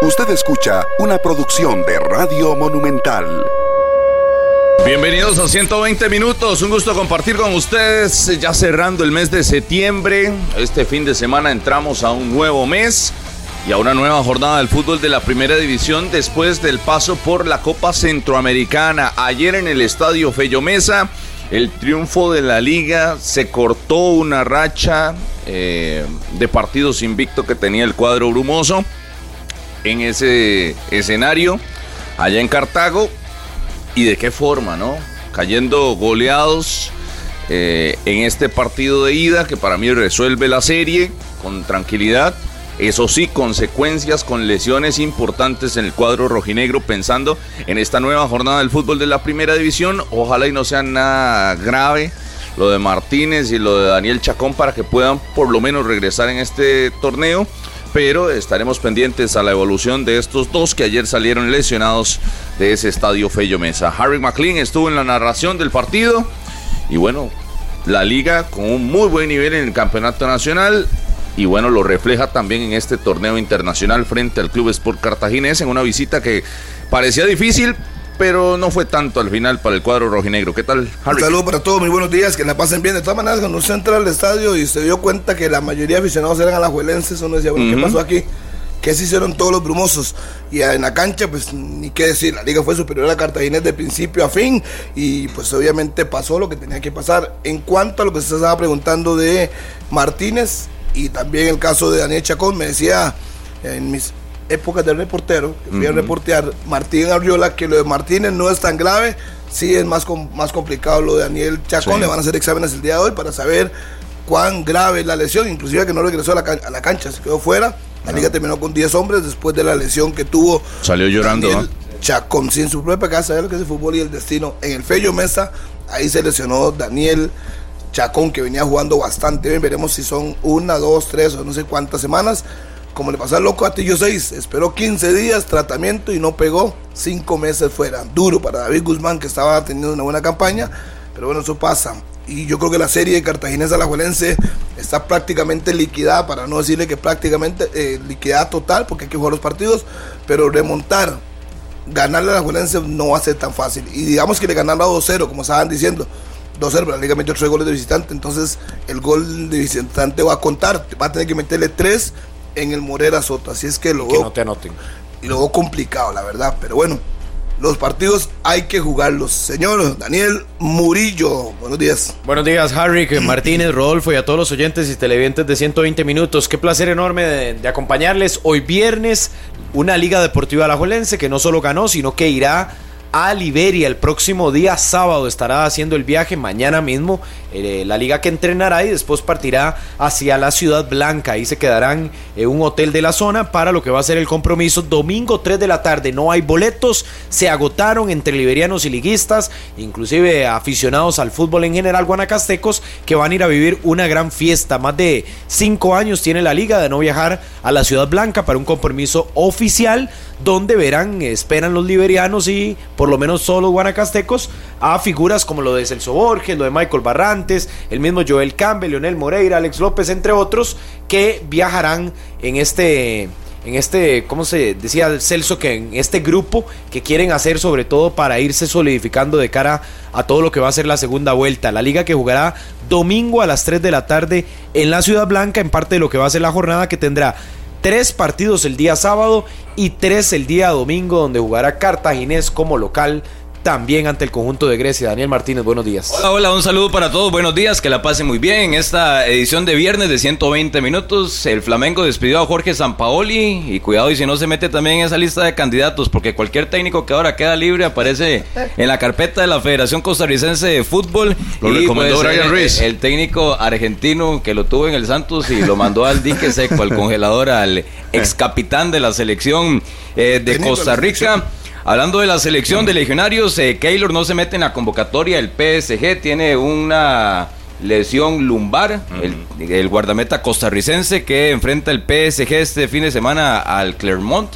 Usted escucha una producción de Radio Monumental. Bienvenidos a 120 minutos, un gusto compartir con ustedes ya cerrando el mes de septiembre. Este fin de semana entramos a un nuevo mes y a una nueva jornada del fútbol de la primera división después del paso por la Copa Centroamericana. Ayer en el Estadio Fello Mesa, el triunfo de la liga se cortó una racha eh, de partidos invicto que tenía el cuadro brumoso en ese escenario allá en Cartago y de qué forma, ¿no? Cayendo goleados eh, en este partido de ida que para mí resuelve la serie con tranquilidad. Eso sí, consecuencias con lesiones importantes en el cuadro rojinegro pensando en esta nueva jornada del fútbol de la primera división. Ojalá y no sea nada grave lo de Martínez y lo de Daniel Chacón para que puedan por lo menos regresar en este torneo pero estaremos pendientes a la evolución de estos dos que ayer salieron lesionados de ese estadio Fello Mesa. Harry McLean estuvo en la narración del partido y bueno, la liga con un muy buen nivel en el campeonato nacional y bueno, lo refleja también en este torneo internacional frente al Club Sport Cartaginés en una visita que parecía difícil, pero no fue tanto al final para el cuadro rojinegro. ¿Qué tal, Harry? Un saludo para todos, muy buenos días, que la pasen bien. De todas maneras, cuando se entra al estadio y se dio cuenta que la mayoría de aficionados eran alajuelenses, uno decía, bueno, ¿qué pasó aquí? ¿Qué se hicieron todos los brumosos? Y en la cancha, pues ni qué decir, la liga fue superior a Cartaginés de principio a fin y pues obviamente pasó lo que tenía que pasar. En cuanto a lo que se estaba preguntando de Martínez y también el caso de Daniel Chacón, me decía en mis épocas del reportero, que fui a reportear Martín Arriola, que lo de Martínez no es tan grave, sí es más, más complicado lo de Daniel Chacón, le van a hacer exámenes el día de hoy para saber cuán grave es la lesión, inclusive que no regresó a la, a la cancha, se quedó fuera, la liga terminó con 10 hombres después de la lesión que tuvo. Salió llorando. Daniel Chacón, sin su propia casa, sabe lo que es el fútbol y el destino. En el Fello Mesa, ahí se lesionó Daniel Chacón, que venía jugando bastante bien, veremos si son una, dos, tres o no sé cuántas semanas como le pasó al loco a Tillo 6, esperó 15 días tratamiento y no pegó, 5 meses fuera. Duro para David Guzmán, que estaba teniendo una buena campaña, pero bueno, eso pasa. Y yo creo que la serie de Cartaginés Alajuelense está prácticamente liquidada, para no decirle que prácticamente eh, liquidada total, porque hay que jugar los partidos, pero remontar, ganarle a Alajuelense no va a ser tan fácil. Y digamos que le ganaron a 2-0, como estaban diciendo. 2-0, pero la liga metió 3 goles de visitante, entonces el gol de visitante va a contar, va a tener que meterle 3 en el Morera Soto. Así es que lo que no te anoten. Y luego complicado, la verdad. Pero bueno, los partidos hay que jugarlos. Señor Daniel Murillo, buenos días. Buenos días, Harry, Martínez, Rodolfo y a todos los oyentes y televidentes de 120 minutos. Qué placer enorme de, acompañarles hoy viernes. Una Liga Deportiva Alajuelense que no solo ganó, sino que irá a Liberia el próximo día sábado estará haciendo el viaje mañana mismo eh, la liga que entrenará y después partirá hacia la ciudad blanca. Ahí se quedarán en un hotel de la zona para lo que va a ser el compromiso. Domingo 3 de la tarde no hay boletos. Se agotaron entre liberianos y liguistas inclusive aficionados al fútbol en general guanacastecos que van a ir a vivir una gran fiesta. Más de cinco años tiene la liga de no viajar a la ciudad blanca para un compromiso oficial donde verán, esperan los liberianos y por lo menos solo guanacastecos a figuras como lo de Celso Borges, lo de Michael Barrantes, el mismo Joel Campbell, Leonel Moreira, Alex López, entre otros, que viajarán en este en este, ¿cómo se decía Celso? Que en este grupo que quieren hacer sobre todo para irse solidificando de cara a todo lo que va a ser la segunda vuelta. La liga que jugará domingo a las 3 de la tarde en la Ciudad Blanca, en parte de lo que va a ser la jornada que tendrá tres partidos el día sábado y tres el día domingo donde jugará Cartaginés como local también ante el conjunto de Grecia. Daniel Martínez, buenos días. Hola, hola, un saludo para todos, buenos días, que la pasen muy bien. En esta edición de viernes de 120 minutos, el Flamengo despidió a Jorge Sampaoli y cuidado y si no se mete también en esa lista de candidatos, porque cualquier técnico que ahora queda libre aparece en la carpeta de la Federación Costarricense de Fútbol. Lo recomendó pues, Brian el, el técnico argentino que lo tuvo en el Santos y lo mandó al dique seco, al congelador, al ex capitán de la selección eh, de Costa Rica. Hablando de la selección de legionarios, eh, Keylor no se mete en la convocatoria. El PSG tiene una lesión lumbar. el, guardameta costarricense que enfrenta el PSG este fin de semana al Clermont.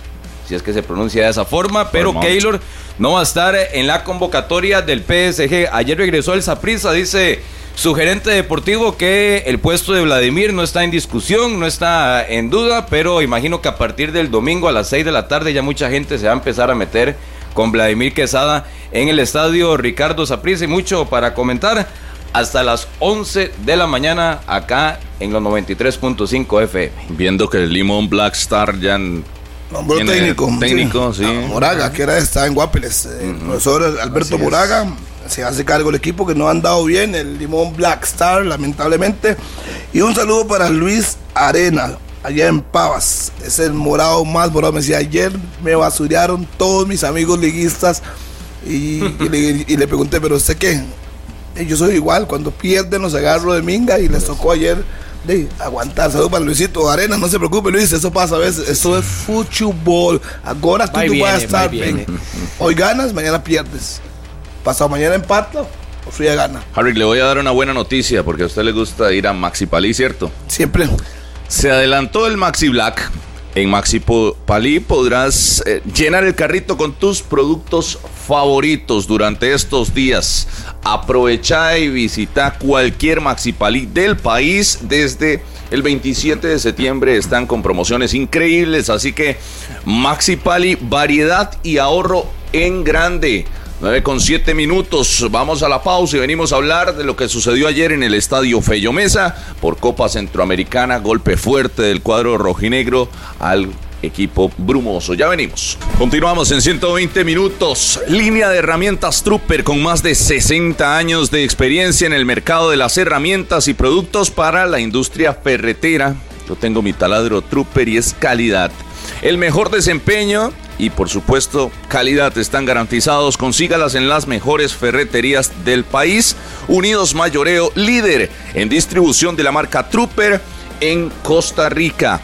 Si es que se pronuncia de esa forma, pero. Keylor no va a estar en la convocatoria del PSG. Ayer regresó el Saprissa, dice su gerente deportivo que el puesto de Vladimir no está en discusión, no está en duda, pero imagino que a partir del domingo a las 6 de la tarde ya mucha gente se va a empezar a meter con Vladimir Quesada en el estadio Ricardo Saprissa y mucho para comentar hasta las 11 de la mañana acá en los 93.5 FM. Viendo que el Limón Black Star ya en- Nombró técnico. técnico, sí. Ah, Moraga, que era está en Guapeles. eh, El profesor Alberto Así es. Moraga se hace cargo del equipo que no han dado bien, el Limón Black Star, lamentablemente. Y un saludo para Luis Arena, allá en Pavas. Es el morado más morado. Me decía, ayer me basurearon todos mis amigos liguistas. Y, y le, y le pregunté, ¿pero usted qué? Eh, Yo soy igual, cuando pierden los agarro de minga y les tocó ayer de aguantar. Saludos para Luisito Arena, no se preocupe Luis, eso pasa a veces, eso es fútbol. Ahora tú no vas a estar bien. Hoy ganas, mañana pierdes. Pasado mañana empata, o fría gana. Harry, le voy a dar una buena noticia porque a usted le gusta ir a Maxi Palí, ¿cierto? Siempre. Se adelantó el Maxi Black. En Maxi Po- Palí podrás eh, llenar el carrito con tus productos favoritos durante estos días. Aprovecha y visita cualquier Maxi Palí del país desde el 27 de septiembre. Están con promociones increíbles, así que Maxi Palí, variedad y ahorro en grande. 9 con 7 minutos. Vamos a la pausa y venimos a hablar de lo que sucedió ayer en el estadio Fello Mesa por Copa Centroamericana. Golpe fuerte del cuadro rojinegro al equipo brumoso. Ya venimos. Continuamos en 120 minutos. Línea de herramientas Trooper con más de 60 años de experiencia en el mercado de las herramientas y productos para la industria ferretera. Yo tengo mi taladro Trooper y es calidad. El mejor desempeño y por supuesto calidad están garantizados. Consígalas en las mejores ferreterías del país. Unidos Mayoreo, líder en distribución de la marca Trooper en Costa Rica.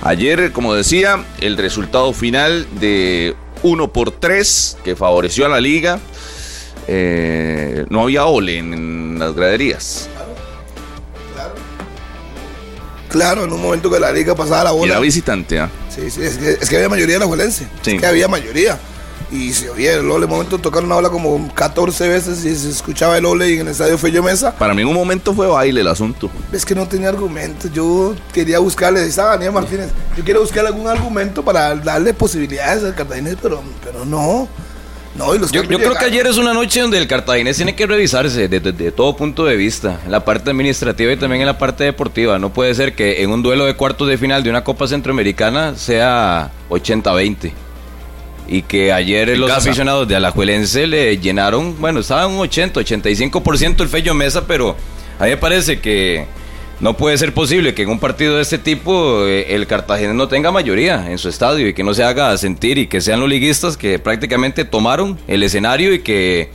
Ayer, como decía, el resultado final de 1 por 3 que favoreció a la liga. Eh, no había ole en, en las graderías. Claro, en un momento que la liga pasaba la Y bola. era visitante, ¿ah? Sí, sí, es que, es que había mayoría de la Juelense. Sí. Es que había mayoría. Y se oía el ole. Momento tocaron una ola como 14 veces y se escuchaba el ole en el estadio Fello Mesa. Para mí en un momento fue baile el asunto. Es que no tenía argumentos. Yo quería buscarle, estaba Daniel Martínez. Yo quiero buscarle algún argumento para darle posibilidades al cartaginés, pero, pero no. No, y los Yo, yo creo que ayer es una noche donde el cartaginés tiene que revisarse desde de todo punto de vista, en la parte administrativa y también en la parte deportiva. No puede ser que en un duelo de cuartos de final de una Copa Centroamericana sea 80-20. Y que ayer En los casa. aficionados de Alajuelense le llenaron, bueno, estaba un 80, 85% el Fello Mesa, pero a mí me parece que no puede ser posible que en un partido de este tipo eh, el cartagenés no tenga mayoría en su estadio y que no se haga sentir y que sean los liguistas que prácticamente tomaron el escenario y que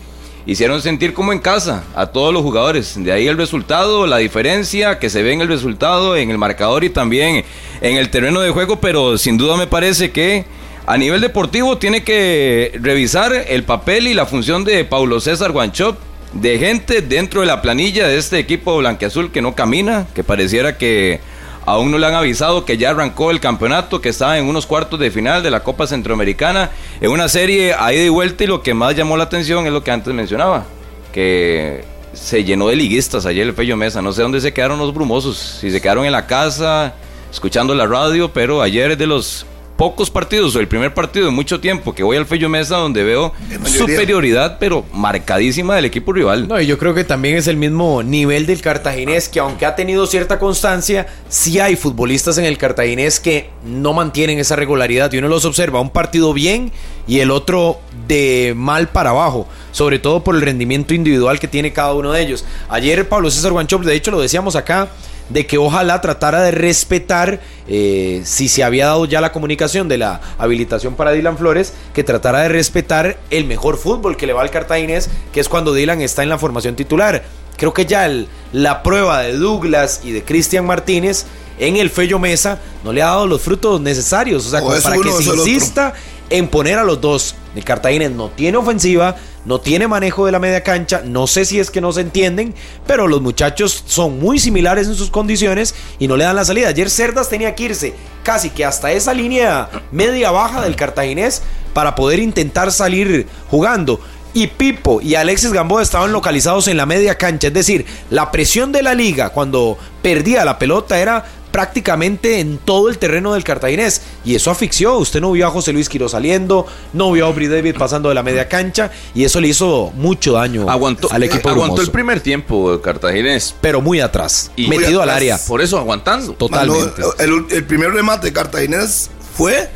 hicieron sentir como en casa a todos los jugadores. De ahí el resultado, la diferencia que se ve en el resultado, en el marcador y también en el terreno de juego, pero sin duda me parece que a nivel deportivo tiene que revisar el papel y la función de Paulo César Guanchop de gente dentro de la planilla de este equipo blanqueazul que no camina, que pareciera que aún no le han avisado que ya arrancó el campeonato, que está en unos cuartos de final de la Copa Centroamericana, en una serie a ida y vuelta y lo que más llamó la atención es lo que antes mencionaba, que se llenó de liguistas ayer el Fello Mesa, no sé dónde se quedaron los brumosos, si se quedaron en la casa, escuchando la radio, pero ayer es de los pocos partidos o el primer partido en mucho tiempo que voy al Fello Mesa donde veo superioridad pero marcadísima del equipo rival. No, y yo creo que también es el mismo nivel del cartaginés, que aunque ha tenido cierta constancia, sí hay futbolistas en el cartaginés que no mantienen esa regularidad. Y uno los observa, un partido bien y el otro de mal para abajo, sobre todo por el rendimiento individual que tiene cada uno de ellos. Ayer Pablo César Guanchop, de hecho lo decíamos acá, de que ojalá tratara de respetar, eh, si se había dado ya la comunicación de la habilitación para Dylan Flores, que tratara de respetar el mejor fútbol que le va al cartaginés, que es cuando Dylan está en la formación titular. Creo que ya el- la prueba de Douglas y de Cristian Martínez en el Fello Mesa no le ha dado los frutos necesarios, o sea, O como para uno que se insista en poner a los dos. El Cartaginés no tiene ofensiva, no tiene manejo de la media cancha, no sé si es que no se entienden, pero los muchachos son muy similares en sus condiciones y no le dan la salida. Ayer Cerdas tenía que irse casi que hasta esa línea media baja del Cartaginés para poder intentar salir jugando y Pipo y Alexis Gamboa estaban localizados en la media cancha. Es decir, la presión de la liga cuando perdía la pelota era prácticamente en todo el terreno del cartaginés. Y eso asfixió. Usted no vio a José Luis Quiro saliendo, no vio a Aubrey David pasando de la media cancha. Y eso le hizo mucho daño aguantó, al equipo. Aguantó el primer tiempo cartaginés. Pero muy atrás, y metido al área. Por eso aguantando. Totalmente. el, el primer remate de cartaginés fue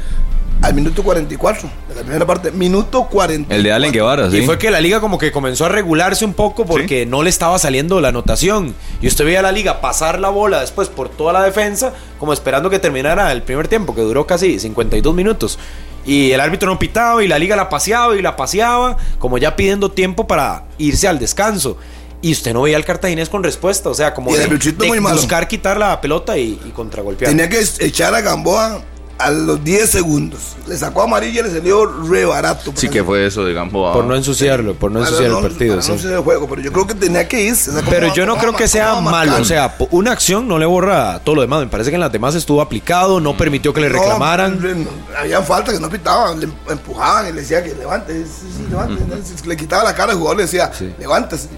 al minuto 44 de la primera parte. Minuto 40. El de Allen Guevara, sí. Y fue que la liga como que comenzó a regularse un poco porque no le estaba saliendo la anotación. Y usted veía a la liga pasar la bola después por toda la defensa, como esperando que terminara el primer tiempo, que duró casi 52 minutos. Y el árbitro no pitaba y la liga la paseaba y la paseaba, como ya pidiendo tiempo para irse al descanso. Y usted no veía al cartaginés con respuesta, o sea, como de, buscar quitar la pelota y, y contragolpear. Tenía que echar a Gamboa a los 10 segundos. Le sacó amarilla y le salió re barato. Sí, que fue eso, digamos. Por no ensuciarlo, por no ensuciar el partido. sí. no el juego, pero yo creo que tenía que irse. pero yo no creo que sea malo. O sea, una acción no le borra todo lo demás. Me parece que en las demás estuvo aplicado, no permitió que le reclamaran. había falta que no pitaban, le empujaban y le decía que levante, levante. Le quitaba la cara al jugador, le decía.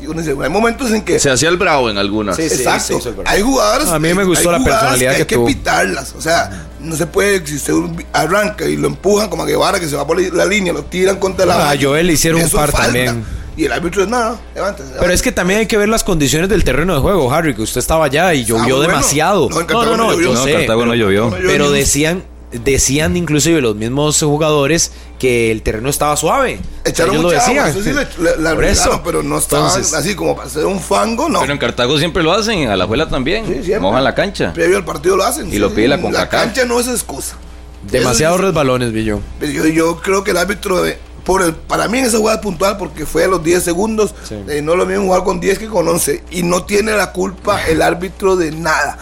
Y uno dice, hay momentos en que. Se hacía el bravo en algunas. Exacto. hay jugadores. A mí me gustó la personalidad que, hay que pitarlas. O sea no se puede, si usted arranca y lo empujan como a Guevara, que se va por la línea, lo tiran contra la. Ah, Joel le hicieron un par también. Y el árbitro es nada, levántese, Pero es que también hay que ver las condiciones del terreno de juego, Harry, que usted estaba allá y llovió demasiado. No, no, no, yo sé. no llovió. Pero decían, decían inclusive los mismos jugadores que el terreno estaba suave. Echaron Ellos lo decían. eso sí, la, Por eso. pero no estaba así como para hacer un fango, no. Pero en Cartago siempre lo hacen, a la abuela también. Sí, Mojan la cancha. Previo al partido lo hacen. Y lo pide la La cancha no es excusa. Demasiados resbalones, vi yo. yo. Yo creo que el árbitro, por el, para mí en esa jugada puntual, porque fue a los 10 segundos, eh, no lo mismo jugar con 10 que con 11. Y no tiene la culpa el árbitro de nada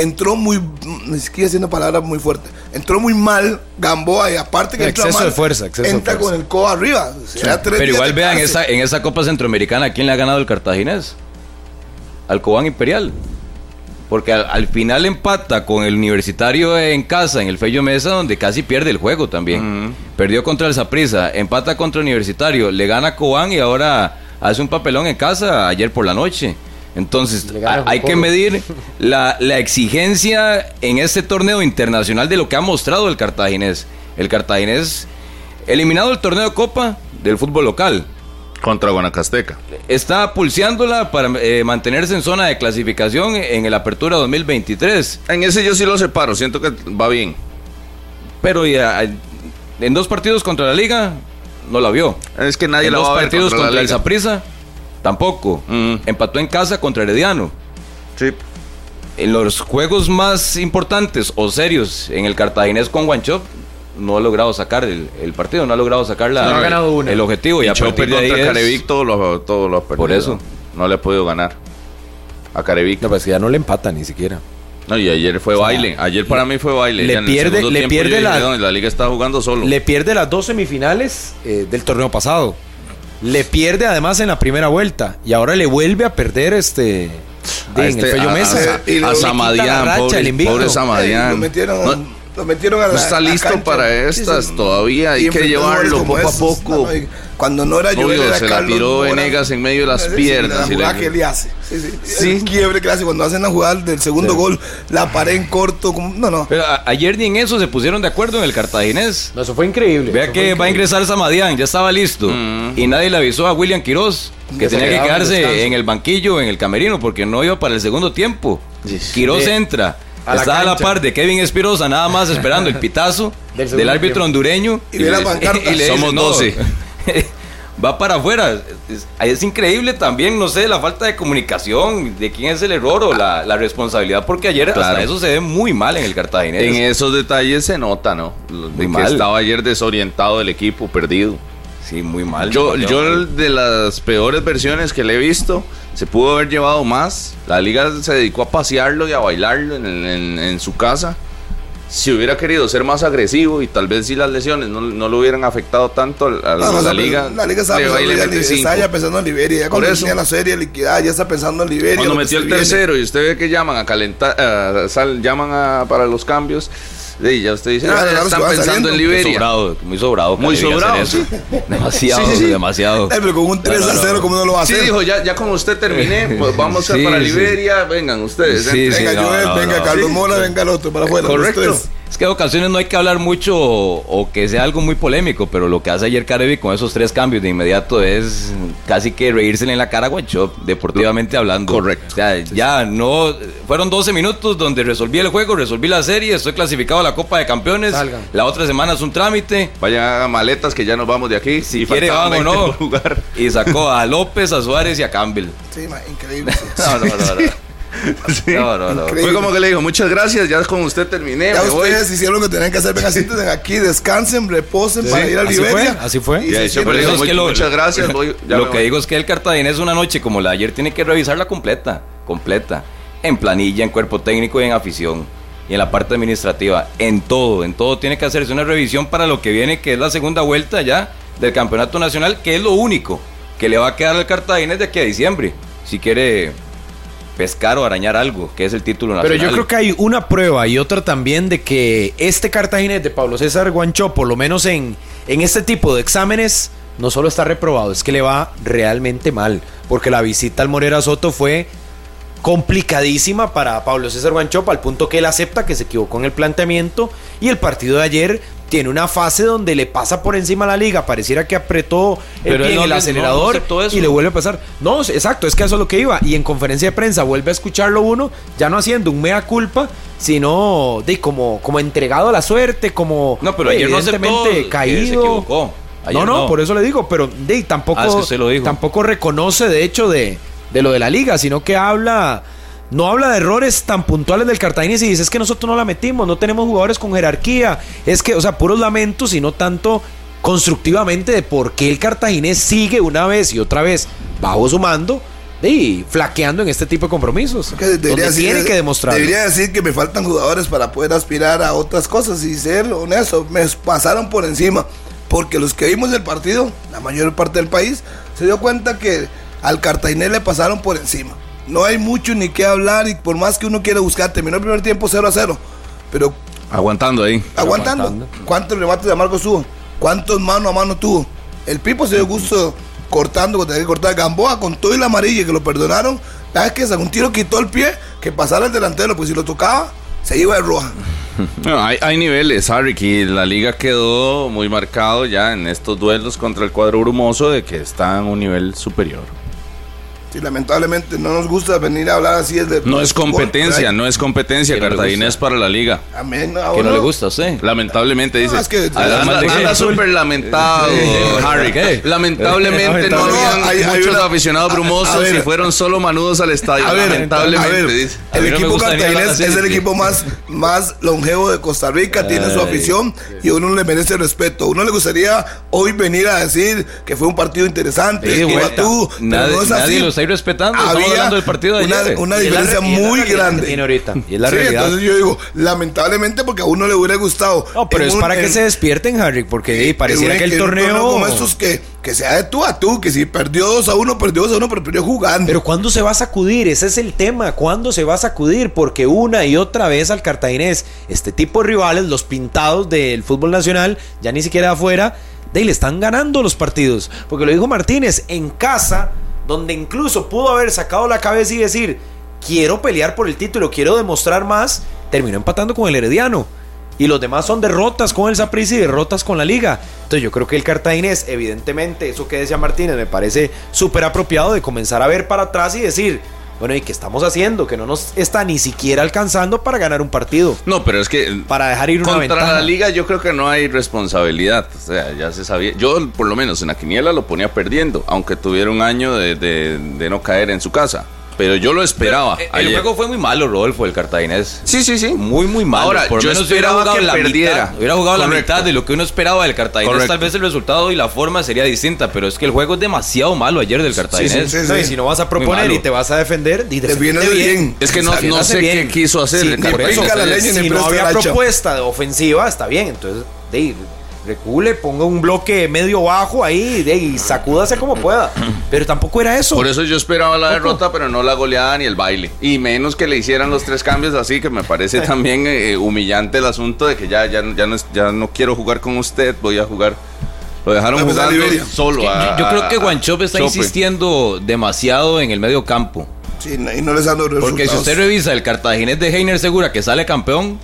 entró muy, me siquiera haciendo palabras muy fuertes, entró muy mal Gamboa y aparte que entra exceso de fuerza, exceso entra de fuerza. con el codo arriba. Pero igual vean esa, en esa Copa Centroamericana, ¿quién le ha ganado el cartaginés? Al Cobán Imperial. Porque al, final empata con el universitario en casa, en el Fello Mesa, donde casi pierde el juego también. Perdió contra el Saprissa, empata contra el universitario, le gana a Cobán y ahora hace un papelón en casa ayer por la noche. Entonces, hay que medir la, exigencia en este torneo internacional de lo que ha mostrado el cartaginés. El cartaginés, eliminado el torneo de Copa del fútbol local. Contra Guanacasteca. Está pulseándola para eh, mantenerse en zona de clasificación en el Apertura 2023. En ese yo sí lo separo, siento que va bien. Pero ya, en dos partidos contra la Liga, no la vio. Es que nadie en la dos va a ver partidos contra, el Zaprisa Tampoco. Mm. Empató en casa contra Herediano. Sí. En los juegos más importantes o serios en el Cartaginés con Guanchop, no ha logrado sacar el, partido, no ha logrado sacar la, ha ganado el objetivo. Y, a partir de ahí Carevic todo lo, todo lo ha perdido. Por eso. No le ha podido ganar a Carevic. No, pues ya no le empata ni siquiera. No, y ayer fue baile. Ayer para mí fue baile. Le pierde, le pierde la, la liga está jugando solo. Le pierde las dos semifinales eh, del torneo pasado. Le pierde además en la primera vuelta y ahora le vuelve a perder este en el este, Fello Mesa. A, Samadián, pobre, pobre Samadián. lo metieron, lo metieron a la, no está listo para estas todavía. Hay que llevarlo poco a poco. Cuando no era yo, se la tiró Venegas en medio de las piernas. La jugada que le hace. Sí. El quiebre que Cuando hacen la jugada del segundo gol, la pared en corto. No, no. Pero ayer ni en eso se pusieron de acuerdo en el cartaginés. No, eso fue increíble. Vea que va a ingresar Samadián, ya estaba listo. Mm. Y nadie le avisó a William Quiroz que tenía que quedarse en el banquillo, en el camerino, porque no iba para el segundo tiempo. Quiroz entra. Estaba a la par de Kevin Espirosa, nada más esperando el pitazo del, árbitro hondureño. Y, le, y Somos 12. va para afuera. Es, increíble también, no sé, la falta de comunicación, de quién es el error o la, responsabilidad, porque ayer hasta eso se ve muy mal en el Cartaginés. En esos detalles se nota, ¿no? De que estaba ayer desorientado el equipo, perdido. Sí, muy mal. Yo, yo de las peores versiones que le he visto, se pudo haber llevado más. La liga se dedicó a pasearlo y a bailarlo en, en su casa si hubiera querido ser más agresivo y tal vez si las lesiones no, no lo hubieran afectado tanto a la, No, no, la liga, La liga estaba pensando, ya, estaba pensando en Liberia. Ya cuando tenía la serie liquidada, ya está pensando en Liberia. Cuando metió el viene. tercero y usted ve que llaman a calentar, eh, sal- llaman a, para los cambios, y ya usted dice, Ah, "Ah, ya claro, están pensando saliendo. en Muy Liberia. sobrado, muy sobrado. Muy Cali, hacer sobrado, sí. Demasiado, Sí, sí, sí. demasiado. Eh, pero con un 3 a 0, ¿cómo no lo va a Sí, hacer? dijo, ya, ya como usted terminé, pues vamos a Sí, para sí. Liberia, vengan ustedes. Sí, sí, venga no, Joel, no, venga no. Carlos Sí. Mora, venga el otro para afuera. Correcto. tres. Es que en ocasiones no hay que hablar mucho o, o que sea algo muy polémico, pero lo que hace ayer Carevi con esos tres cambios de inmediato es casi que reírsele en la cara a Guanchop, deportivamente hablando. Correcto. O sea, ya no. Fueron 12 minutos donde resolví el juego, resolví la serie, estoy clasificado a la Copa de Campeones. Salgan. La otra semana es un trámite. Vaya a maletas que ya nos vamos de aquí. Si Y quiere, vamos, 20 ¿no? Y sacó a López, a Suárez y a Campbell. Sí, ma, increíble. sí. No, no, no, no. Sí. No, no, no. Increíble. Fue como que le dijo, muchas gracias, ya con usted terminé, Ya me voy. ustedes hicieron lo que tenían que hacer. Venga, siéntense aquí, descansen, reposen para ir a así Liberia. fue, así fue. Y sienten- por eso es muy- que lo- muchas gracias, voy- ya lo que voy. digo es que el Cartaginés una noche como la de ayer tiene que revisarla completa, completa, en planilla, en cuerpo técnico y en afición y en la parte administrativa, en todo, en todo tiene que hacerse una revisión para lo que viene, que es la segunda vuelta ya del campeonato nacional, que es lo único que le va a quedar al Cartaginés de aquí a diciembre, si quiere pescar o arañar algo, que es el título Pero nacional. yo creo que hay una prueba y otra también de que este Cartaginés de Pablo César Guancho, por lo menos en, en este tipo de exámenes, no solo está reprobado, es que le va realmente mal. Porque la visita al Morera Soto fue complicadísima para Pablo César Guanchopa, al punto que él acepta que se equivocó en el planteamiento y el partido de ayer tiene una fase donde le pasa por encima a la liga, pareciera que apretó el Pero pie él en no el le- no acelerador y le vuelve a pasar. No, exacto, es que eso es lo que iba. Y en conferencia de prensa vuelve a escucharlo uno, ya no haciendo un mea culpa, sino de como, como entregado a la suerte, como No, pero ayer aceptó evidentemente que caído. se equivocó. Ayer no, no, por eso le digo, pero de, tampoco, Ah, es que usted lo dijo. tampoco reconoce de hecho de, de lo de la liga, sino que habla, no habla de errores tan puntuales del Cartaginés y dice es que nosotros no la metimos, no tenemos jugadores con jerarquía, es que, o sea, puros lamentos y no tanto constructivamente de por qué el Cartaginés sigue una vez y otra vez bajo su mando y flaqueando en este tipo de compromisos. Que debería donde decir- tiene que demostrar. Debería decir que me faltan jugadores para poder aspirar a otras cosas y ser honesto. Me pasaron por encima. Porque los que vimos el partido, la mayor parte del país, se dio cuenta que al Cartaginés le pasaron por encima. No hay mucho ni qué hablar y por más que uno quiera buscar, terminó el primer tiempo 0 a 0. Pero Aguantando ahí. aguantando. aguantando. ¿Cuántos remates de Amargo tuvo? ¿Cuántos mano a mano tuvo? El Pipo se dio gusto cortando, cuando tenía que cortar. Gamboa con todo y la amarilla que lo perdonaron. ¿Sabes que Un tiro quitó el pie, que pasara el delantero, pues si lo tocaba, se iba de roja. No, hay, hay niveles, Harry, y la liga quedó muy marcado ya en estos duelos contra el cuadro brumoso de que está en un nivel superior. Sí, lamentablemente no nos gusta venir a hablar así. De, No es competencia, no es competencia. Cartaginés gusta. para la liga. Amén. Que no le gusta a usted. Lamentablemente dice. es que- anda súper lamentado, Harry. ¿Qué? Lamentablemente no habían hay- hay muchos una- aficionados brumosos y fueron solo manudos al estadio. A ver, lamentablemente a ver, dice. A el equipo cartaginés es el equipo más, más longevo de Costa Rica, tiene su afición y a uno le merece respeto. A uno le gustaría hoy venir a decir que fue un partido interesante, Sí, que tú, pero no es nadie así. Está respetando. Estamos Había hablando del partido de una, ayer. una diferencia muy grande. tiene ahorita, y es la Sí, realidad. entonces yo digo, lamentablemente porque a uno le hubiera gustado. No, pero es un- para que se despierten, Harry, porque eh, pareciera que el un torneo... como estos que, que sea de tú a tú, que si perdió 2 a 1, perdió 2 a 1, pero perdió jugando. Pero ¿cuándo se va a sacudir? Ese es el tema. ¿Cuándo se va a sacudir? Porque una y otra vez al cartaginés, este tipo de rivales, los pintados del fútbol nacional, ya ni siquiera afuera, de ahí le están ganando los partidos. Porque lo dijo Martínez, en casa, donde incluso pudo haber sacado la cabeza y decir, quiero pelear por el título, quiero demostrar más, terminó empatando con el Herediano. Y los demás son derrotas con el Saprissa y derrotas con la liga. Entonces yo creo que el cartaginés, evidentemente, eso que decía Martínez, me parece súper apropiado de comenzar a ver para atrás y decir, bueno, ¿y qué estamos haciendo? Que no nos está ni siquiera alcanzando para ganar un partido. No, pero es que Para dejar ir una contra la liga yo creo que no hay responsabilidad. O sea, ya se sabía. Yo, por lo menos en la quiniela, lo ponía perdiendo, aunque tuviera un año de, de- de no caer en su casa. Pero yo lo esperaba. Eh, El ayer. juego fue muy malo, Rodolfo, el cartaginés. Sí, sí, sí. Muy, muy malo. Ahora, Por yo menos esperaba hubiera que la perdiera. mitad. Hubiera jugado la Correcto. mitad de lo que uno esperaba del cartaginés. Correcto. Tal vez el resultado y la forma sería distinta, pero es que el juego es demasiado malo ayer del cartaginés. sí, sí. No, y si no vas a proponer y te vas a defender, Defiéndete defiéndete bien. bien. Es que no, no sé bien. qué quiso hacer. Sí, el por Cartaginés. eso, la y si no había propuesta de ofensiva, está bien. Entonces, de ahí, recule, ponga un bloque medio bajo ahí de ahí, sacúdase como pueda. Pero tampoco era eso. Por eso yo esperaba la derrota, pero no la goleada ni el baile. Y menos que le hicieran los tres cambios así, que me parece también eh, humillante el asunto de que ya, ya, ya, no, ya no quiero jugar con usted, voy a jugar. Lo dejaron Va a solo. Yo, a- yo creo que a- Guanchop está Chope. insistiendo demasiado en el medio campo. Sí, y no les los resultados. Porque si usted revisa el cartaginés de Heiner Segura que sale campeón,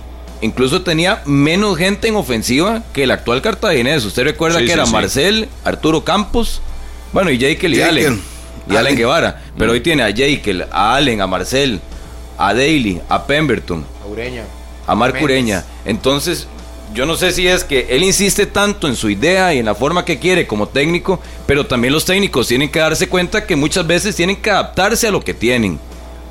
incluso tenía menos gente en ofensiva que el actual cartaginés. Usted recuerda Sí, que sí, era sí. Arcel, Arturo Campos, bueno, y Jekyll y Jekyll. Allen. Y Allen Allen. Guevara. Pero hoy tiene a Jekyll, a Allen, a Marcel, a Daly, a Pemberton, Ureña. a Marc. Ureña. Entonces, yo no sé si es que él insiste tanto en su idea y en la forma que quiere como técnico, pero también los técnicos tienen que darse cuenta que muchas veces tienen que adaptarse a lo que tienen.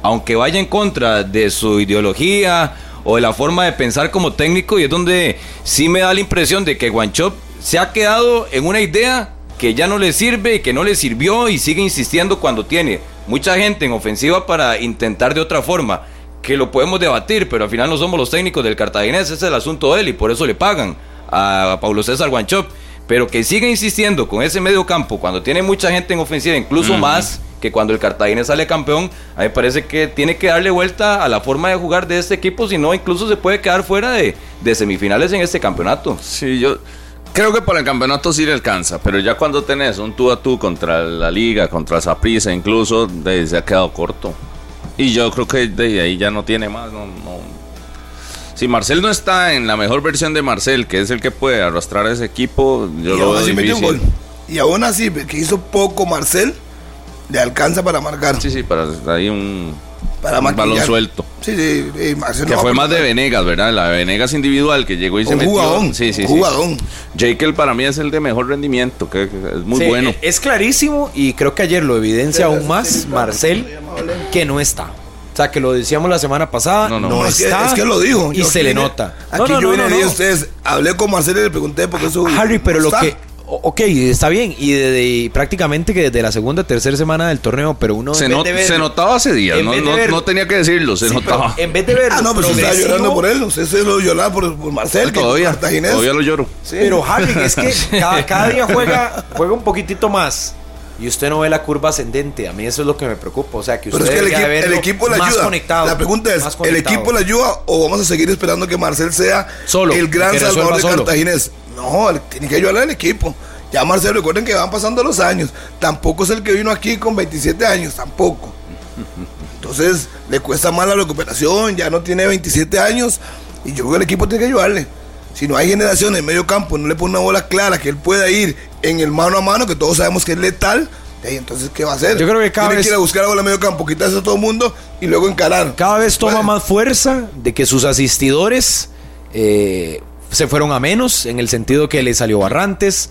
Aunque vaya en contra de su ideología o de la forma de pensar como técnico, y es donde sí me da la impresión de que Guanchop se ha quedado en una idea que ya no le sirve, que no le sirvió y sigue insistiendo cuando tiene mucha gente en ofensiva para intentar de otra forma que lo podemos debatir, pero al final no somos los técnicos del Cartaginés, ese es el asunto de él y por eso le pagan a Paulo César Guanchop. Pero que siga insistiendo con ese medio campo cuando tiene mucha gente en ofensiva, incluso más que cuando el Cartaginés sale campeón, a mí me parece que tiene que darle vuelta a la forma de jugar de este equipo, si no, incluso se puede quedar fuera de, de semifinales en este campeonato. Sí, yo creo que para el campeonato sí le alcanza, pero ya cuando tenés un tú a tú contra la liga, contra Saprissa, incluso, de se ha quedado corto. Y yo creo que de ahí ya no tiene más. No, no. Si Marcel no está en la mejor versión de Marcel, que es el que puede arrastrar a ese equipo, yo y lo aún veo así metió un gol. difícil. Y aún así, que hizo poco Marcel, le alcanza para marcar. Sí, sí, para ahí un, para un balón suelto. Sí, sí, sí, Marcel Que no fue más de. Venegas, ¿verdad? La de Venegas individual que llegó y se Un metió. jugadón, Sí, sí, un sí. jugadón. Jekyll para mí es el de mejor rendimiento, que es muy Sí, bueno. e- Es clarísimo y creo que ayer lo evidencia aún más Marcel que no está. O sea, que lo decíamos la semana pasada, No, no, no. Es, que, está. es que lo dijo. Y Yo se le nota. Aquí No, no, yo vine no, a ustedes, hablé con Marcel y le pregunté por qué eso. Harry, pero no lo está. que. Ok, está bien. Y desde prácticamente que desde la segunda, tercera semana del torneo, pero uno. Se, not- de ver- se notaba hace días, no, de no- ver- no tenía que decirlo, se Sí, notaba. En vez de ver. Ah, no, pero usted estaba progresivo, llorando por él. Usted se lo lloraba por, por Marcel, que todavía, cartaginés. todavía lo lloro. Sí. Pero Harry, es que cada, cada día juega, juega un poquitito más. Y usted no ve la curva ascendente. A mí eso es lo que me preocupa. O sea, que usted Pero es que el, debería equi- el equipo le ayuda. conectado. la pregunta es, ¿el equipo le ayuda o vamos a seguir esperando que Marcel sea Solo, el gran salvador de solo. Cartaginés? No, tiene que ayudar al equipo. Ya Marcel, recuerden que van pasando los años. Tampoco es el que vino aquí con 27 años, tampoco. Entonces, le cuesta más la recuperación, ya no tiene 27 años. Y yo creo que el equipo tiene que ayudarle. Si no hay generación en medio campo, no le pone una bola clara que él pueda ir en el mano a mano, que todos sabemos que es letal, entonces, ¿qué va a hacer? Yo creo que cada Tiene vez- que ir a buscar bola en medio campo, quitarse a todo el mundo y luego encarar. Cada vez toma más fuerza de que sus asistidores eh, se fueron a menos, en el sentido que le salió Barrantes,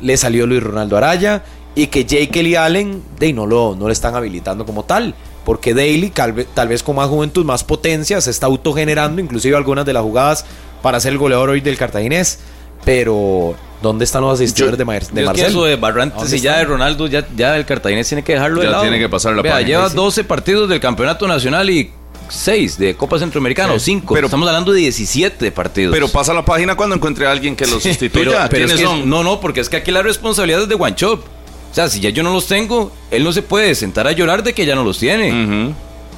le salió Luis Ronaldo Araya, y que Jake y Allen de, no, lo, no le están habilitando como tal. Porque Daly, tal vez, tal vez con más juventud, más potencia, se está autogenerando, inclusive algunas de las jugadas para ser el goleador hoy del cartaginés. Pero, ¿dónde están los asistidores de, Mar- de Yo es que Marcel? eso de Barrantes ¿Dónde y ya de Ronaldo, ya, ya el Cartaginés tiene que dejarlo de Ya lado. tiene que pasar la Vea, página, lleva sí. 12 partidos del Campeonato Nacional y 6 de Copa Centroamericana, o 5. Pero- Estamos hablando de 17 partidos. Pero pasa la página cuando encuentre a alguien que lo Pero, sustituya. pero es ¿Quiénes que- son? no, no, porque es que aquí la responsabilidad es de Guanchop. O sea, si ya yo no los tengo, él no se puede sentar a llorar de que ya no los tiene. Ujú.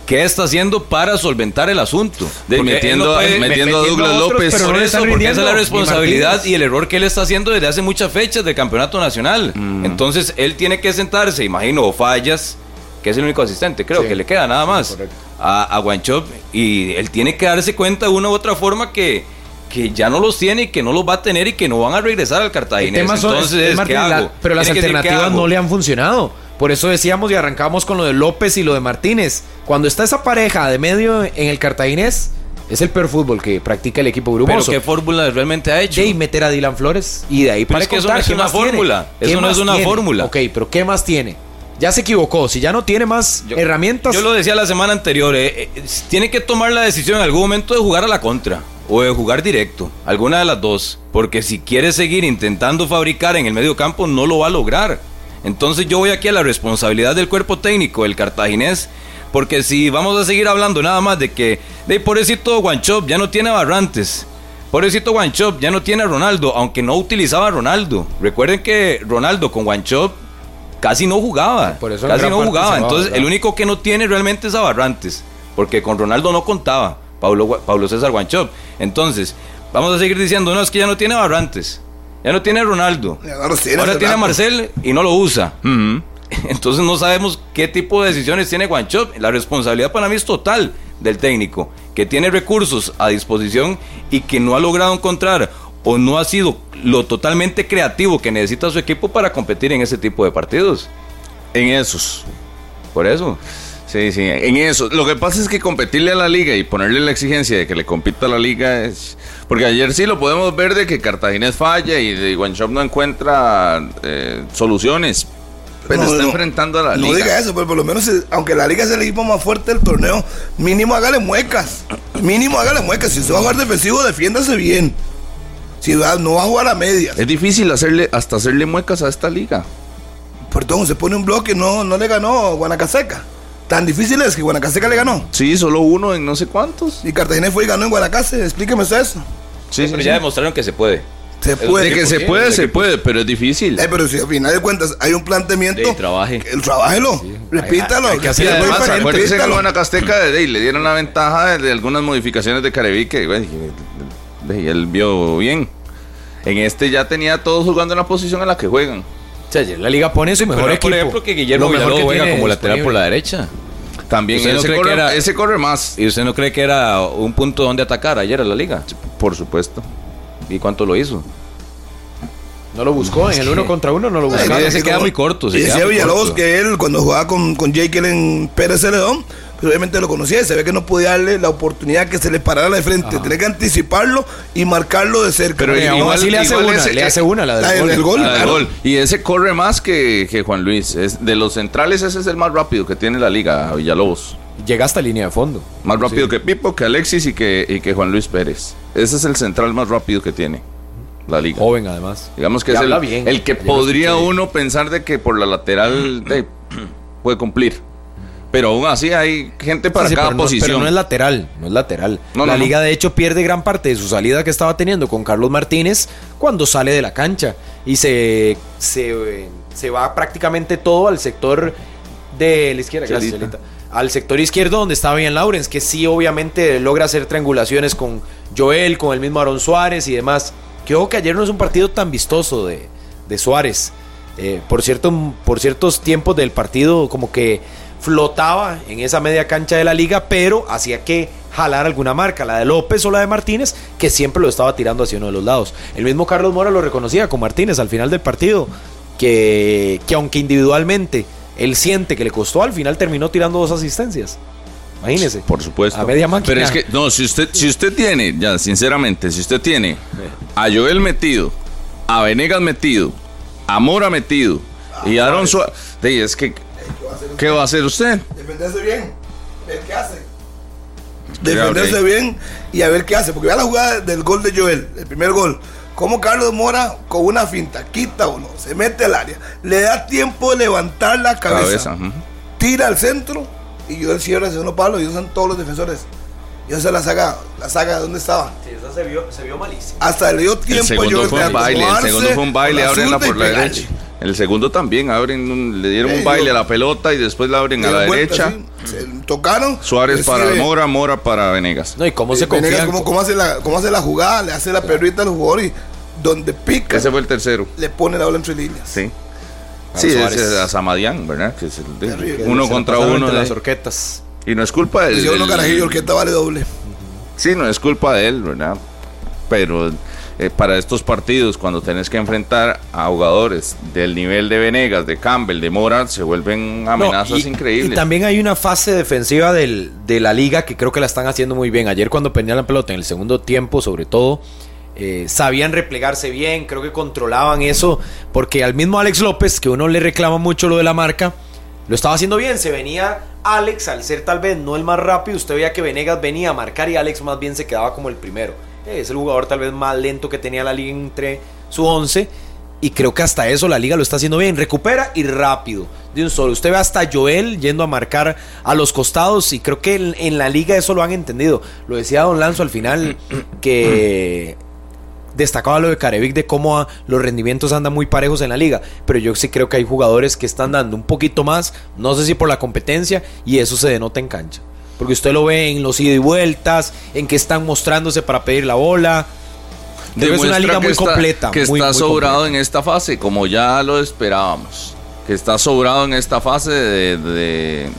¿Qué está haciendo para solventar el asunto? De- metiendo- puede- metiendo a Douglas otros, López. Pero no por le eso, porque esa es la responsabilidad y el error que él está haciendo desde hace muchas fechas del campeonato nacional. Mm. Entonces él tiene que sentarse, imagino, o fallas, que es el único asistente, creo Sí. que le queda nada más Correcto. a, a Guanchop. Y él tiene que darse cuenta de una u otra forma que, que ya no los tiene y que no los va a tener y que no van a regresar al Cartaginés. tema son- Entonces, es, ¿qué Martín, hago? la- pero las Tiene que decir, ¿qué alternativas no le han funcionado. Por eso decíamos y arrancamos con lo de López y lo de Martínez. Cuando está esa pareja de medio en el cartaginés, es el peor fútbol que practica el equipo Pero brumoso. ¿qué fórmula realmente ha hecho? De ahí meter a Dylan Flores y de ahí Pero para es que eso no es ¿qué una fórmula. ¿Qué Eso no es una tiene? fórmula. Ok, pero ¿qué más tiene? ya se equivocó. Si ya no tiene más Yo- herramientas. Yo lo decía la semana anterior, eh, eh, tiene que tomar la decisión en algún momento de jugar a la contra o de jugar directo, alguna de las dos, porque si quiere seguir intentando fabricar en el medio campo no lo va a lograr. Entonces yo voy aquí a la responsabilidad del cuerpo técnico del cartaginés, porque si vamos a seguir hablando nada más de que, de pobrecito Guanchop ya no tiene a Barrantes, pobrecito Guanchop ya no tiene a Ronaldo, aunque no utilizaba a Ronaldo. Recuerden que Ronaldo con Guanchop casi no jugaba. Por eso casi no jugaba. Entonces, ¿verdad? el único que no tiene realmente es a Barrantes. Porque con Ronaldo no contaba. Pablo, Pablo César Guanchop. Entonces, vamos a seguir diciendo, no, es que ya no tiene a Barrantes. Ya no tiene a Ronaldo. Ahora tiene a. Marcel y no lo usa. Entonces no sabemos qué tipo de decisiones tiene Guanchop. La responsabilidad para mí es total del técnico, que tiene recursos a disposición y que no ha logrado encontrar o no ha sido lo totalmente creativo que necesita su equipo para competir en ese tipo de partidos. En esos. Por eso. Sí, sí, en eso. Lo que pasa es que competirle a la liga y ponerle la exigencia de que le compita a la liga es... Porque ayer sí lo podemos ver de que Cartaginés falla y de Guanchop no encuentra eh, soluciones. Pero No, está no, enfrentando a la no liga. diga eso, pero por lo menos, eh, aunque la liga es el equipo más fuerte del torneo, mínimo hágale muecas. Mínimo hágale muecas. Si usted va a jugar defensivo, defiéndase bien. Si va- no va a jugar a medias. Es difícil hacerle hasta hacerle muecas a esta liga. Perdón, se pone un bloque, no, no le ganó Guanacaseca. Tan difícil es que Guanacaseca le ganó. Sí, solo uno en no sé cuántos. Y Cartagena fue y ganó en Guanacaste. Explíqueme usted eso. Sí, Pero ya demostraron que se puede. Se puede. De que se sí, puede, se equipos. puede, pero es difícil. Eh, pero si al final de cuentas hay un planteamiento. De trabaje. El trabájelo. Repítalo. hay que hacer Sí, además, repítalo. acuérdense que Guanacasteca de, le dieron la ventaja de, de algunas modificaciones de Careví que él vio bien. En este ya tenía todos jugando en la posición en la que juegan. O sea, ayer la liga pone su mejor Pero, equipo. por ejemplo, que Guillermo Lo mejor Villalobos que juega como lateral por la derecha. También ¿Usted no ese, cree que corre, era- ese corre más, ¿Y usted no cree que era un punto donde atacar ayer a la liga? por supuesto. ¿Y cuánto lo hizo? No lo buscó, en el uno contra uno no lo buscó. No, se y queda muy corto, se y decía Villalobos corto. que él, cuando jugaba con, con Jekyll en Pérez Celedón, obviamente lo conocía y se ve que no podía darle la oportunidad que se le parara de frente. Tenía que anticiparlo y marcarlo de cerca. Pero igual- le hace igual una, ese- le hace una, la del la del- gol. del gol. La del claro. gol. Y ese corre más que, que Juan Luis. Es, de los centrales, ese es el más rápido que tiene la liga, Villalobos. Llega hasta línea de fondo. Más rápido que Pipo, que Alexis y que, y que Juan Luis Pérez. Ese es el central más rápido que tiene la liga. Joven, además. Digamos que Y es el, habla bien. el que podría uno pensar de que por la lateral de- puede cumplir. Pero aún así hay gente para Sí, cada pero no- posición. pero no es lateral, no es lateral. No, la no, no. liga de hecho pierde gran parte de su salida que estaba teniendo con Carlos Martínez cuando sale de la cancha y se, se, se va prácticamente todo al sector de la izquierda, gracias. Chelita. al sector izquierdo donde estaba bien Lawrence, que sí obviamente logra hacer triangulaciones con Joel, con el mismo Aaron Suárez y demás. Que ojo que ayer no es un partido tan vistoso de, de Suárez. Eh, por, cierto, por ciertos tiempos del partido como que flotaba en esa media cancha de la liga, pero hacía que jalar alguna marca, la de López o la de Martínez, que siempre lo estaba tirando hacia uno de los lados. El mismo Carlos Mora lo reconocía con Martínez al final del partido, que, que aunque individualmente él siente que le costó, al final terminó tirando dos asistencias. Imagínese. Por supuesto. A media máquina. Pero es que, no, si usted, si usted tiene, ya, sinceramente, si usted tiene a Joel metido, a Venegas metido, a Mora metido y a Aaron Suárez, de, es que, ¿qué va a hacer usted? Defenderse bien. Ver qué hace. Defenderse bien y a ver qué hace. Porque vea la jugada del gol de Joel, el primer gol. Como Carlos Mora con una finta, quita uno, se mete al área, le da tiempo de levantar la cabeza, tira al centro y Joel cierra el segundo palo y usan todos los defensores. Y esa la saga, la saga de dónde estaba. Sí, esa se vio, se vio malísimo. Hasta le dio El tiempo a segundo Joel fue un baile, el segundo fue un baile, y por la derecha. El segundo también, abren un- le dieron un Eh, baile yo- a la pelota y después la abren a la vuelta, derecha. sí. Se tocaron. Suárez para Mora, Mora para Venegas. No, y cómo se Venegas, confían. cómo, cómo hace la, cómo hace la jugada, le hace la perrita al jugador y donde pica, Ese fue el tercero. le pone la bola entre líneas. Sí. A Sí, Suárez. es a Samadián, ¿verdad? Que es el de- Terrible. uno Se contra uno. de- las horquetas. y no es culpa de él. Si uno el- carajillo, orquesta vale doble. Sí, no es culpa de él, ¿verdad? Pero eh, para estos partidos, cuando tenés que enfrentar a jugadores del nivel de Venegas, de Campbell, de Mora, se vuelven amenazas No, y- increíbles. Y también hay una fase defensiva del- de la liga que creo que la están haciendo muy bien. Ayer cuando perdían la pelota en el segundo tiempo, sobre todo, eh, sabían replegarse bien, creo que controlaban eso, porque al mismo Alex López, que uno le reclama mucho lo de la marca, lo estaba haciendo bien. Se venía Alex, al ser tal vez no el más rápido, usted veía que Venegas venía a marcar y Alex más bien se quedaba como el primero. Es el jugador tal vez más lento que tenía la liga entre su 11 y creo que hasta eso la liga lo está haciendo bien. Recupera y rápido, de un solo. Usted ve hasta Joel yendo a marcar a los costados y creo que en, la liga eso lo han entendido. Lo decía Don Lanzo al final que destacaba lo de Carevic de cómo los rendimientos andan muy parejos en la liga, pero yo sí creo que hay jugadores que están dando un poquito más, no sé si por la competencia, y eso se denota en cancha. Porque usted lo ve en los ida y vueltas, en que están mostrándose para pedir la bola. es una liga muy completa. Que está sobrado en esta fase, como ya lo esperábamos. Que está sobrado en esta fase de,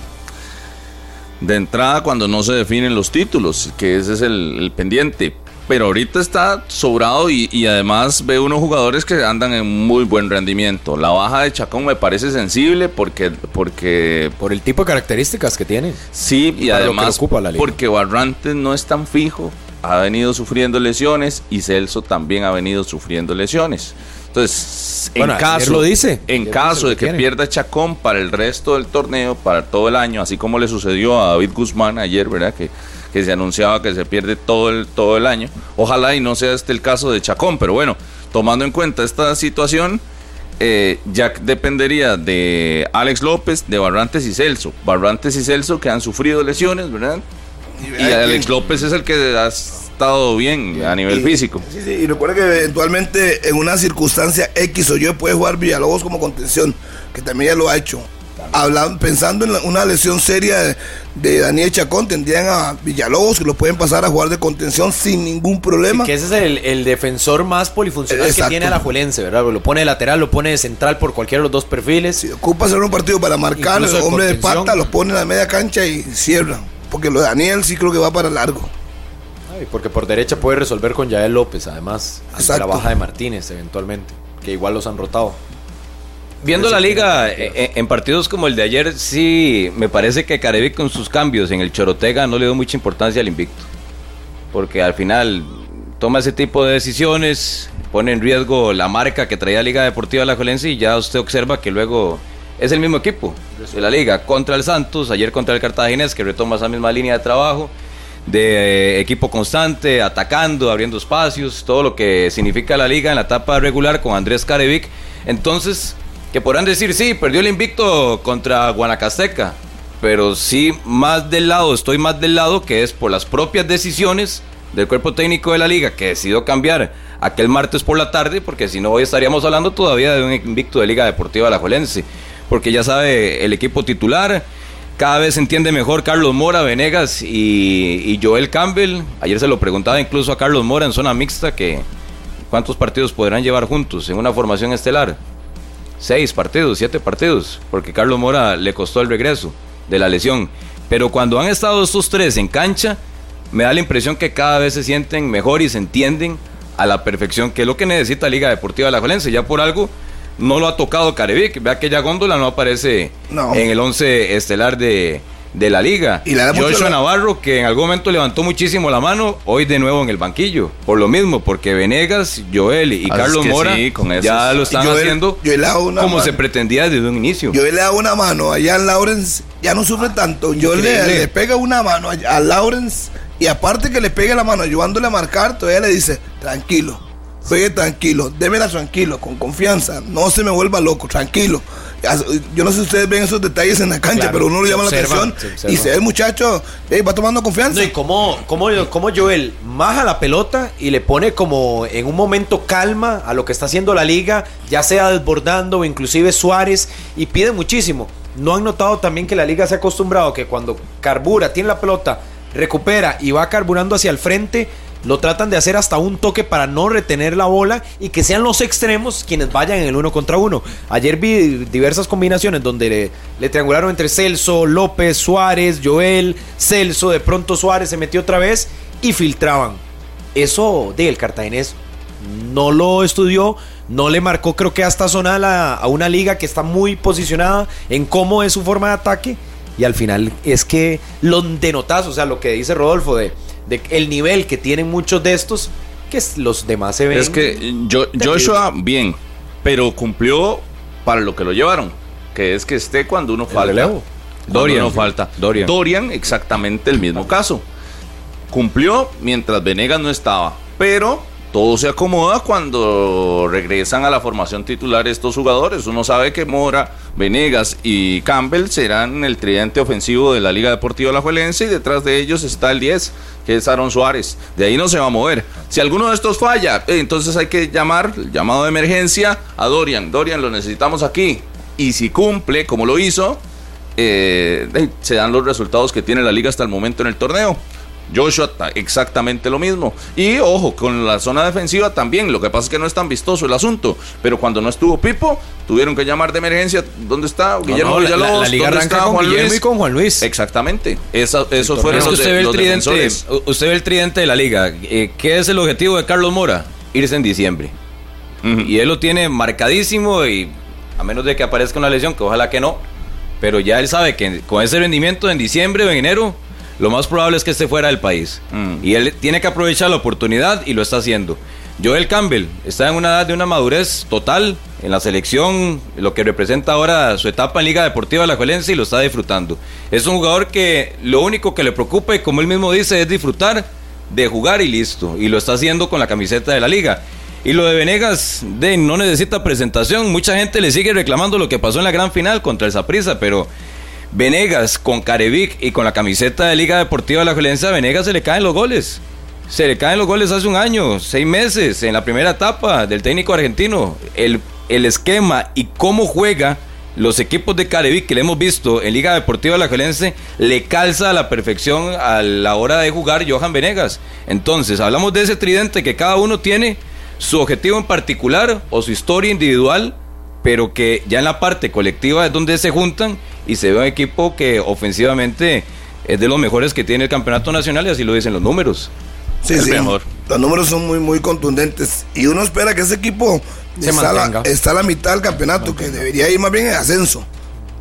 de, entrada cuando no se definen los títulos, que ese es el pendiente pero ahorita está sobrado y, además ve unos jugadores que andan en muy buen rendimiento. La baja de Chacón me parece sensible porque... porque Por el tipo de características que tiene. Sí, y además porque Barrantes no es tan fijo, ha venido sufriendo lesiones y Celso también ha venido sufriendo lesiones. Entonces, en caso, lo dice. En caso de que pierda Chacón para el resto del torneo, para todo el año, así como le sucedió a David Guzmán ayer, ¿verdad? Que que se anunciaba que se pierde todo el, todo el año. Ojalá y no sea este el caso de Chacón, pero bueno, tomando en cuenta esta situación, eh, ya dependería de Alex López, de Barrantes y Celso. Barrantes y Celso que han sufrido lesiones, ¿verdad? Y, Alex López es el que ha estado bien a nivel físico. Sí, sí, y recuerda que eventualmente en una circunstancia X o Y puede jugar Villalobos como contención, que también ya lo ha hecho hablando, pensando en una lesión seria de, Daniel Chacón, tendrían a Villalobos que lo pueden pasar a jugar de contención sin ningún problema. que ese es el, defensor más polifuncional que tiene la Juelense, ¿verdad? Lo pone de lateral, lo pone de central por cualquiera de los dos perfiles. Si ocupa hacer un partido para marcar, el hombre de pata lo pone en la media cancha y cierra. Porque lo de Daniel sí creo que va para largo. porque por derecha puede resolver con Yael López, además. La baja de Martínez, eventualmente. Que igual los han rotado. Viendo la liga eh, eh, en, partidos como el de ayer, sí, me parece que Carevic con sus cambios en el Chorotega no le dio mucha importancia al invicto. Porque al final toma ese tipo de decisiones, pone en riesgo la marca que traía Liga Deportiva La Jolense y ya usted observa que luego es el mismo equipo de la liga contra el Santos, ayer contra el Cartaginés que retoma esa misma línea de trabajo de eh, equipo constante, atacando, abriendo espacios, todo lo que significa la liga en la etapa regular con Andrés Carevic. Entonces, que podrán decir, sí, perdió el invicto contra Guanacasteca, pero sí más del lado, estoy más del lado que es por las propias decisiones del cuerpo técnico de la liga que decidió cambiar aquel martes por la tarde, porque si no hoy estaríamos hablando todavía de un invicto de Liga Deportiva Alajuelense, porque ya sabe el equipo titular, cada vez se entiende mejor Carlos Mora, Venegas y, y Joel Campbell. Ayer se lo preguntaba incluso a Carlos Mora en zona mixta que cuántos partidos podrán llevar juntos en una formación estelar seis partidos, siete partidos, porque Carlos Mora le costó el regreso de la lesión. Pero cuando han estado estos tres en cancha, me da la impresión que cada vez se sienten mejor y se entienden a la perfección, que es lo que necesita Liga Deportiva de la Jolense. Ya por algo no lo ha tocado Carevic. Vea que ya Góndola no aparece en el once estelar de, de la liga. Y Joshua Navarro, que en algún momento levantó muchísimo la mano, hoy de nuevo en el banquillo. Por lo mismo, porque Venegas, Joel y ah, Carlos Mora ya lo están haciendo como se pretendía desde un inicio. Yo le hago una mano allá a Lawrence, ya no sufre tanto. Yo le, le, pega una mano a Lawrence y aparte que le pegue la mano ayudándole a marcar, todavía le dice, tranquilo. Juegue tranquilo, démela tranquilo, con confianza, no se me vuelva loco, tranquilo. Yo no sé si ustedes ven esos detalles en la cancha, pero uno lo llama la atención y se ve el muchacho, va tomando confianza. y como, como, como Joel maja la pelota y le pone como en un momento calma a lo que está haciendo la liga, ya sea desbordando o inclusive Suárez, y pide muchísimo. ¿No han notado también que la liga se ha acostumbrado que cuando carbura, tiene la pelota, recupera y va carburando hacia el frente, lo tratan de hacer hasta un toque para no retener la bola y que sean los extremos quienes vayan en el uno contra uno. Ayer vi diversas combinaciones donde le, triangularon entre Celso, López, Suárez, Joel, Celso, de pronto Suárez se metió otra vez y filtraban. Eso de el cartaginés no lo estudió, no le marcó creo que hasta zona a una liga que está muy posicionada en cómo es su forma de ataque y al final es que lo denotas, o sea, lo que dice Rodolfo de de el nivel que tienen muchos de estos, que los demás se ven. Es que yo, Joshua, bien, pero cumplió para lo que lo llevaron. que es que esté cuando uno falta. relevo. Cuando Dorian. uno falta. Dorian. Dorian, exactamente el mismo caso. Cumplió mientras Venegas no estaba, pero todo se acomoda cuando regresan a la formación titular estos jugadores. Uno sabe que Mora, Venegas y Campbell serán el tridente ofensivo de la Liga Deportiva Alajuelense y detrás de ellos está el 10, que es Aaron Suárez. De ahí no se va a mover. Si alguno de estos falla, eh, entonces hay que llamar, llamado de emergencia, a Dorian. Dorian, lo necesitamos aquí. Y si cumple, como lo hizo, eh, eh, se dan los resultados que tiene la liga hasta el momento en el torneo. Joshua ta- exactamente lo mismo. Y ojo, con la zona defensiva también. Lo que pasa es que no es tan vistoso el asunto. Pero cuando no estuvo Pipo, tuvieron que llamar de emergencia. ¿Dónde está Guillermo No, no, la- la- Villalobos? la liga ¿Dónde arranca está con Juan Guillermo Luis? y con Juan Luis. Exactamente. Esa- esos fueron Es que los, usted de- ve el los tridente, defensores. u- usted ve el tridente de la liga. Eh, ¿Qué es el objetivo de Carlos Mora? Irse en diciembre. Y él lo tiene marcadísimo y a menos de que aparezca una lesión, que ojalá que no, pero ya él sabe que con ese rendimiento en diciembre o en enero, lo más probable es que esté fuera del país. Mm. Y él tiene que aprovechar la oportunidad y lo está haciendo. Joel Campbell está en una edad de una madurez total en la selección, lo que representa ahora su etapa en Liga Deportiva La y lo está disfrutando. Es un jugador que lo único que le preocupa y como él mismo dice es disfrutar de jugar y listo. Y lo está haciendo con la camiseta de la liga. Y lo de Venegas, de, no necesita presentación. Mucha gente le sigue reclamando lo que pasó en la gran final contra el Saprissa, pero Venegas con Carevic y con la camiseta de Liga Deportiva de la Violencia, a Venegas se le caen los goles. Se le caen los goles hace un año, seis meses, en la primera etapa del técnico argentino. El, el esquema y cómo juega los equipos de Carevic que le hemos visto en Liga Deportiva La Alajuelense le calza a la perfección a la hora de jugar Johan Venegas. Entonces, hablamos de ese tridente que cada uno tiene su objetivo en particular o su historia individual, pero que ya en la parte colectiva es donde se juntan y se ve un equipo que ofensivamente es de los mejores que tiene el campeonato nacional y así lo dicen los números. Sí, El sí. mejor. Los números son muy, muy contundentes. Y uno espera que ese equipo Se está, a la, mantenga. está a la mitad del campeonato, que debería ir más bien en ascenso.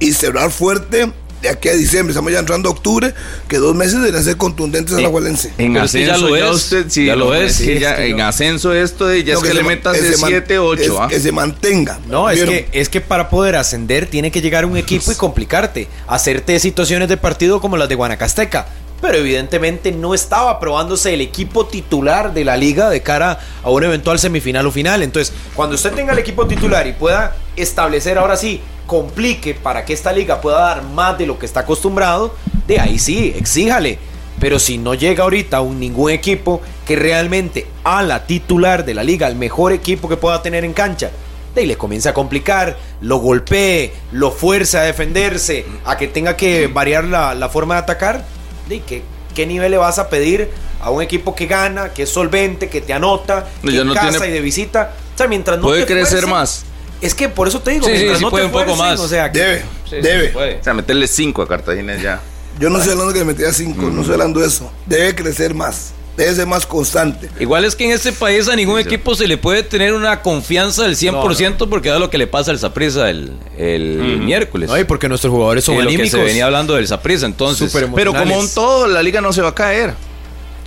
Y cerrar fuerte de aquí a diciembre. Estamos ya entrando a octubre, que dos meses deberían ser contundentes a la Gualense. En Pero ascenso ya lo ya es, usted, sí, ya lo es, sí, ya es que en ascenso esto de ya No, es que, le metas de se man- 7, 8, es- ¿ah? Que se mantenga. No, es que, es que para poder ascender tiene que llegar un equipo y complicarte, hacerte situaciones de partido como las de Guanacasteca. Pero evidentemente no estaba probándose el equipo titular de la liga de cara a un eventual semifinal o final. Entonces, cuando usted tenga el equipo titular y pueda establecer ahora sí, complique para que esta liga pueda dar más de lo que está acostumbrado, de ahí sí, exíjale. Pero si no llega ahorita un ningún equipo que realmente a la titular de la liga, el mejor equipo que pueda tener en cancha, de ahí le comienza a complicar, lo golpee, lo fuerza a defenderse, a que tenga que variar la, la forma de atacar, de ¿qué, ¿qué nivel le vas a pedir a un equipo que gana, que es solvente, que te anota, No, que no casa tiene- y de visita? O sea, mientras no Puede te crecer más. Es que por eso te digo, Sí, sí, mientras sí no puede te un poco más. o sea, que- Debe, Sí, sí, debe. O sea, meterle 5 a Cartagena ya. Yo no estoy hablando que le metía cinco, no estoy hablando de eso. Debe crecer más. Debe ser más constante. Igual es que en este país a ningún Sí, sí. equipo se le puede tener una confianza del 100% porque es lo que le pasa al Saprissa el, el miércoles. No, y porque nuestros jugadores son Y lo que anímicos. se venía hablando del Saprissa, entonces. Pero como un todo, la liga no se va a caer.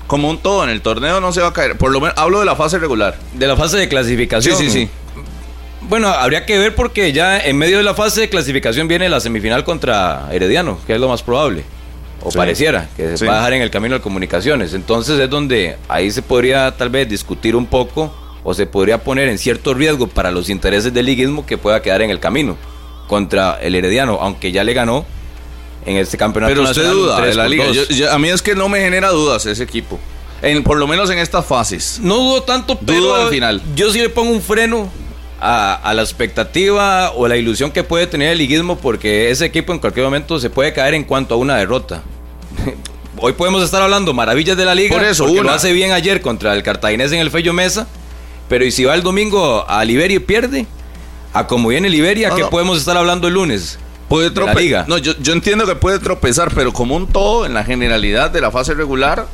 Como un todo, en el torneo no se va a caer. Por lo menos hablo de la fase regular. De la fase de clasificación. Sí, sí, sí. Bueno, habría que ver porque ya en medio de la fase de clasificación viene la semifinal contra Herediano, que es lo más probable. O Sí. pareciera, que se Sí. va a dejar en el camino de comunicaciones. Entonces es donde ahí se podría tal vez discutir un poco o se podría poner en cierto riesgo para los intereses del liguismo que pueda quedar en el camino contra el Herediano, aunque ya le ganó en este campeonato. Pero usted duda de 3 la liga. 2. Yo- yo- a mí es que no me genera dudas ese equipo. En, por lo menos en estas fases. No dudo tanto, pero Dudo al final. yo sí le pongo un freno a, a la expectativa o la ilusión que puede tener el liguismo porque ese equipo en cualquier momento se puede caer en cuanto a una derrota. Hoy podemos estar hablando maravillas de la liga Por eso, porque una. lo hace bien ayer contra el Cartaginés en el Fello Mesa, pero y si va el domingo a Liberia y pierde, a como viene Liberia, No, ¿qué no. podemos estar hablando el lunes? Puede tropezar. No, yo, yo entiendo que puede tropezar, pero como un todo, en la generalidad de la fase regular,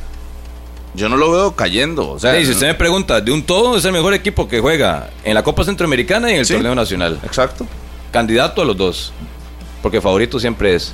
yo no lo veo cayendo. O sea, Sí, si usted me pregunta, de un todo es el mejor equipo que juega en la Copa Centroamericana y en el Sí. torneo nacional. Exacto. Candidato a los dos. Porque favorito siempre es.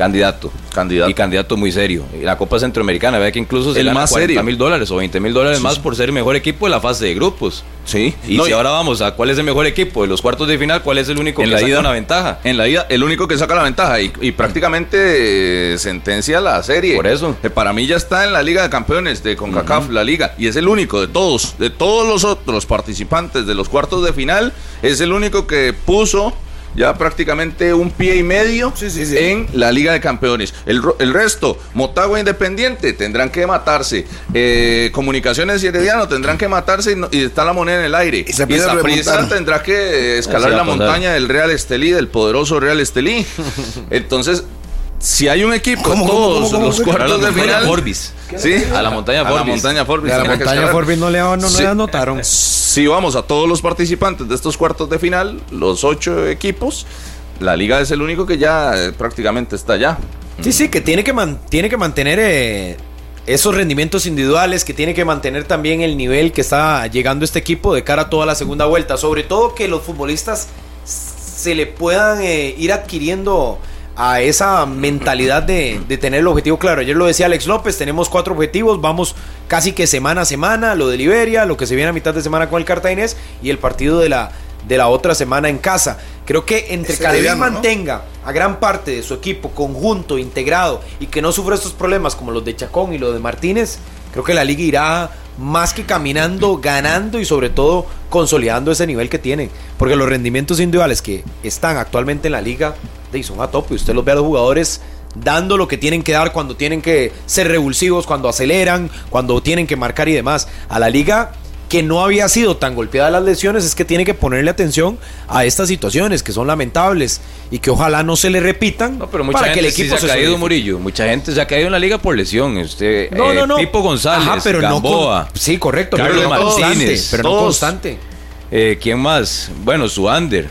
Candidato. Candidato. Y candidato muy serio. Y la Copa Centroamericana, vea que incluso se El gana más 40 serio. mil dólares o 20 mil dólares más por ser el mejor equipo de la fase de grupos. Sí. Y No, si y- ahora vamos a cuál es el mejor equipo de los cuartos de final, cuál es el único En que la saca ida. una ventaja. En la ida, el único que saca la ventaja y, y prácticamente eh, sentencia la serie. Por eso. Eh, para mí ya está en la Liga de Campeones de CONCACAF, la liga, y es el único de todos, de todos los otros participantes de los cuartos de final, es el único que puso ya prácticamente un pie y medio Sí, sí, sí. en la Liga de Campeones. El, el resto, Motagua Independiente, tendrán que matarse. Eh, Comunicaciones y Herediano tendrán que matarse y, no- y está la moneda en el aire. Y Saprissa remontar. tendrá que escalar la a montaña del Real Estelí, del poderoso Real Estelí. Entonces, si hay un equipo, ¿Cómo, todos cómo, cómo, los cuartos de final. Forbis. Sí, A la montaña a la Forbis. montaña Forbis. De la montaña. Forbis no le, no, no Sí. le anotaron. Si vamos a todos los participantes de estos cuartos de final, los ocho equipos, la liga es el único que ya eh, prácticamente está allá. Sí, sí, que tiene que, man- tiene que mantener eh, esos rendimientos individuales, que tiene que mantener también el nivel que está llegando este equipo de cara a toda la segunda vuelta. Sobre todo que los futbolistas se le puedan eh, ir adquiriendo a esa mentalidad de, de tener el objetivo claro. Ayer lo decía Alex López, tenemos cuatro objetivos, vamos casi que semana a semana, lo de Liberia, lo que se viene a mitad de semana con el Cartaginés y el partido de la, de la otra semana en casa. Creo que entre Caribe ¿no? mantenga a gran parte de su equipo conjunto, integrado y que no sufra estos problemas como los de Chacón y los de Martínez, creo que la liga irá más que caminando, ganando y sobre todo consolidando ese nivel que tiene. Porque los rendimientos individuales que están actualmente en la liga son a tope. Usted los ve a los jugadores dando lo que tienen que dar cuando tienen que ser revulsivos, cuando aceleran, cuando tienen que marcar y demás. A la liga que no había sido tan golpeada de las lesiones es que tiene que ponerle atención a estas situaciones que son lamentables y que ojalá no se le repitan No, pero mucha para gente que el sí equipo se ha se caído, solidifique. Murillo. Mucha gente se ha caído en la liga por lesión. Usted, No, eh, no, no. Pipo González, Ajá, pero Gamboa. No con- sí, correcto. Carlos pero no constante. Martínez, Pero no constante. Eh, ¿Quién más? Bueno, Suander.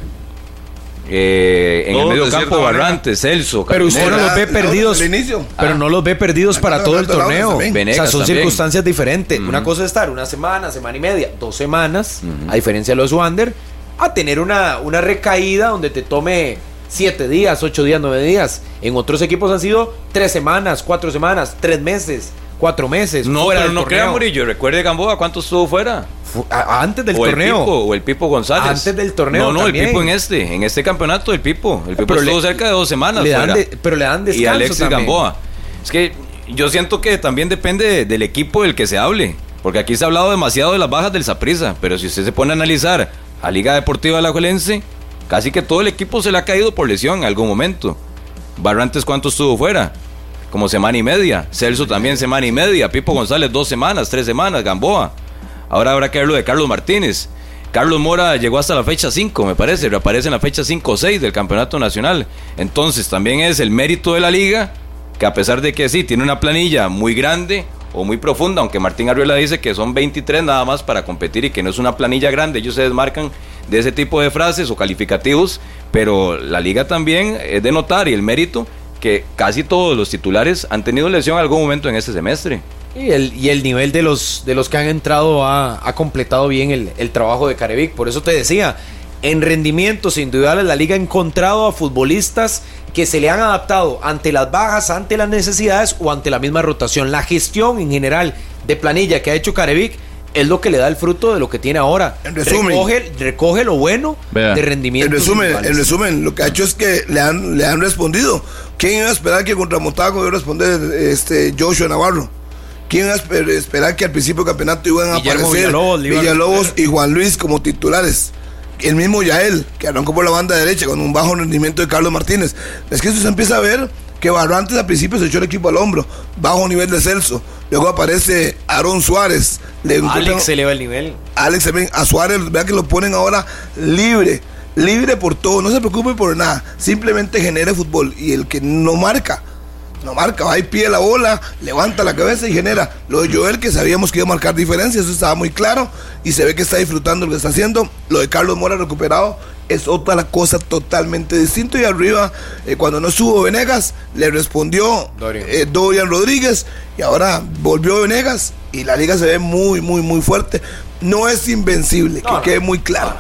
Eh, en el medio campo. Barrantes, Celso. Pero usted no los ve perdidos. inicio. Pero Ah. no los ve perdidos Ah, para todo el torneo. o sea, son también. circunstancias diferentes. Una cosa es estar una semana, semana y media, dos semanas, a diferencia de los Wander, a tener una, una recaída donde te tome siete días, ocho días, nueve días. En otros equipos han sido tres semanas, cuatro semanas, tres meses, cuatro meses. No, fuera pero no crea. Murillo. Recuerde Gamboa, ¿cuánto estuvo fuera? Fu- Antes del o torneo. El Pipo, o el Pipo González. Antes del torneo No, no, también. el Pipo en este. En este campeonato, el Pipo. El Pipo Pero estuvo le- cerca de dos semanas le fuera. de- pero le dan descanso Y Alexis también. Gamboa. Es que yo siento que también depende del equipo del que se hable. Porque aquí se ha hablado demasiado de las bajas del Saprissa. Pero si usted se pone a analizar a Liga Deportiva Alajuelense, casi que todo el equipo se le ha caído por lesión en algún momento. Barrantes, ¿cuánto estuvo fuera? Como semana y media. Celso también semana y media. Pipo González dos semanas, tres semanas. Gamboa. Ahora habrá que ver lo de Carlos Martínez. Carlos Mora llegó hasta la fecha 5, me parece. Reaparece en la fecha 5 o 6 del Campeonato Nacional. Entonces también es el mérito de la liga, que a pesar de que sí, tiene una planilla muy grande o muy profunda, aunque Martín Arriola dice que son 23 nada más para competir y que no es una planilla grande, ellos se desmarcan de ese tipo de frases o calificativos, pero la liga también es de notar y el mérito que casi todos los titulares han tenido lesión en algún momento en este semestre. Y el, y el nivel de los, de los que han entrado ha, ha completado bien el, el trabajo de Carevic. Por eso te decía, en rendimientos individuales la liga ha encontrado a futbolistas que se le han adaptado ante las bajas, ante las necesidades o ante la misma rotación. La gestión en general de planilla que ha hecho Carevic es lo que le da el fruto de lo que tiene ahora. En resumen. recoge, recoge lo bueno Vea. de En rendimientos. resumen, en resumen, lo que ha hecho es que le han, le han respondido. ¿Quién iba a esperar que contra Motago iba a responder este Joshua Navarro? ¿Quién iba a esper- esperar que al principio del campeonato iban a Guillermo aparecer Villalobos y Juan Luis como titulares? El mismo Yael, que arrancó por la banda derecha con un bajo rendimiento de Carlos Martínez. Es que eso se empieza a ver que Barrantes al principio se echó el equipo al hombro, bajo nivel de Celso. Luego aparece Aaron Suárez. Le Alex se eleva el nivel. Alex también, a Suárez, vea que lo ponen ahora libre, libre por todo, no se preocupe por nada, simplemente genere fútbol y el que no marca, no marca, va y pide la bola, levanta la cabeza y genera. Lo de Joel, que sabíamos que iba a marcar diferencias, eso estaba muy claro y se ve que está disfrutando lo que está haciendo. Lo de Carlos Mora recuperado es otra cosa totalmente distinta y arriba, eh, cuando no estuvo Venegas, le respondió Dorian. eh, Dorian Rodríguez y ahora volvió Venegas y la liga se ve muy, muy, muy fuerte. No es invencible, No, no. que quede muy claro.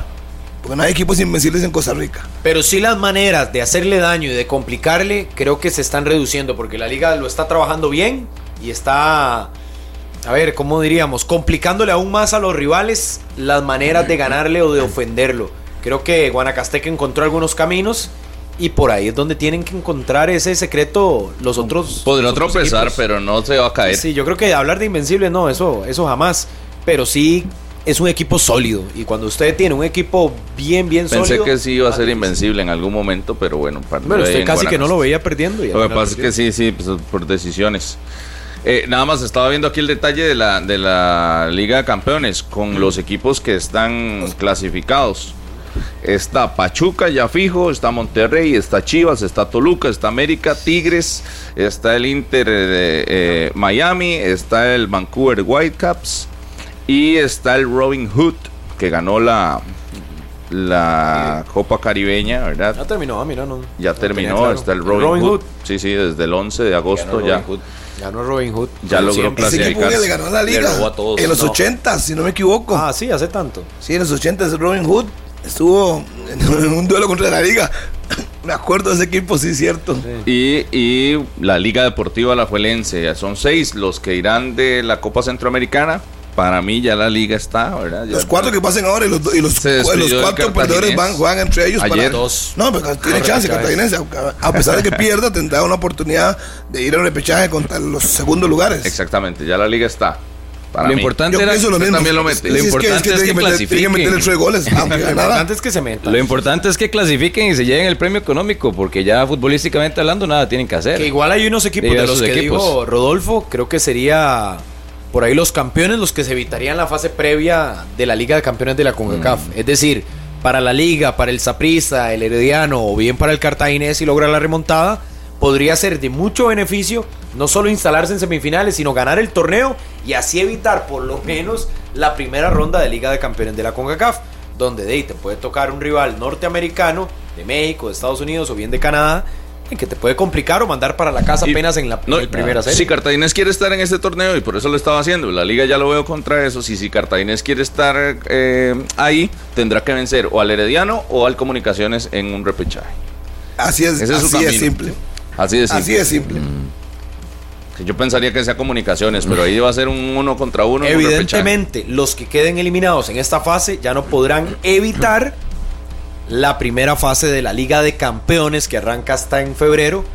Porque no hay equipos invencibles en Costa Rica. Pero sí las maneras de hacerle daño y de complicarle creo que se están reduciendo porque la liga lo está trabajando bien y está, a ver, ¿cómo diríamos? Complicándole aún más a los rivales las maneras de ganarle o de ofenderlo. Creo que Guanacasteca encontró algunos caminos y por ahí es donde tienen que encontrar ese secreto los otros. Podrá los otros tropezar, equipos. pero no se va a caer. Sí, yo creo que hablar de invencibles no, eso, eso jamás. Pero sí es un equipo sólido. Y cuando usted tiene un equipo bien, bien Pensé sólido. que sí iba a ser ah, invencible en algún momento, pero bueno. Bueno, usted casi que no lo veía perdiendo. Lo que pasa es que sí, sí, pues, por decisiones. Eh, nada más estaba viendo aquí el detalle de la, de la Liga de Campeones con los equipos que están clasificados. Está Pachuca ya fijo, está Monterrey, está Chivas, está Toluca, está América, Tigres, está el Inter de eh, Miami, está el Vancouver Whitecaps y está el Robin Hood que ganó la, la Copa Caribeña, ¿verdad? Ya terminó, ah, mira, no. Ya no tenía terminó, claro. está el Robin, Hood. Sí, sí, desde el 11 de agosto ya. Robin. Ganó Robin Hood. Ya logró que le ganó la Le liga robó a todos. en los No. 80, si no me equivoco. Ah, sí, hace tanto. Sí, en los 80 ese Robin Hood estuvo en un duelo contra la liga. Me acuerdo de ese equipo, sí, cierto. Y, y la Liga Deportiva Alajuelense, son seis los que irán de la Copa Centroamericana. Para mí ya la liga está, ¿verdad? Ya- Los cuatro que pasen ahora y los, y los, cuatro perdedores van, juegan entre ellos Ayer. para Dos. No, pero tiene chance. Cartaginés. A pesar de que pierda, tendrá una oportunidad de ir a un repechaje contra los segundos lugares. Exactamente, ya la liga está. Para Lo mí. importante Yo era pienso lo usted mismo. también lo mete. Lo es que- importante es que es tiene que que meter- tiene que clasifiquen. Lo importante es que se meta. Lo importante es que clasifiquen y se lleven el premio económico, porque ya futbolísticamente hablando nada tienen que hacer. Que igual hay unos equipos de los que equipos. dijo Rodolfo, creo que sería por ahí los campeones los que se evitarían la fase previa de la Liga de Campeones de la CONCACAF. Mm. Es decir, para la Liga, para el Saprissa, el Herediano o bien para el Cartaginés si logra la remontada, podría ser de mucho beneficio no solo instalarse en semifinales, sino ganar el torneo y así evitar por lo menos la primera ronda de Liga de Campeones de la CONCACAF, donde de ahí te puede tocar un rival norteamericano, de México, de Estados Unidos o bien de Canadá, que te puede complicar o mandar para la casa Y- apenas en la No, en primera serie. Si Cartaginés quiere estar en este torneo y por eso lo estaba haciendo, la liga ya lo veo contra eso. Si, si Cartaginés quiere estar eh, ahí, tendrá que vencer o al Herediano o al Comunicaciones en un repechaje. Así es, Ese es su así es simple. Así de simple. Así es simple. Que Yo pensaría que sea Comunicaciones, pero ahí va a ser un uno contra uno. un. Evidentemente, los que queden eliminados en esta fase ya no podrán evitar la primera fase de la Liga de Campeones que arranca hasta en febrero,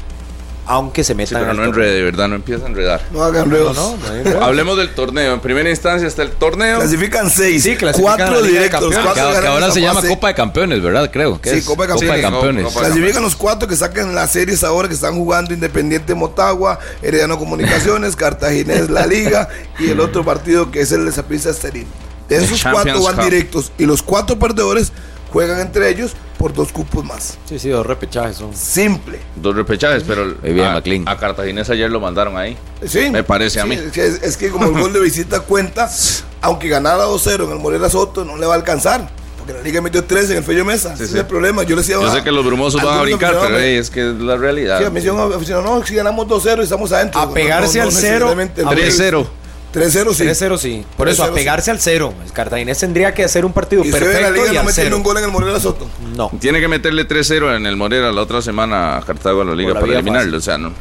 aunque se Sí, metan pero al no enrede, de verdad, no empieza a enredar. No hagan No, ruedos. no. Hablemos del torneo. En primera instancia está el torneo. Clasifican seis. Sí, clasifican cuatro directos. Cuatro Que, ahora se llama fase. Copa de Campeones, ¿verdad? Creo. que Sí, es Copa de Campeones. Copa de Sí, Campeones. Clasifican los cuatro que sacan las series ahora que están jugando Independiente Motagua, Herediano Comunicaciones, Cartaginés La Liga y el otro partido que es el de Saprissa Estelín. De esos cuatro van Cup. directos y los cuatro perdedores juegan entre ellos por dos cupos más. Sí, sí, dos repechajes son. Simple. Dos repechajes, pero bien, a, McLean. a Cartaginés ayer lo mandaron ahí. Sí, Me parece a Sí, mí. Es que, es que como el gol de visita cuenta, aunque ganara 2-0 en el Morera Soto, no le va a alcanzar. Porque la liga metió 3 en el Fello Mesa. Ese sí. es el problema. Yo le decía Yo a- sé que los brumosos van a brincar, pero me- hey, es que es la realidad. Sí, a un aficionado, no, si ganamos 2-0 y estamos adentro. A pegarse al cero, necesariamente. a 3-0. 3-0 sí. 3-0 sí. Por eso, 3-0 a pegarse al cero. El Cartaginés tendría que hacer un partido Y la perfecto liga y no al cero. un gol en el Morera Soto. No. Tiene que meterle 3-0 en el Morera la otra semana a Cartago a la liga la para eliminarlo. O sea, no.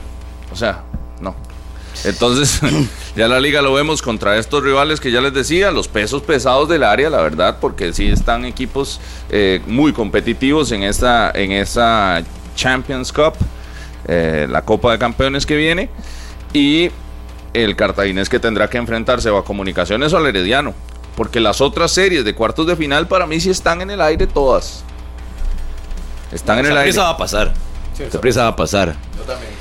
O sea, no. Entonces, ya la liga lo vemos contra estos rivales que ya les decía, los pesos pesados del área, la verdad, porque sí están equipos eh, muy competitivos en esta, en esa Champions Cup, eh, la Copa de Campeones que viene, y el cartaginés que tendrá que enfrentarse o a Comunicaciones o al Herediano, porque las otras series de cuartos de final para mí sí están en el aire todas. Están en el aire. Saprissa va a pasar. Saprissa va a pasar.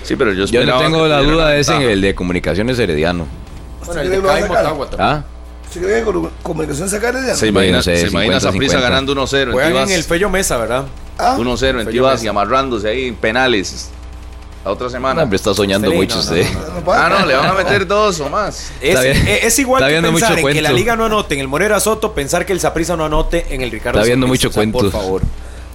Sí, pero yo Yo no tengo la duda es en el de Comunicaciones Herediano. Bueno, ¿Sí el que de lo va a Cai sacar? Motagua también. ¿Ah? ¿Se cree que comunicación sacar el Se imagina, no sé, se imagina 50, Saprissa 50. ganando 1-0 en Juegan Tibás. en el Fello Mesa, ¿verdad? Ah, 1-0 en Mesa. y amarrándose ahí en penales. La otra semana. Hombre, está soñando Sí, mucho no, no, usted. no, no. Ah, no, le van a meter dos o más. Es, es igual Está que viendo pensar mucho en que la cuento. liga no anote en el Morera Soto, pensar que el Saprissa no anote en el Ricardo Está viendo mucho O sea, Por cuento. favor.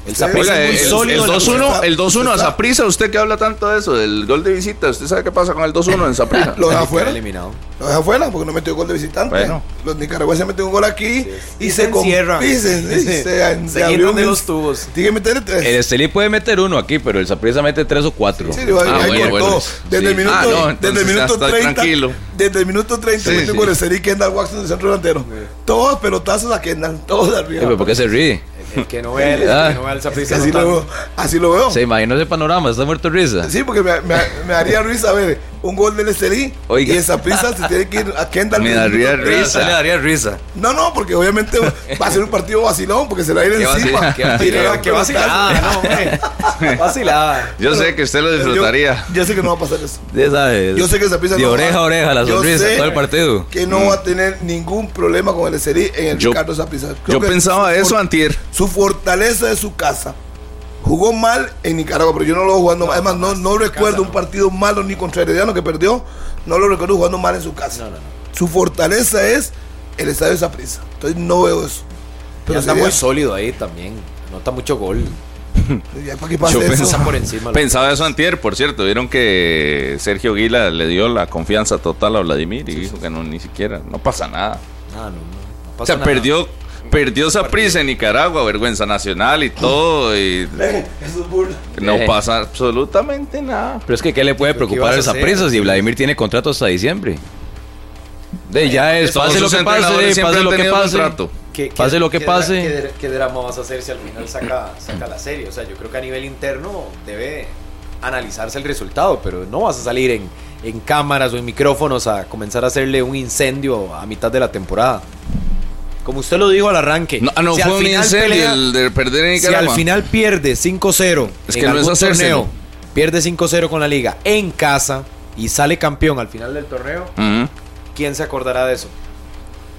El Sí, Oiga, es muy el, sólido. el en la 2-1 está- el 2-1 a Saprissa, usted que habla tanto de eso, del gol de visita, ¿usted sabe qué pasa con el 2-1 en Saprissa? Lo deja afuera. eliminado. Lo deja afuera porque no metió gol de visitante. Bueno. Los nicaragüenses metió un gol aquí y, Y se, se encierran. y se, y se- se Se abrió de un- los tubos. Tiene que meterle tres. El Estelí puede meter uno aquí, pero el Saprissa mete tres o cuatro. Sí, ahí- Ah, ahí bueno, cortó. bueno. Desde, Sí. el minuto, Ah, no, desde el minuto está 30. tranquilo. Desde el minuto 30 Sí, metió sí. con el Seri Kendall Watson de centro delantero. Todos pelotazos a Kendall, todos Sí, arriba. ¿Por qué se ríe? El que no ve, el Ah. que no ve al Es que Saprissa así, no lo veo, así lo veo. Se imaginó ese panorama, está muerto de risa. Sí, porque me, me, me haría risa ver un gol del Estelí Oiga. y esa prisa se tiene que ir a Kendall. Me daría minuto 30. risa. le daría risa. No, no, porque obviamente va a ser un partido vacilón porque se le va a ir Qué encima. va vacilada, no. Yo sé que usted lo disfrutaría. Yo, sé que no va a pasar eso. Ya sabes. Yo sé que esa De oreja a oreja la sonrisa todo el partido. Que no va a tener ningún problema con el Estelí en el Yo- Ricardo Zaprisa. Yo pensaba eso antier. Su fortaleza de su casa. Jugó mal en Nicaragua, pero yo no lo veo jugando mal. Además, no, no recuerdo un partido malo ni contra Herediano que perdió. No lo recuerdo jugando mal en su casa. Su fortaleza es el estadio de Zaprisa. Entonces no veo eso. Pero está sería- muy sólido ahí también. Nota mucho gol. ya, ¿para qué pasa Yo? Pasa por encima. Pensaba eso antier, por cierto. Vieron que Sergio Guila le dio la confianza total a Vladimir y dijo que no, ni siquiera, no pasa nada. Ah, no, no, no O sea, nada. perdió, perdió esa prisa en Nicaragua, vergüenza nacional y todo. Y Eso es burla. no Eh. pasa absolutamente nada. Pero es que, ¿qué le puede ¿Pero qué preocupar a esa prisa si Vladimir tiene contrato hasta diciembre? De ya es, pase lo que pase, pase lo que pase. contrato. ¿Qué- Pase qué- lo que qué pase. dra- ¿qué, dra- qué drama vas a hacer si al final saca, saca la serie? O sea, yo creo que a nivel interno debe analizarse el resultado, pero no vas a salir en, en cámaras o en micrófonos a comenzar a hacerle un incendio a mitad de la temporada. Como usted lo dijo al arranque. No, ah, no si al fue un final incendio pelea- el de perder en Si al Nicaragua. final pierde 5-0 Es en que no es algún hacérselo. torneo, pierde 5-0 con la liga en casa y sale campeón al final del torneo. ¿quién se acordará de eso?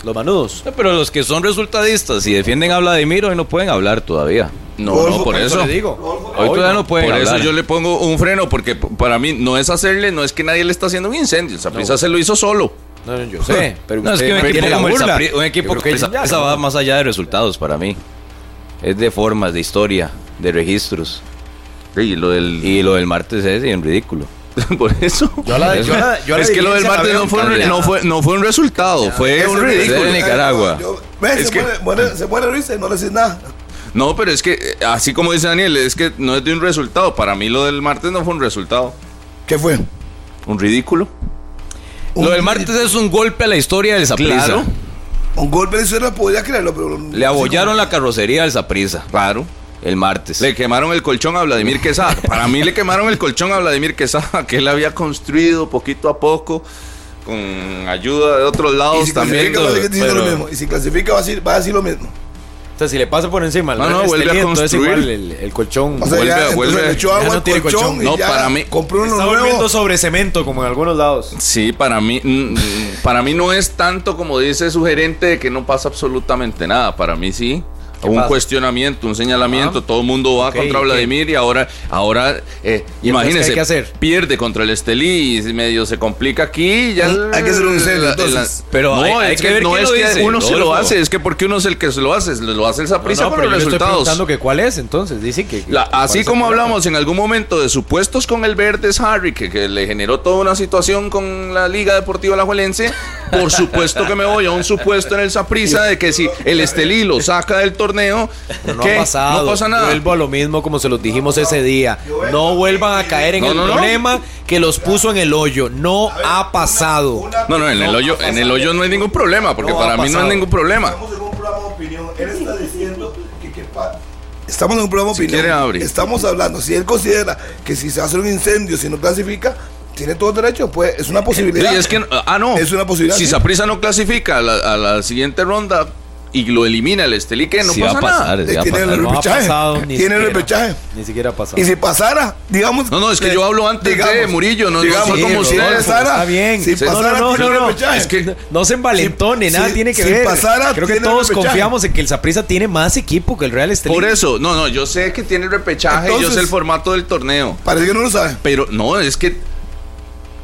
Los manudos. No, Pero los que son resultadistas y defienden a Vladimir hoy no pueden hablar todavía. No, Golfo, no, por por eso. le digo. Hoy todavía no pueden Por eso yo le pongo un freno, porque para mí no es hacerle, no es que nadie le está haciendo un incendio. El Saprissa se lo hizo solo. No, no, yo sé, pero No, es usted que un equipo el. Sapri- un equipo el que no. va más allá de resultados para mí. Es de formas, de historia, de registros. Sí, lo del. Y lo del martes es bien ridículo. por eso. Yo la- yo la- yo la es que lo del martes no fue, un, no, fue, no fue un resultado, fue un es ridículo. de Nicaragua. Yo- ve, Es se, que- muere, muere- se muere y no le dices nada. No, pero es que, eh, así como dice Daniel, es que no es de un resultado. Para mí lo del martes no fue un resultado. ¿Qué fue? Un ridículo. Lo del martes es un golpe a la historia del Saprissa. Claro. Un gol Venezuela podría creerlo, pero. Le abollaron la carrocería al Saprissa Claro. el martes. Le quemaron el colchón a Vladimir Quesada. Para mí le quemaron el colchón a Vladimir Quesada, que él había construido poquito a poco, con ayuda de otros Y lados si también. clasifica, va a seguir diciendo pero- lo mismo. Y si clasifica, va a decir, va a decir lo mismo. Si le pasa por encima No, no, vuelve a construir. igual el, el colchón. O sea, Vuelve ya, vuelve- le echó ya agua no al colchón. colchón. y No, ya para mí- Compró uno Está nuevo. durmiendo sobre cemento, como en algunos lados. Sí, para mí, mm, mm, para mí no es tanto como dice su gerente de que no pasa absolutamente nada. Para mí sí. Un pasa? cuestionamiento, un señalamiento, Ajá. todo el mundo va Ok, contra. Vladimir y ahora, ahora eh, ¿Y que hacer? pierde contra el Estelí y medio se complica aquí. Ya Hay que hacer un la- Pero no, hay- hay es que que, ver no quién es lo que dice, uno se lo hace, es que porque uno es el que se lo hace, lo hace el Saprissa No, no, por pero los estoy resultados. preguntando que cuál es, entonces. Dice que. La- ¿cuál así como hablamos en algún momento de supuestos con el Verdes Harry, que, que le generó toda una situación con la Liga Deportiva Alajuelense, por supuesto que me voy a un supuesto en el Saprissa de que si el Estelí lo saca del torneo, Pero no ¿qué? ha pasado. No pasa nada. Vuelvo a lo mismo como se los dijimos ese día. No vuelvan a caer en No, el no, no. problema que los puso en el hoyo. No ha pasado. No, no, en el hoyo, en el hoyo no hay ningún problema, porque para mí no hay ningún problema. Estamos en un programa de opinión. Él está diciendo que, Estamos en un programa de Si opinión. quiere. Estamos hablando. Si él considera que si se hace un incendio, si no clasifica, tiene todo derecho. Pues es una Sí, posibilidad. es que, ah, no. Es una posibilidad, Si sí. Saprissa no clasifica a la, a la siguiente ronda y lo elimina el Estelí, ¿qué? No Sí va pasa a pasar, nada. sí va a Tiene pasar. el repechaje. pasado ni Tiene el siquiera. repechaje. Ni siquiera ha pasado. Y si pasara, digamos. No, no, es que le- yo hablo antes de Murillo, no- digamos, soy como si pasara, Está bien. Si Sí. pasara, no, no, tiene no, no. repechaje. Es que- No se envalentone, Si- nada si- tiene que si ver. pasara, Creo que todos repechaje. confiamos en que el Saprissa tiene más equipo que el Real Estelí. Por eso, no, no, yo sé que tiene el repechaje, yo Entonces- sé el formato del torneo. Parece que no lo sabe. Pero no, es que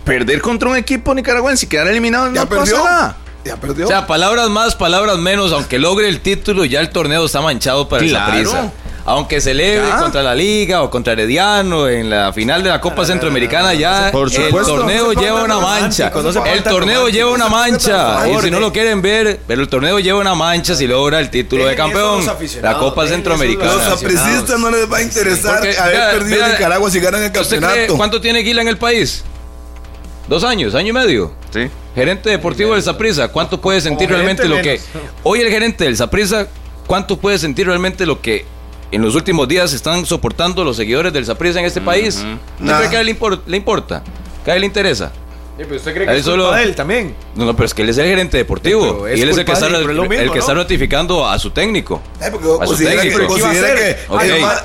perder contra un equipo nicaragüense y quedar eliminado Ya no perdió. pasa nada. Ya perdió. O sea, palabras más, palabras menos, aunque logre el título, ya el torneo está manchado para Claro. el aunque celebre Ya. contra la Liga o contra Herediano en la final de la Copa Centroamericana, ya Por el torneo No lleva una mancha. no El torneo lleva una mancha. pongan Y si no lo quieren ver, pero el torneo lleva una mancha si logra el título de campeón. La Copa Centroamericana. Los aprecistas no les va a interesar Porque, haber perdido vea, Nicaragua si ganan el ¿Usted cree campeonato. cuánto tiene Guila en el país? Dos años, año y medio. Sí. Gerente deportivo del Saprissa, ¿cuánto puede sentir Como realmente lo que hoy el gerente del Saprissa, cuánto puede sentir realmente lo que en los últimos días están soportando los seguidores del Saprissa en este país? ¿Usted Nada. cree que a él le, impor- le importa? ¿Que a él le interesa? ¿Usted cree que es solo- culpa de él también? No, no, pero es que él es el gerente deportivo Pero y él es el que, está, él, pero el que está ¿no? ratificando a su técnico. Eh, a su que,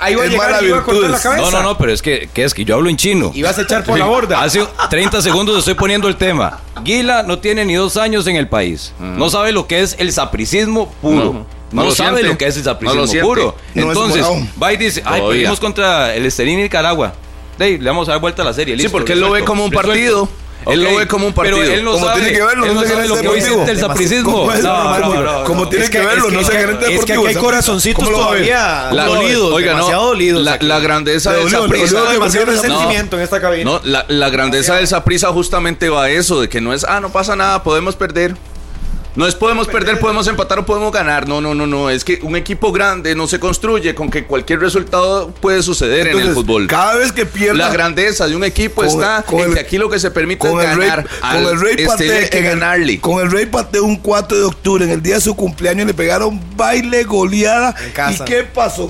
Ahí va a llegar mala y iba a cortar virtud. la cabeza. No, no, no, pero es que, que es que yo hablo en chino. Y vas a echar por la borda. Hace 30 segundos estoy poniendo el tema. Guila no tiene ni dos años en el país. No sabe lo que es el sapricismo puro. No. No, No lo sabe siente. lo que es el sapricismo puro. No Entonces, va y dice, ay, perdimos contra el Estelín y Nicaragua. Dey, le vamos a dar vuelta a la serie. Sí, porque él lo ve como un resuelto. Partido. Él lo ve como un Pero partido. él no Como sabe, tiene que verlo, él no no sé sabe lo es que deportivo. siente el sapricismo. No, no, no, no, Como tiene Es que que- verlo, es no que- gerente Es que deportivo. aquí hay corazoncitos todavía La- dolidos, oiga, no, demasiado dolidos. La, la grandeza del que demasiado resentimiento en esta cabina. No, la, la grandeza del Saprissa justamente va a eso, de que no es, ah, no pasa nada, podemos perder. No es podemos perder, podemos empatar o podemos ganar. No, no, no, no. Es que un equipo grande no se construye con que cualquier resultado puede suceder en el fútbol. Cada vez que pierda. La grandeza de un equipo con- está con en el- que aquí lo que se permite es el, rey, ganar. con el Rey Estelí Paté hay que ganarle. con el Rey Paté un 4 de octubre en el día de su cumpleaños le pegaron baile goleada En casa. y qué pasó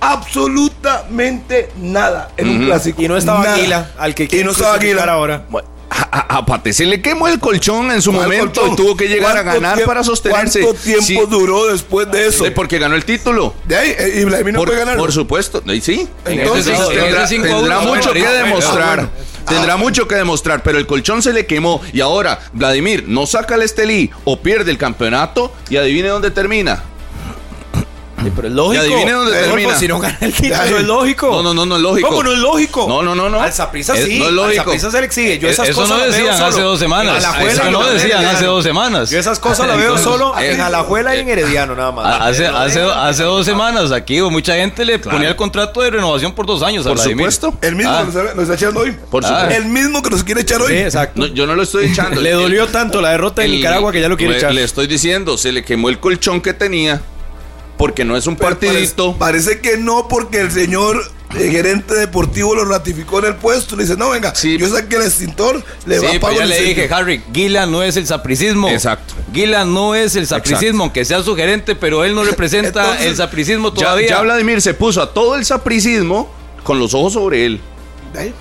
absolutamente nada en un clásico Y no estaba Nada. Aguila, al que y no estaba Aguila ahora. Bueno, A, a- a Pate se le quemó el colchón en su ¿Cuál momento colchón? y tuvo que llegar a ¿Cuánto ganar tiempo- para sostenerse. ¿Cuánto tiempo Sí, duró después de eso? porque ganó el título. De ahí, eh, y Vladimir no Por, puede ganar. por supuesto, y sí. Entonces, Entonces, en tendrá, mucho que demostrar. bueno. Tendrá mucho que demostrar, pero el colchón se le quemó. Y ahora, Vladimir no saca el Estelí o pierde el campeonato y adivine dónde termina. Sí, pero es lógico. Y adivine dónde Rodolfo, termina. Si no gana el título, es lógico. No, no, no, no es lógico. ¿Cómo no es lógico? No, no, no, no. Al Saprissa Es- sí. no es lógico. Al se le exige. Yo Eh, esas Eso cosas no decían solo hace dos en semanas. Eso y no en decían Herediano. hace dos semanas. Yo esas cosas las veo solo eh, en Alajuela y en Herediano, nada más. Hace, hace, hace dos semanas aquí mucha gente le ponía el contrato de renovación por dos años Por supuesto. El mismo Ah. que nos, está- echando hoy. Por Ah. supuesto. El mismo que nos quiere echar hoy. Sí, exacto. No, yo no lo estoy echando. Le dolió tanto la derrota de Nicaragua que ya lo quiere le, echar. Le estoy diciendo, se le quemó el colchón que tenía porque no es un partidito. Parece, parece que no, porque el señor eh, gerente deportivo lo ratificó en el puesto. Le dice, no, venga, Sí. yo saqué el extintor, le Sí, va a pero pagar ya el le dije, Harry, Guila no es el sapricismo. Exacto. Guila no es el sapricismo, aunque sea su gerente, pero él no representa Entonces, el sapricismo Ya, todavía. ya Vladimir se puso a todo el sapricismo con los ojos sobre él. Ahí.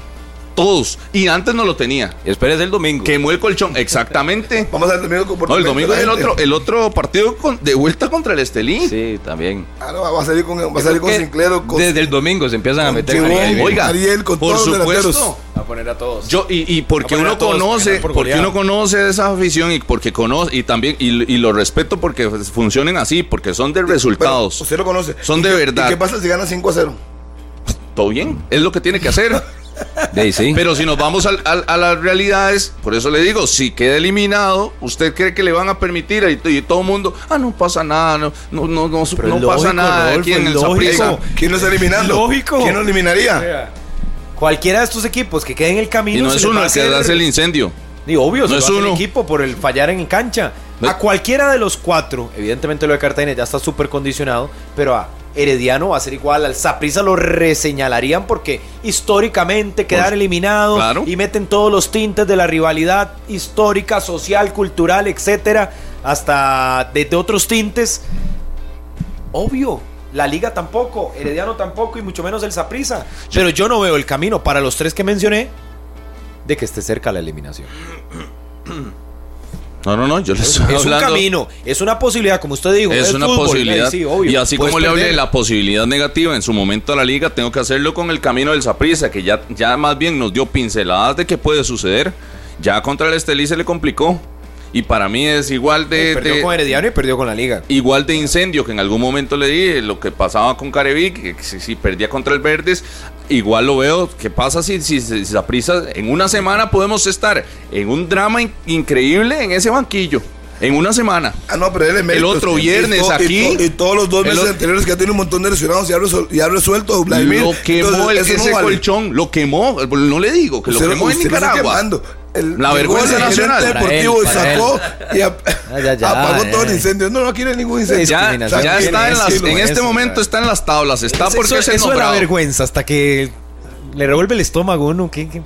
Todos. Y antes no lo tenía. Espérese el domingo. Quemó el colchón. Exactamente. Vamos a ver el domingo No, el domingo es el otro, el otro partido con- de vuelta contra el Estelí. Sí, también. Ah, no, va a salir con, va a salir con Que Sinclair o con, Desde el domingo se empiezan a meter Chibón. Oiga, Ariel, con por todos supuesto. A poner a todos. Yo, y, y porque uno todos, conoce, por porque uno conoce esa afición y porque conoce, y también, y, y lo respeto porque funcionen así, porque son de resultados. usted lo conoce. Son ¿Y de qué- verdad. ¿Y qué pasa si gana 5 a 0? Todo bien, es lo que tiene que hacer. Pero si nos vamos al- al- a las realidades, por eso le digo, si queda eliminado, ¿usted cree que le van a permitir? Y, y todo el mundo, ah, no pasa nada, no, no, no, no, Pero no pasa nada Rodolfo, aquí en es el lógico. Saprissa. ¿Quién lo está eliminando? Lógico. ¿Quién lo eliminaría? Cualquiera de estos equipos que queden en el camino. Y no es uno el que hace el incendio. Y obvio, No se es el uno. equipo por el fallar en cancha. A cualquiera de los cuatro, evidentemente lo de Cartagena ya está súper condicionado, pero a Herediano va a ser igual, al Saprissa lo reseñalarían porque históricamente quedar Por- eliminado claro. y meten todos los tintes de la rivalidad histórica, social, cultural, etcétera, hasta de, de otros tintes. Obvio, la liga tampoco, Herediano tampoco y mucho menos el Saprissa. Pero yo no veo el camino para los tres que mencioné de que esté cerca la eliminación. No, no, no, yo le estoy Es un hablando. camino, es una posibilidad, como usted dijo. Es una fútbol, posibilidad. eh, sí, obvio. y así como le hablé de la posibilidad negativa en su momento a la liga, tengo que hacerlo con el camino del Saprissa, que ya, ya más bien nos dio pinceladas de que puede suceder. Ya contra el Estelí se le complicó. Y para mí es igual de, perdió de- con Herediano y perdió con la liga. igual de incendio que en algún momento le dije, lo que pasaba con Carevic, que si, si perdía contra el Verdes, igual lo veo. ¿Qué pasa si, si, si en una semana podemos estar en un drama in- increíble en ese banquillo? en una semana. Ah, no, pero él es mérito. otro Y viernes y aquí. to- Y, todos los dos El meses anteriores que ha tenido un montón de lesionados y ha, resol- y ha resuelto Vladimir. Lo quemó Entonces, el- no ese vale. colchón, lo quemó. No le digo que lo Usted- quemó en Nicaragua. El- La vergüenza el nacional. Deportivo él, sacó y ap- ya, ya, apagó ya. todo el incendio. No, no quiere ningún incendio. Ya, está en, las- en este eso, momento está en las tablas, está porque eso, es el eso era nombrado. vergüenza hasta que le revuelve el estómago a uno. ¿Qué, qué,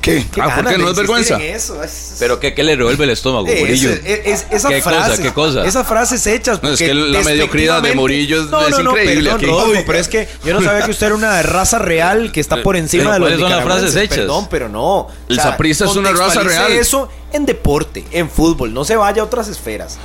¿Qué? qué Ah, ¿por qué? ¿No es vergüenza? eso? Es- Pero ¿qué, qué le revuelve el estómago, Eh, Murillo? es- es- esas ¿Qué cosa, frases, qué cosa? Esas frases hechas. No, es que la mediocridad de Murillo es- es increíble perdón, aquí. Uy. pero es que yo no sabía que usted era una raza real que está por encima Pero de los ¿cuáles son las frases hechas? Perdón, pero no. El saprissa es una raza real. eso en deporte, en fútbol. No se vaya a otras esferas.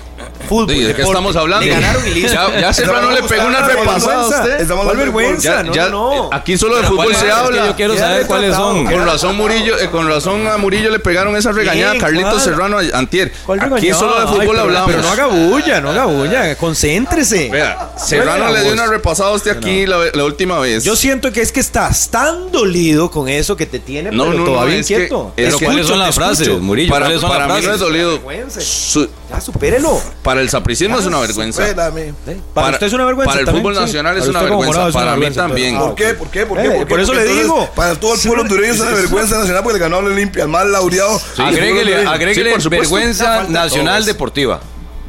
Fútbol, Sí, ¿De qué estamos hablando? Le ganaron y listo. Ya, ya Serrano le pegó una repasada a usted. Estamos ¿Cuál hablando de vergüenza? Ya, no, ya, no, no. Aquí solo de fútbol ¿cuáles se que habla. yo quiero saber cuáles son. Con razón Murillo, eh, con razón a Murillo le pegaron esa regañada a Carlitos. Serrano antier. ¿Cuál Aquí solo de Ay, fútbol pero- hablamos. Pero no haga bulla, no haga bulla. Concéntrese. Vea, Serrano le dio una repasada a usted aquí la, la última vez. Yo siento que es que estás tan dolido con eso que te tiene No, pero no, no, todavía que- inquieto. Pero que- ¿cuáles son Escucho, las frases. Murillo? para ¿Cuáles son para mí no es dolido. Vergüenza. Su- Ya, supérelo. para el sapricismo es una vergüenza. Espérame. Para, usted es una vergüenza. Para el también, fútbol sí. nacional es una vergüenza. morado es una Para mí también. ¿Por qué? ¿Por qué? ¿Por qué? Eh, ¿Por qué? por eso Porque le entonces, digo. Para todo el pueblo hondureño es una vergüenza nacional porque ganó la Olimpia, el más laureado. Agréguele, Sí, agréguele por supuesto. vergüenza nacional deportiva.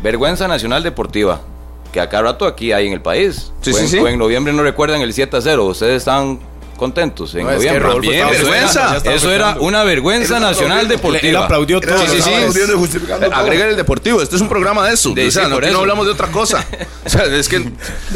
Vergüenza nacional deportiva. Que a cada rato aquí hay en el país. Sí, o, sí, en, sí. o en noviembre no recuerdan el 7 a 0. Ustedes están contentos en No, es que Bien, vergüenza. Eso era una vergüenza nacional aplaudió. Él deportiva. aplaudió todo. Sí, sí, sí. el deportivo. Este es un programa de eso. De- o sea, sí, no, hablamos de otra cosa. O sea, es que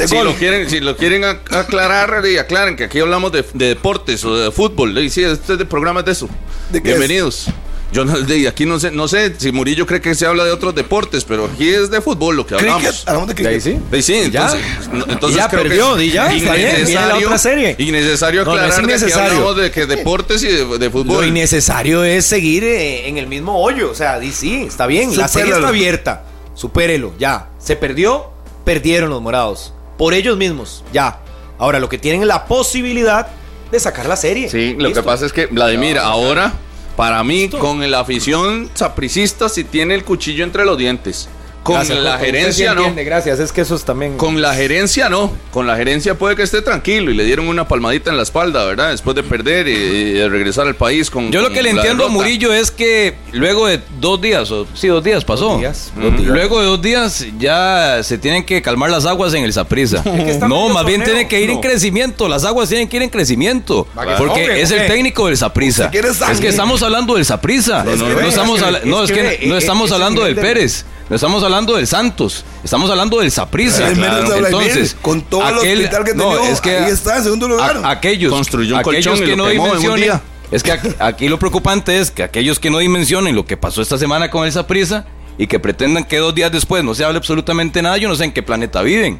si gol. lo quieren, si lo quieren ac- aclarar y aclaren que aquí hablamos de, de deportes o de fútbol. Y sí, este es de programa de eso. ¿De qué Bienvenidos. Yo no, de aquí no sé, no sé si Murillo cree que se habla de otros deportes, pero aquí es de fútbol lo que hablamos. Cricket, hablamos de De ahí sí. Sí, sí, Ya. entonces, no- entonces ya creo que perdió, es y ya, está bien, viene la otra serie. Innecesario No, no es aclarar de que innecesario. hablamos de que deportes y de, de Lo fútbol. innecesario es seguir eh, en el mismo hoyo. O sea, di sí, está bien. La serie está abierta. Supérelo, ya. Se perdió, perdieron los morados. Por ellos mismos, ya. Ahora, lo que tienen es la posibilidad de sacar la serie. Sí, lo Listo. que pasa es que Vladimir ahora, para mí, con la afición sapricista, sí tiene el cuchillo entre los dientes. Con Gracias, la sí gerencia no. entiende, Gracias, es que eso es también. Con la gerencia no. Con la gerencia puede que esté tranquilo y le dieron una palmadita en la espalda, ¿verdad? Después de perder y, y de regresar al país con. Yo lo que le entiendo a. Murillo es que luego de dos días, o sí, dos días pasó. Dos días, dos días. Luego de dos días ya se tienen que calmar las aguas en el está No, más bien tiene que ir en No. crecimiento. Las aguas tienen que ir en crecimiento. Porque es ¿o el técnico del sangre. Es que estamos hablando del Saprisa. No, no ve, estamos es que- habla- no, es que no eh, estamos hablando del Pérez. No estamos hablando del Santos. Estamos hablando del Saprisa. El mérito de Vladimir, Entonces, con todo el hospital que no, tenía, es que ahí está, en segundo lugar. a- aquellos, Construyó un aquellos que no día. Es que aquí, lo preocupante es que aquellos que no dimensionen lo que pasó esta semana con el Saprisa y que pretendan que dos días después no se hable absolutamente nada, yo no sé en qué planeta viven.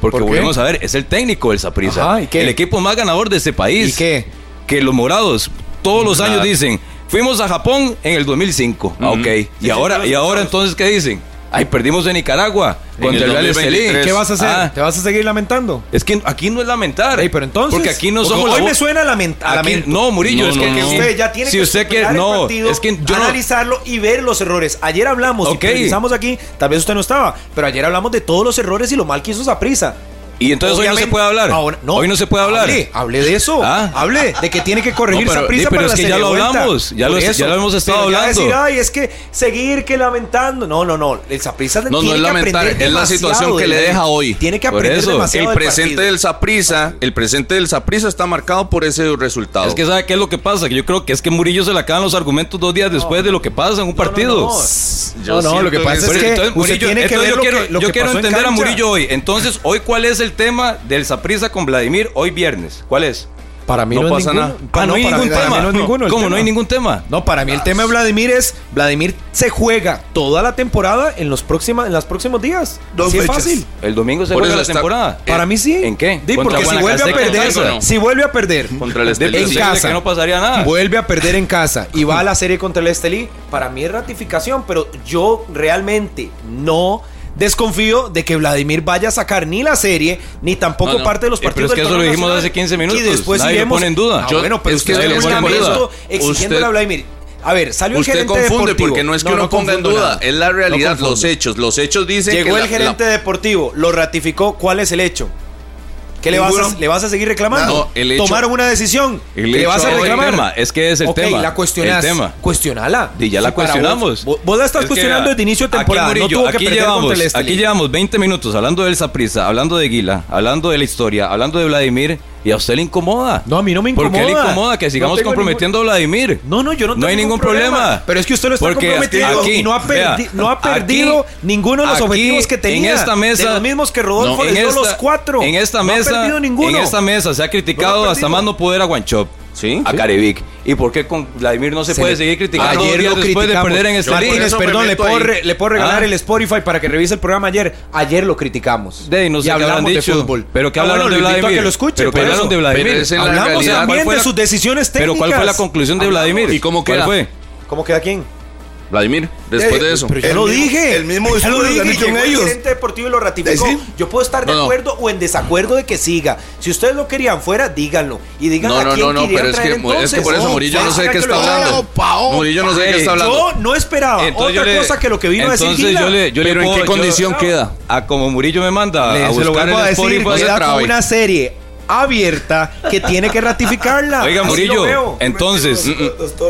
Porque volvemos a ver, es el técnico del Saprisa. Ajá, ¿y qué? El equipo más ganador de este país. ¿Y qué? Que los morados todos los años dicen, fuimos a Japón en el 2005. Ah, ok. Y ahora, y ahora entonces, ¿qué dicen? Ay, perdimos en Nicaragua contra el Real 2023. Estelí. ¿Qué vas a hacer? Ah, ¿Te vas a seguir lamentando? es que aquí no es lamentar. Ey, pero entonces. Porque aquí no somos Hoy la me suena lament a lamento. no, Murillo, No, es no, que, no. que que usted ya tiene si que usted quiere, superar el no, partido, es que yo no, analizarlo y ver los errores. Ayer hablamos, Ok. y revisamos aquí, tal vez usted no estaba, pero ayer hablamos de todos los errores y lo mal que hizo esa prisa. Y entonces hoy no se puede hablar. Ahora- hoy no se puede hablar. Hable, hable de eso. Ah. Hable de que tiene que corregir No, pero- esa prisa di, pero para es la que ya lo hablamos, ya lo- eso. ya lo hemos estado Pero hablando. decir, ay, es que seguir que lamentando. No, no, no. El Saprissa No, no tiene es que lamentar, es la situación que le deja hoy. Tiene que Por aprender eso, demasiado El presente del Saprisa, el presente del Saprisa está marcado por ese resultado. Es que sabe qué es lo que pasa, que yo creo que es que Murillo se le acaban los argumentos dos días después de lo que pasa en un partido. No, no, no. Yo No, no, lo que pasa es que Murillo, tiene que ver yo quiero, entender a. Murillo hoy. Entonces, hoy cuál es el tema del Saprisa con Vladimir hoy viernes? ¿Cuál es? Para mí No no, pasa nada. Pa- Ah, no hay ningún tema. el ¿Cómo no hay ningún tema? No, para mí el tema de Vladimir es Vladimir se juega toda la temporada en los próxima, en los próximos días. Dos Así es fácil. El domingo se Por juega la está- temporada. Para mí sí. ¿En qué? Di, ¿Contra porque si vuelve a perder, no? si vuelve a perder Contra el Estelí. en casa. que no pasaría nada. Vuelve a perder en casa y va a la serie contra el Estelí. Para mí es ratificación, pero yo realmente no desconfío de que Vladimir vaya a sacar ni la serie ni tampoco No, no. parte de los Eh, pero partidos es que del eso lo dijimos nacional. hace 15 minutos. Y después Nadie lo iremos- pone en duda. Ah, Yo- bueno, pero es que usted lo lamento duda. exigiéndole Usted- a Vladimir. A ver, salió Usted el gerente confunde deportivo. porque no es que uno ponga en duda, nada. es la realidad, No los hechos. Los hechos dicen Llegó que el la- gerente la- deportivo, lo ratificó. ¿Cuál es el hecho? ¿Qué le vas, a, le vas a seguir reclamando? No, el hecho- Tomaron una decisión. El ¿Qué le hecho vas a reclamar? tema, es que es el Ok, tema, la cuestionás. el tema. Cuestionala. Y ya la cuestionamos. Vos, vos la estás Es que, cuestionando desde inicio de aquí, temporada. no Murillo, tuvo que aquí perder llevamos, el. Aquí llevamos 20 minutos hablando del Saprissa, hablando de Guila, hablando de la historia, hablando de Vladimir, y a usted le incomoda. No, a mí no me ¿Por qué le incomoda. incomoda que No sigamos comprometiendo a Vladimir? No, no, yo no tengo hay ningún problema. Pero es que usted lo está Porque comprometiendo aquí, y no ha, perdi- vea, no ha aquí- perdido ninguno de los aquí, objetivos que tenía. En esta mesa, De los mismos que Rodolfo No, les dio los cuatro. En esta No ha mesa, perdido ninguno. en esta mesa se ha criticado No ha hasta más no poder a Guanchop. Sí, A sí. Carevic. ¿Y por qué con Vladimir no se, Se puede le- seguir criticando Ayer lo después de perder en este Martínez, perdón, le puedo, re- le puedo regalar Ah. el Spotify para que revise el programa ayer. Ayer lo criticamos. De no sé Y hablamos de fútbol. Pero que Ah, hablaron bueno, de Vladimir. que lo escuche. Pero que hablaron de Vladimir. Hablamos realidad. ¿cuál también fue de la- sus decisiones técnicas. Pero ¿cuál fue la conclusión de Hablamos. Vladimir? ¿Y cómo ¿Cuál queda? fue? ¿Cómo queda quién? Vladimir, después Eh, de eso. Pero yo El lo dije. el mismo Ya lo discurso que dije. han dicho Llegó el ellos. gerente deportivo y lo ratificó. ¿Sí? Yo puedo estar de No, no. acuerdo o en desacuerdo de que siga. Si ustedes lo querían fuera, díganlo. Y digan No, a no, quién no, no, pero es traer que, es entonces. que por eso Murillo no sé de qué está hablando. Murillo no sé de qué está hablando. Yo no esperaba Entonces otra yo le- cosa que lo que vino a decir entonces Gila. yo le, yo le Pero ¿en qué yo- condición queda? A como Murillo me manda Le- a se lo buscar el decir, Spotify. una serie abierta que tiene que ratificarla. Oiga, Así Murillo, entonces,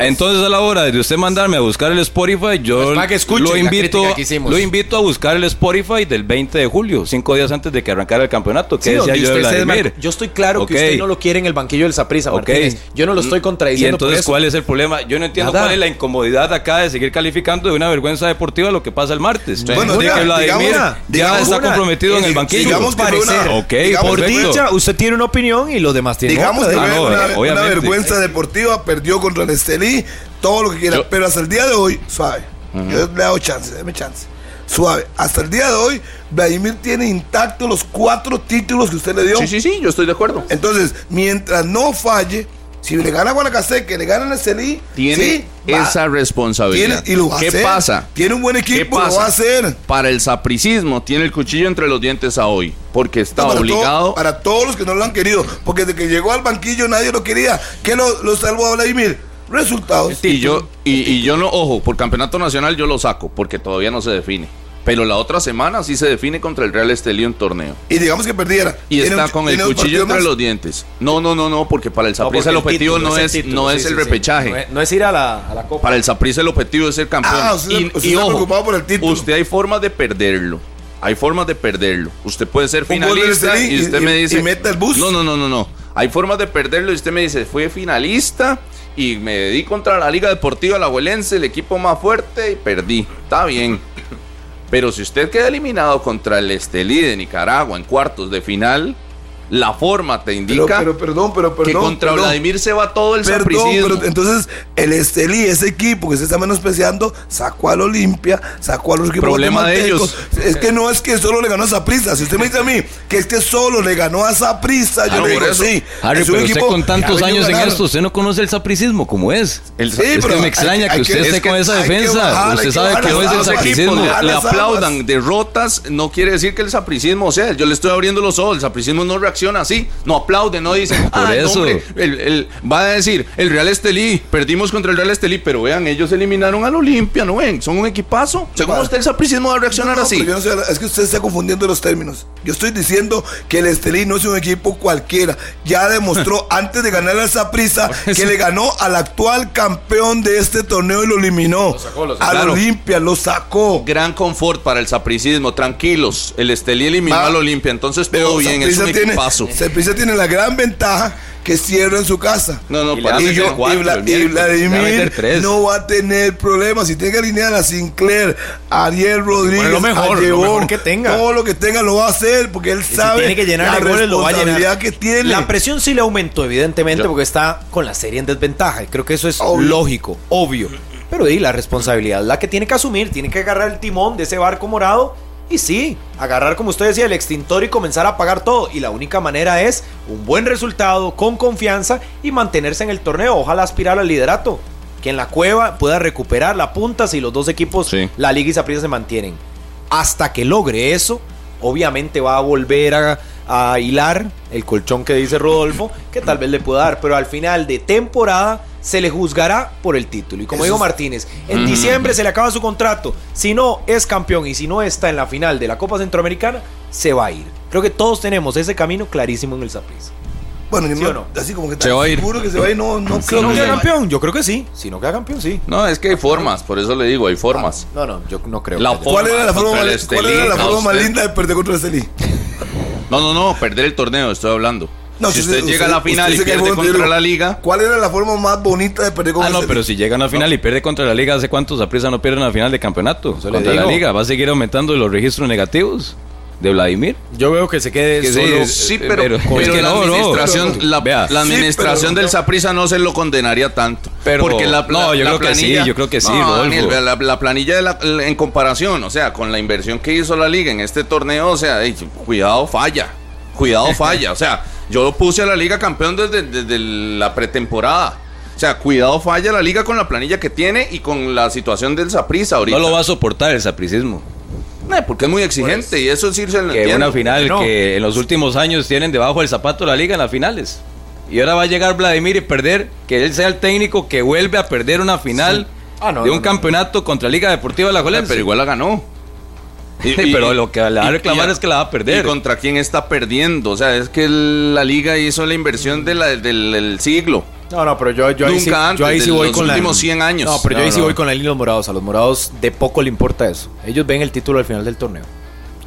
entonces a la hora de usted mandarme a buscar el Spotify, yo Pues que lo invito, lo invito a buscar el Spotify del 20 de julio, cinco días antes de que arrancara el campeonato. Sí, ¿Qué decía yo de estoy claro que usted no lo quiere en el banquillo del Saprissa, Ok. Martínez. Yo no lo estoy Y contradiciendo por entonces, eso. ¿cuál es el problema? Yo no entiendo Nada. cuál es la incomodidad acá de seguir calificando de una vergüenza deportiva lo que pasa el martes. Bueno, de que Vladimir digamos- ya digamos está una- comprometido en el eh, banquillo. digamos Parecer. Ok, digamos Por dicha, usted tiene una opinión y los demás tienen Digamos otra. que Ah, no, una, eh, una vergüenza deportiva, perdió contra el Estelí, todo lo que quiera. Yo- pero hasta el día de hoy, suave. Yo le he dado chance, déme chance. Suave. Hasta el día de hoy, Vladimir tiene intactos los cuatro títulos que usted le dio. Sí, sí, sí, yo estoy de acuerdo. Entonces, mientras no falle, si le gana a Guanacaste, que le gana al Estelí, Tiene sí, va- esa responsabilidad. tiene- y lo va a ¿Qué hacer. pasa? Tiene un buen ¿Qué equipo, lo va a hacer. Para el sapricismo tiene el cuchillo entre los dientes a hoy, porque está para, obligado. todo- para todos los que no lo han querido, porque desde que llegó al banquillo nadie lo quería. ¿Qué lo, lo salvó a Vladimir? Resultados. y yo y, y yo no, ojo, por campeonato nacional yo lo saco, porque todavía no se define. Pero la otra semana sí se define contra el Real Estelí en torneo. Y digamos que perdiera. Y está un- con el un cuchillo entre más. los dientes. No, no, no, no, porque para el Saprissa el objetivo título, no es, título, no sí, es sí, el sí. repechaje. No es, no es ir a la, a la copa. Para el Saprissa el objetivo es ser campeón. Ah, usted- usted está preocupado por el título. Usted hay formas de perderlo. Hay formas de perderlo. Usted puede ser Un finalista y usted y- me dice. y meta el bus. No, no, no, no, no. Hay formas de perderlo y usted me dice, fui finalista y me di contra la Liga Deportiva Alajuelense, el equipo más fuerte, y perdí. Está bien. Pero si usted queda eliminado contra el Estelí de Nicaragua en cuartos de final, la forma te indica pero perdón, pero perdón. que contra perdón. Vladimir se va todo el sapricismo. entonces el Estelí, ese equipo que se está menospreciando, sacó al Olimpia, sacó a los equipos Problema de guatemaltecos. Es que no es que solo le ganó a Saprissa. Si usted me dice a mí que es que solo le ganó a Saprissa, yo le digo eso. sí. Harry, es un pero usted equipo con tantos años en esto, usted no conoce el sapricismo como es. El- Sí, es pero que me extraña hay que usted esté con esa defensa. bajar, usted sabe que no es el sapricismo. le, aplaudan derrotas, no quiere decir que el sapricismo, o sea, yo le estoy abriendo los ojos, el sapricismo no reacciona así, no aplaude, no dice, Por "Ay, no, eso. hombre", el- el- va a decir, el Real Estelí, perdimos contra el Real Estelí, pero vean, ellos eliminaron al Olimpia, ¿no ven? Son un equipazo. Según usted, el sapricismo va a reaccionar No, así. yo no sé, es que usted está confundiendo los términos. Yo estoy diciendo que el Estelí no es un equipo cualquiera. Ya demostró antes de ganar al Saprissa que le ganó al actual campeón de este torneo y lo eliminó. sacó, lo sacó. Al Claro. Olimpia, lo sacó. Gran confort para el sapricismo, tranquilos. El Estelí eliminó al Olimpia, entonces Pero todo bien, es un tiene, Saprissa tiene la gran ventaja que cierra en su casa. No, no, Y para Y, mí meter yo- cuatro y va Vladimir no va a tener problemas. Si tiene que alinear a Sinclair, a Ariel Rodríguez, lo mejor, a lo mejor que tenga. todo lo que tenga lo va a hacer porque él Y si sabe tiene que llenar la de goles, lo va a llenar. responsabilidad que tiene. La presión sí le aumentó, evidentemente, Yo- porque está con la serie en desventaja. Y creo que eso es Obvio. lógico, obvio. Pero y la responsabilidad es la que tiene que asumir, tiene que agarrar el timón de ese barco morado. Y sí, agarrar, como usted decía, el extintor y comenzar a apagar todo. Y la única manera es un buen resultado, con confianza y mantenerse en el torneo. Ojalá aspirar al liderato. Que en la cueva pueda recuperar la punta si los dos equipos, Sí. la Liga y Saprissa se mantienen. Hasta que logre eso, obviamente va a volver a, a hilar el colchón que dice Rodolfo, que tal vez le pueda dar, pero al final de temporada se le juzgará por el título. Y como digo Martínez, en diciembre se le acaba su contrato. Si no es campeón y si no está en la final de la Copa Centroamericana, se va a ir. Creo que todos tenemos ese camino clarísimo en el Saprissa. Bueno, ¿Sí no- no? así como que Se va a ir. seguro que se va a ir, no, no Si creo no que queda campeón, yo creo que sí. Si no queda campeón, sí. No, es que hay formas, por eso le digo, hay formas. No, no, yo no creo. La que. ¿Cuál era la forma, cuál Estelí, era la a forma más linda de perder contra el Estelí? No, no, no, perder el torneo, estoy hablando. No, si usted, llega a la final y pierde contra digo, la liga, ¿Cuál era la forma más bonita de perder Ah, contra no, el pero Estelí? si llegan a la final y pierde contra la liga, ¿hace cuánto Saprissa no pierde una final de campeonato? Contra la liga, va a seguir aumentando los registros negativos de Vladimir. Yo veo que se quede Que solo. sí, sí, pero, pero- pero es que la no, administración, la, vea. la Sí, administración pero- del Saprissa no se lo condenaría tanto. Pero- porque la, no, la- yo la creo que sí, planilla- yo creo que sí, No. Daniel, la, la planilla de la- en comparación, o sea, con la inversión que hizo la liga en este torneo, o sea, cuidado falla, cuidado falla, o sea, yo lo puse a la liga campeón desde, desde la pretemporada. O sea, cuidado falla la liga con la planilla que tiene y con la situación del Saprissa ahorita. No lo va a soportar el sapricismo. Eh, porque es muy exigente y eso sí se lo Que entiendo. una final No. que en los últimos años tienen debajo del zapato la liga en las finales. Y ahora va a llegar Vladimir y perder, que él sea el técnico que vuelve a perder una final Ah, no, de no, un no. campeonato contra Liga Deportiva La Eh, pero igual la ganó. Y- y- pero lo que le va a reclamar y- es que la va a perder. ¿Y contra quién está perdiendo? O sea, es que la liga hizo la inversión de la- del, del siglo. No, no, pero yo, yo ahí sí, antes, yo ahí sí voy los con la- últimos 100 años. No, pero yo No, ahí sí voy con la línea de los morados. A los morados de poco le importa eso. Ellos ven el título al final del torneo.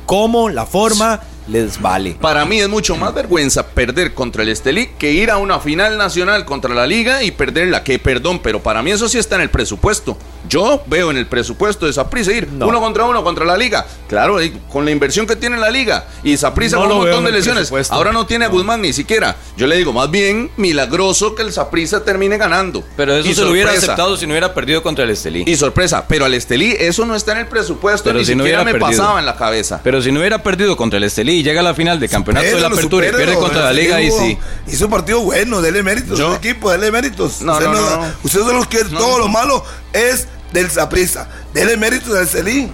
¿Cómo? La forma les vale. Para mí es mucho más vergüenza perder contra el Estelí que ir a una final nacional contra la liga y perderla. Que perdón, pero para mí eso sí está en el presupuesto. Yo veo en el presupuesto de Saprissa ir No. uno contra uno contra la liga. Claro, y con la inversión que tiene la liga y Saprissa No con un montón de lesiones. Ahora no tiene a No. Guzmán ni siquiera. Yo le digo, más bien milagroso que el Saprissa termine ganando. Pero eso Y se lo hubiera aceptado si no hubiera perdido contra el Estelí. Y sorpresa, pero al Estelí eso no está en el presupuesto, Pero ni si no siquiera me hubiera perdido. pasaba en la cabeza. Pero si no hubiera perdido contra el Estelí y llega a la final de campeonato de la Supéralo, apertura y pierde contra la liga, Estelí sí. Hizo un partido bueno, dele méritos Yo- al equipo, dele méritos. No, Usted no, no, no. Ustedes son los que todo lo malo es del Saprissa. Dele méritos al Celín.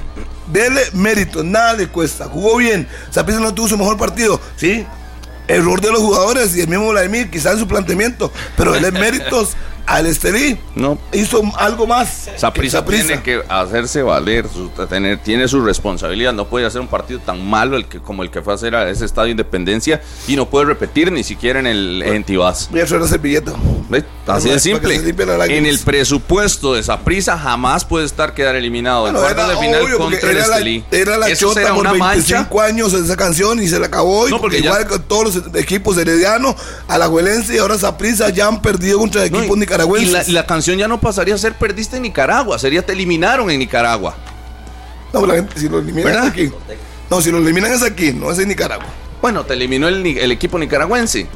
Dele méritos, nada le cuesta. Jugó bien. Saprissa no tuvo su mejor partido, ¿sí? Error de los jugadores y el mismo Vladimir, quizás en su planteamiento. Pero dele méritos al Estelí. No. Hizo algo más. Que Saprissa. tiene que hacerse valer, su- tener, tiene su responsabilidad. No puede hacer un partido tan malo el que, como el que fue a hacer a ese estadio Independencia y no puede repetir ni siquiera en el en Tibás. Voy a hacer la servilleta. ¿Ve? Así de que simple. En el presupuesto de Saprissa jamás puede estar quedar eliminado Bueno, en era de final contra el era, Estelí. la, era la Eso chota por una mancha. 25 años esa canción y se la acabó. No, porque ya- igual con todos los equipos heredianos, Alajuelense y ahora Saprissa ya han perdido contra No, equipos y- nicaragüenses. Y la, y la canción ya no pasaría a ser perdiste en Nicaragua, sería te eliminaron en Nicaragua. No, pero la gente, si lo eliminan ¿Verdad? es aquí. No, si lo eliminan es aquí, no es en Nicaragua. Bueno, te eliminó el, equipo nicaragüense.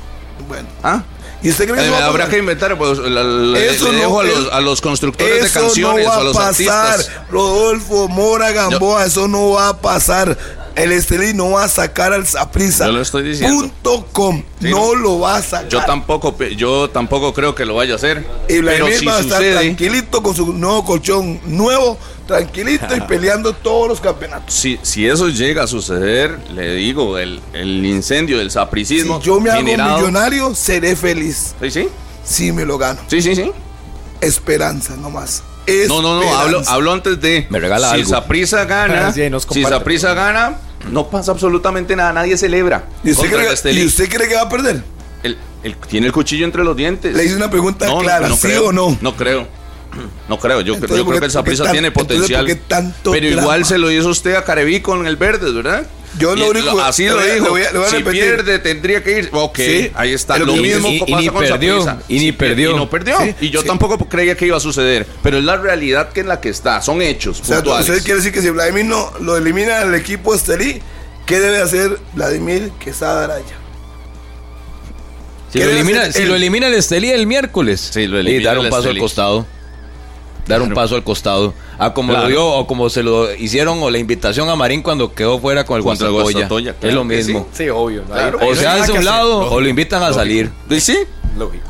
Bueno. ¿Ah? ¿Y usted cree que Eh, eso va a habrá que inventar, pues, la- la- Eso le no dejo a los, a los constructores de canciones no va a los a pasar. artistas. Rodolfo Mora Gamboa, eso no va a pasar. El Estelí no va a sacar al Saprissa. Yo lo estoy diciendo. Punto com. Sí, no no. lo va a sacar. Yo tampoco, yo tampoco creo que lo vaya a hacer. Y Pero Vladimir si va a estar sucede, tranquilito con su nuevo colchón nuevo, tranquilito y peleando todos los campeonatos. si, si eso llega a suceder, le digo, el, el incendio del sapricismo Si yo me hago generado- millonario, seré feliz. Sí, sí, Si me lo gano. sí, sí, sí. Esperanza nomás. No, no, no, hablo, hablo antes de. Me regala si algo. Saprissa gana, Sí, nos si. Saprissa gana, no pasa absolutamente nada, nadie celebra. ¿Y usted, cree. ¿Y usted cree que va a perder? El- el- tiene el cuchillo entre los dientes. Le hice una pregunta clara, ¿sí creo, o no? No creo. No creo, yo, Entonces, yo ¿por creo que el tan- tiene potencial. ¿por qué tanto pero drama? igual se lo hizo usted a Careví con el Verdes, ¿verdad? Yo lo Y único- así le lo voy a- dijo. voy a- voy a si repetir. pierde, tendría que ir. Ok, Sí, ahí está. es lo Lo mismo y- y pasa ni con perdió, y ni perdió. Y no perdió. Sí, y yo sí. tampoco creía que iba a suceder. Pero es la realidad que es la que está. Son hechos O sea, puntuales. usted quiere decir que si Vladimir no lo elimina el equipo Estelí, ¿qué debe hacer Vladimir Quesada Araya? Si, ¿Qué lo elimina, si él? lo elimina el Estelí el miércoles. Sí, lo y dar el un paso Estelí. al costado. Dar un paso al costado. A como Claro. lo dio o como se lo hicieron o la invitación a Marín cuando quedó fuera con el Guastatoya. Es lo mismo. Sí, obvio. O se hace un lado Lógico. o lo invitan a salir. ¿Y sí? Lógico.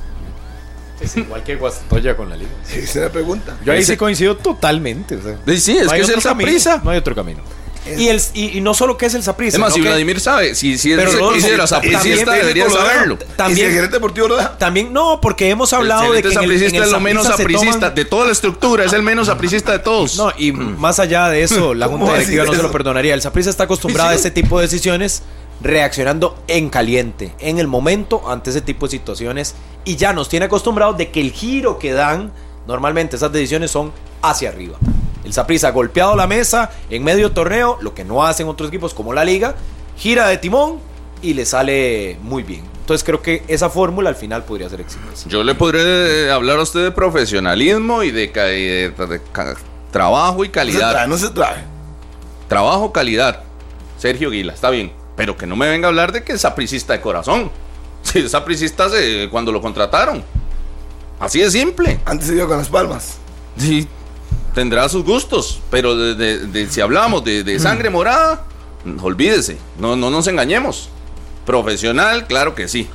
Es igual que Guastatoya con la liga. Esa es la pregunta. Yo ahí sí coincido totalmente. o sea, Sí, es no que es camino, Saprissa. No hay otro camino. Y, el, y, y no solo que es el Saprissa. Es más, si que- Vladimir sabe, si, si Pero también- sapricista, también debería saberlo. Y si También- el gerente deportivo lo. También no, porque hemos hablado de el que en el, en sapricista el es lo menos sapricista de toda la estructura, es el menos sapricista de todos. No, y más allá de eso, la ¿Cómo Junta Directiva no se lo perdonaría. El Saprissa está acostumbrado a ese tipo de decisiones reaccionando en caliente, en el momento, ante ese tipo de situaciones. Y ya nos tiene acostumbrados de que el giro que dan, normalmente esas decisiones son hacia arriba. El Saprissa golpeado la mesa en medio torneo, lo que no hacen otros equipos como la Liga, gira de timón y le sale muy bien. Entonces creo que esa fórmula al final podría ser exitosa. Yo le podré eh, hablar a usted de profesionalismo y de, ca- y de- de ca- trabajo y No se calidad. trae, no se trae. Trabajo, calidad. Sergio Guila, está bien. Pero que no me venga a hablar de que es sapricista de corazón. Si es sapricista cuando lo contrataron. Así de simple. Antes se dio con las palmas. Sí, tendrá sus gustos. Pero de, de- de- si hablamos de, sangre morada, olvídese. No, no nos engañemos. Profesional, claro que sí.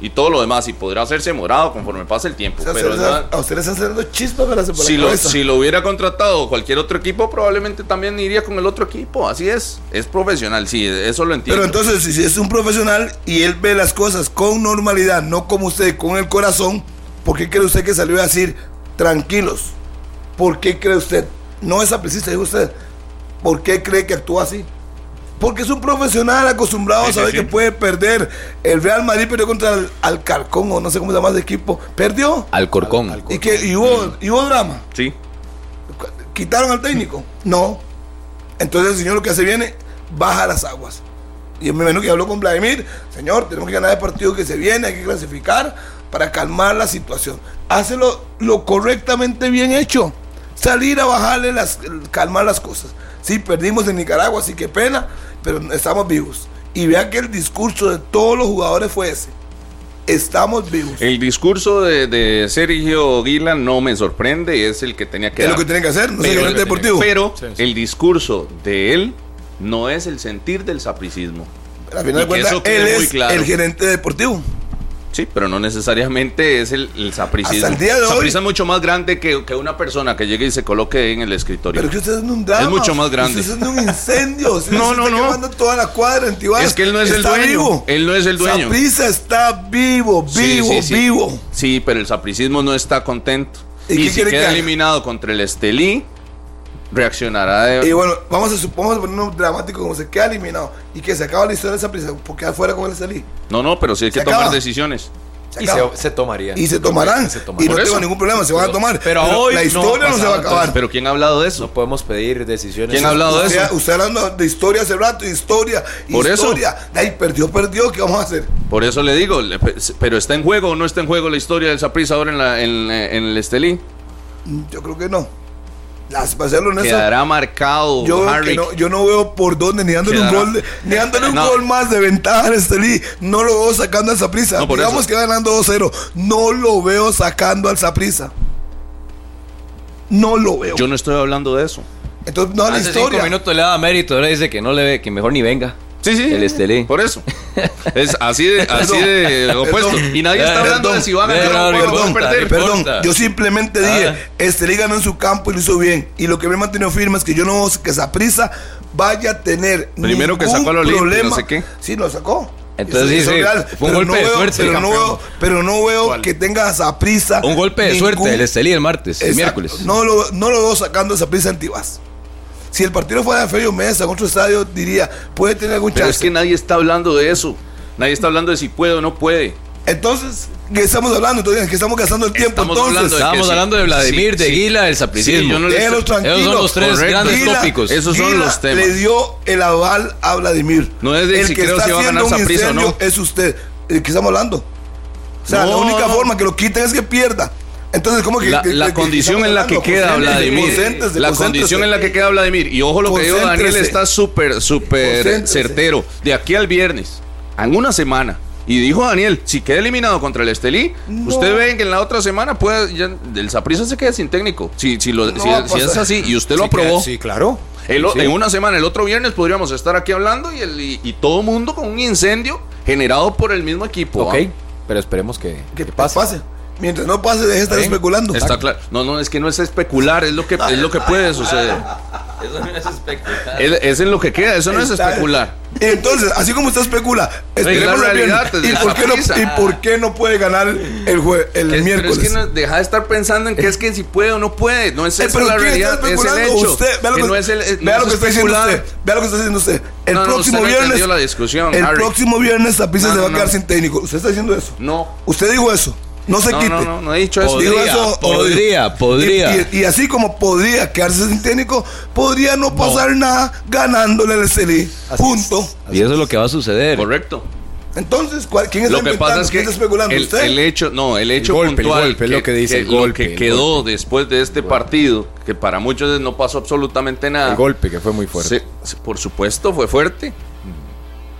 Y todo lo demás, y podrá hacerse morado conforme pase el tiempo. O sea, pero se- a ustedes están haciendo chispas para hacer por la si lo, si lo hubiera contratado cualquier otro equipo, probablemente también iría con el otro equipo. Así es. Es profesional, sí, eso lo entiendo. Pero entonces, si es un profesional y él ve las cosas con normalidad, no como usted, con el corazón, ¿por qué cree usted que salió a decir tranquilos? ¿Por qué cree usted? No es apricista, dijo usted. ¿Por qué cree que actúa así? Porque es un profesional acostumbrado Sí, a saber sí. que puede perder. El Real Madrid perdió contra el Alcarcón, o no sé cómo se llama ese equipo. Perdió. Alcorcón. Y, que, y, hubo, y hubo drama. Sí. ¿Quitaron al técnico? No. Entonces el señor lo que hace viene, baja las aguas. Y me imagino que habló con Vladimir, señor, tenemos que ganar el partido que se viene, hay que clasificar para calmar la situación. Hácelo lo correctamente bien hecho. Salir a bajarle las, calmar las cosas. Sí, perdimos en Nicaragua, sí que pena, pero estamos vivos. Y vean que el discurso de todos los jugadores fue ese. Estamos vivos. El discurso de, de Sergio Guila no me sorprende, es el que tenía que es dar. lo que tienen que hacer, no el Pero- gerente deportivo. Pero Sí, sí. el discurso de él no es el sentir del sapricismo. Al final de cuentas, él es claro. el gerente deportivo. Sí, pero no necesariamente es el, el sapricismo. Hasta el día de hoy- es mucho más grande que, que una persona que llegue y se coloque en el escritorio. Pero que usted es un drama. Es mucho más grande. Usted es un incendio. Usted No, se no, está no. toda la cuadra en. Es que él no es el Está dueño. Vivo. Él no es el dueño. Saprissa está vivo, Sí, vivo, sí, sí. vivo. Sí, pero el sapricismo no está contento. ¿Y Y, que queda haga? eliminado contra el Estelí, reaccionará de... Y bueno, vamos a, vamos a ponernos dramático como se queda eliminado y que se acaba la historia de Saprissa por quedar fuera con el Salí. No, no, pero sí hay que Se tomar acaba. decisiones. Se Y se, se tomaría. Y se tomarán. Se tomarán. Y no tengo eso. ningún problema, se van a tomar. pero hoy la no historia no, se va a acabar. Pero ¿quién ha hablado de eso? No podemos pedir decisiones. ¿Quién ha hablado de eso? usted hablando de historia hace rato, historia, Por eso. historia. Ay, perdió, perdió, ¿qué vamos a hacer? Por eso le digo, pero ¿está en juego o no está en juego la historia del Saprissa ahora en, la, en, en el Estelí? Mm, Yo creo que no. Las, para Quedará marcado, Yo, Harry. no, yo no veo por dónde, ni dándole un gol, ni dándole un No. gol más de ventaja al Estelí. No lo veo sacando al Saprissa. No, Digamos eso. que va ganando 2-0. No lo veo sacando al Saprissa. No lo veo. Yo no estoy hablando de eso. Entonces, no la Hace cinco historia. minutos le daba mérito, ahora dice que no le ve, que mejor ni venga. Sí, sí. El Estelí. Por eso. Es así de, así de opuesto. Perdón. Y nadie está Perdón. hablando de si va a ganar Perdón, o va a perdón, perder. perdón. Yo simplemente dije, Ah. Estelí ganó en su campo y lo hizo bien. Y lo que me he mantenido firme es que yo no veo que Saprissa vaya a tener Primero que ningún sacó al Olimpia, problema. no sé qué. Sí, lo sacó. Entonces, sí, sí, fue un pero golpe no de veo- suerte, Pero no veo, pero no veo que tenga a Saprissa. Un golpe de ningún- suerte, el Estelí el martes, el miércoles. No lo, no lo veo sacando a Saprissa en Tibás. Si el partido fuera de Fello Mesa en otro estadio, diría, puede tener algún Pero chance. es que nadie está hablando de eso. Nadie está hablando de si puede o no puede. Entonces, ¿qué estamos hablando? Entonces, ¿en qué estamos gastando el tiempo? Estamos Entonces, hablando de sí, hablando de Vladimir, sí, de sí. Guila, del Sí, sapricismo. tranquilos. Esos son los tres Correcto. grandes tópicos. Esos son los temas. Le dio el aval a Vladimir. No es de el si que creo está si va a ganar haciendo un Saprissa o no. es usted. ¿De qué estamos hablando? O sea, No, la única no. forma que lo quiten es que pierda. Entonces, ¿cómo que La, que- la que- condición en la que queda Vladimir. La condición en la que queda Vladimir. Y ojo lo que dijo Daniel está súper, súper certero. De aquí al viernes, en una semana. Y dijo Daniel, si queda eliminado contra el Estelí, No. usted ve que en la otra semana puede, ya, el Saprissa se queda sin técnico. Si, si, lo- No si- si es así y usted lo Sí, aprobó, Sí, claro. el o- Sí. en una semana, el otro viernes podríamos estar aquí hablando y, el, y, y todo mundo con un incendio generado por el mismo equipo. Ok, ¿ah? pero esperemos que, Que que pase. pase. Mientras no pase, deje de estar especulando. Está claro. No, no, es que no es especular, es lo que, es lo que puede suceder. Eso no es espectacular. Es, es en lo que queda, eso no es especular. Entonces, así como usted especula, esperemos la realidad, desde ¿Y por, qué no. ¿Y por qué no puede ganar el, jue- el Es- miércoles? Pero es que no, deja de estar pensando en que es que si puede o no puede. No es Eh, pero la ¿quién está realidad, es el hecho. Usted, vea lo que que, no es el, es- vea no lo es que está diciendo especular. usted. Vea lo que está diciendo usted. El No, no, próximo usted no viernes. la discusión, el Harry. próximo viernes Tapiza No, se va no, a quedar no. sin técnico. ¿Usted está diciendo eso? No. Usted dijo eso. No se No, quite. no, no, no he dicho eso. Podría, eso podría, podría. Y, y- y así como podría quedarse sin técnico, podría no pasar nada ganándole al Estelí. Punto. Y eso es lo que va a suceder. Correcto. Entonces, ¿cuál- ¿quién está Lo que pasa es que ¿Quién está especulando? el, ¿Usted? el hecho, no, el hecho golpe, el puntual golpe, es lo que dice, el lo golpe, que el quedó después de este partido, que para muchos no pasó absolutamente nada. El golpe que fue muy fuerte. Por supuesto fue fuerte.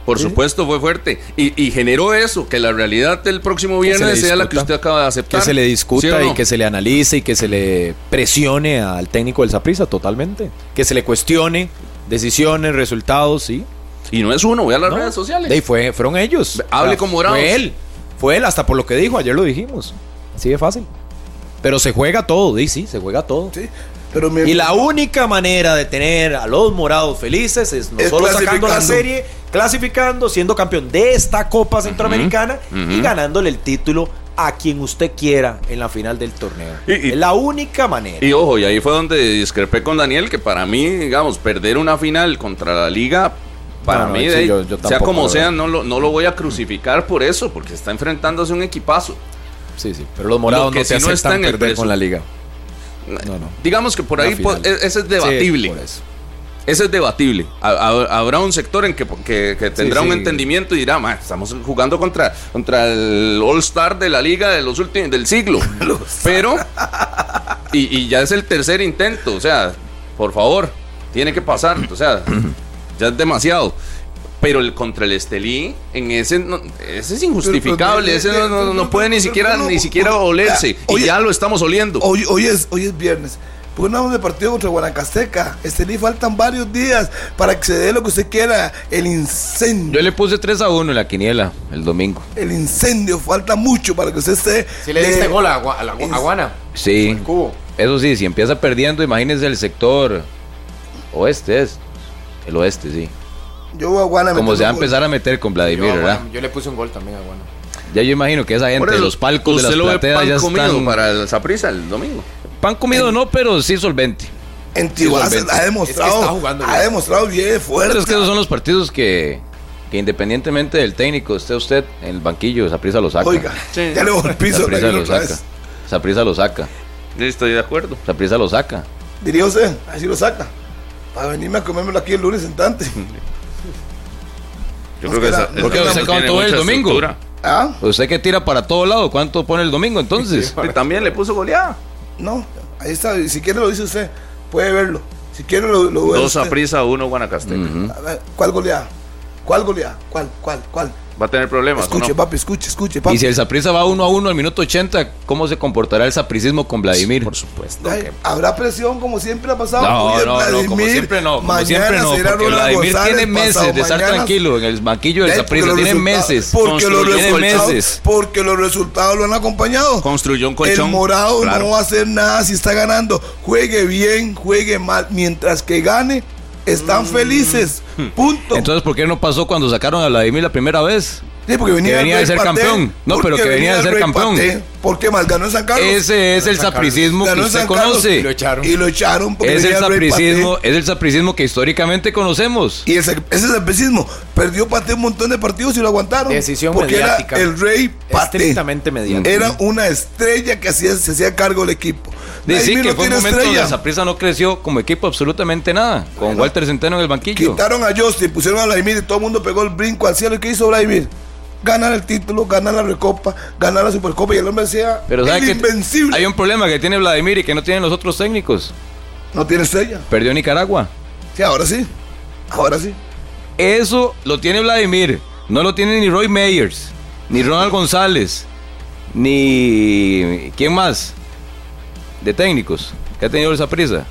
Por supuesto fue fuerte. Y, y generó eso, que la realidad del próximo viernes sea la que usted acaba de aceptar. Que se le ¿Sí discuta o no? y que se le analice y que se le presione al técnico del Saprissa totalmente. Que se le cuestione decisiones, resultados, sí. Y no es uno, voy a las No. redes sociales. De fue, fueron ellos. Hable como Bravos. Fue él. Fue él, hasta por lo que dijo, ayer lo dijimos. Así de fácil. Pero se juega todo, di, sí, se juega todo. Sí, pero mi- Y la única manera de tener a los morados felices es no Es solo sacando la serie, clasificando, siendo campeón de esta Copa Centroamericana y ganándole el título a quien usted quiera en la final del torneo. Y- y- es la única manera. Y ojo, y ahí fue donde discrepé con Daniel, que para mí, digamos, perder una final contra la liga, para No, no, mí, sí, de ahí, yo- yo sea como sea, no lo, no lo voy a crucificar por eso, porque está enfrentándose a un equipazo. sí, sí. Pero los morados Lo que no se sí no está aceptan en el perder con presu- la liga. No, no. Digamos que por ahí po- e- ese es debatible. Sí. Ese es debatible. Ha- ha- Habrá un sector en que, que- que tendrá Sí, un entendimiento y dirá, "Ma, estamos jugando contra, contra el All Star de la liga de los últimos del siglo. Pero, y, y ya es el tercer intento, o sea, por favor, tiene que pasar, o sea, ya es demasiado. Pero el contra el Estelí, en ese, no- ese es injustificable, ese no, no- no puede ni siquiera, ni siquiera olerse. Y ya lo estamos oliendo. Hoy, hoy, es, hoy es viernes. ¿Por qué no hablamos de partido contra Guanacasteca? Este le faltan varios días para que se dé lo que usted quiera. El incendio. Yo le puse 3 a 1 en la quiniela el domingo. El incendio. Falta mucho para que usted esté. Si le de- diste gol a, la- a Guana. Sí. El cubo. Eso sí, si empieza perdiendo, imagínense el sector oeste es. El oeste, sí. Yo voy a Guana Como se va a empezar a meter con Yo, Vladimir, a ¿verdad? Guana- yo le puse un gol también a Guana. Ya yo imagino que esa gente, eso, los palcos de las lo pan ya comido están... para el Saprissa el domingo. Pan comido no, pero sí solvente. En Tijuana solvente. ha demostrado. Es que está jugando ha demostrado bien fuerte. Pero es que esos son los partidos que, que independientemente del técnico, esté usted en el banquillo, esa prisa lo saca. Oiga, Sí. ya le voy al piso. Daniel, lo saca. vez. Esa prisa lo saca. Yo estoy de acuerdo. Esa prisa lo saca. Diría usted, así lo saca. Para venirme a comérmelo aquí el lunes entrante. Yo creo que esa- esa tiene ¿Usted ve el domingo? estructura. ¿Ah? Usted que tira para todo lado, ¿cuánto pone el domingo entonces? Y también le puso goleada. No, ahí está. Si quiere lo dice usted, puede verlo. Si quiere lo, lo Dos usted. Saprissa, uno Guanacasteca. A ver, ¿Cuál goleada? ¿Cuál goleada? ¿Cuál? ¿Cuál? ¿Cuál? Va a tener problemas. ¿o Escuche, no? papi, escuche, escuche, papi. Y si el Saprissa va uno a uno al minuto 80, ¿cómo se comportará el sapricismo con Vladimir? Por supuesto. Ay, Habrá presión como siempre ha pasado. No, no, no, como siempre no, como siempre no, será porque Vladimir González, tiene meses pasado de estar mañana- tranquilo en el banquillo del los tiene meses. Porque los, meses. porque los resultados lo han acompañado. Construyó un El colchón. morado Claro. no va a hacer nada si está ganando. Juegue bien, juegue mal. Mientras que gane, están felices. Punto. Entonces, ¿por qué no pasó cuando sacaron a Vladimir la primera vez? Sí, porque venía, que venía de ser Paté, campeón. No, pero que venía de ser campeón. Paté, porque más ganó en San Carlos. Ese es el sapricismo que usted conoce. Y lo echaron. Y lo echaron porque Es el sapricismo, es el sapricismo que históricamente conocemos. Y ese, ese sapricismo perdió Paté un montón de partidos y lo aguantaron. Decisión porque mediática. era el Rey Paté. Estrictamente mediática. Era una estrella que hacía, se hacía cargo del equipo. Decir que fue un momento donde estrella. Saprissa no creció como equipo absolutamente nada, con Walter Centeno en el banquillo. Quitaron a Justin, pusieron a Vladimir y todo el mundo pegó el brinco al cielo. ¿Y qué hizo Vladimir? Ganar el título, ganar la Recopa, ganar la Supercopa y el hombre decía Pero el ¿sabe que invencible. hay un problema que tiene Vladimir y que no tienen los otros técnicos? No tiene estrella. Perdió Nicaragua. Sí, ahora sí. Ahora sí. Eso lo tiene Vladimir. No lo tiene ni Roy Meyers, ni Ronald González, ni. ¿Quién más? De técnicos que ha tenido esa prisa.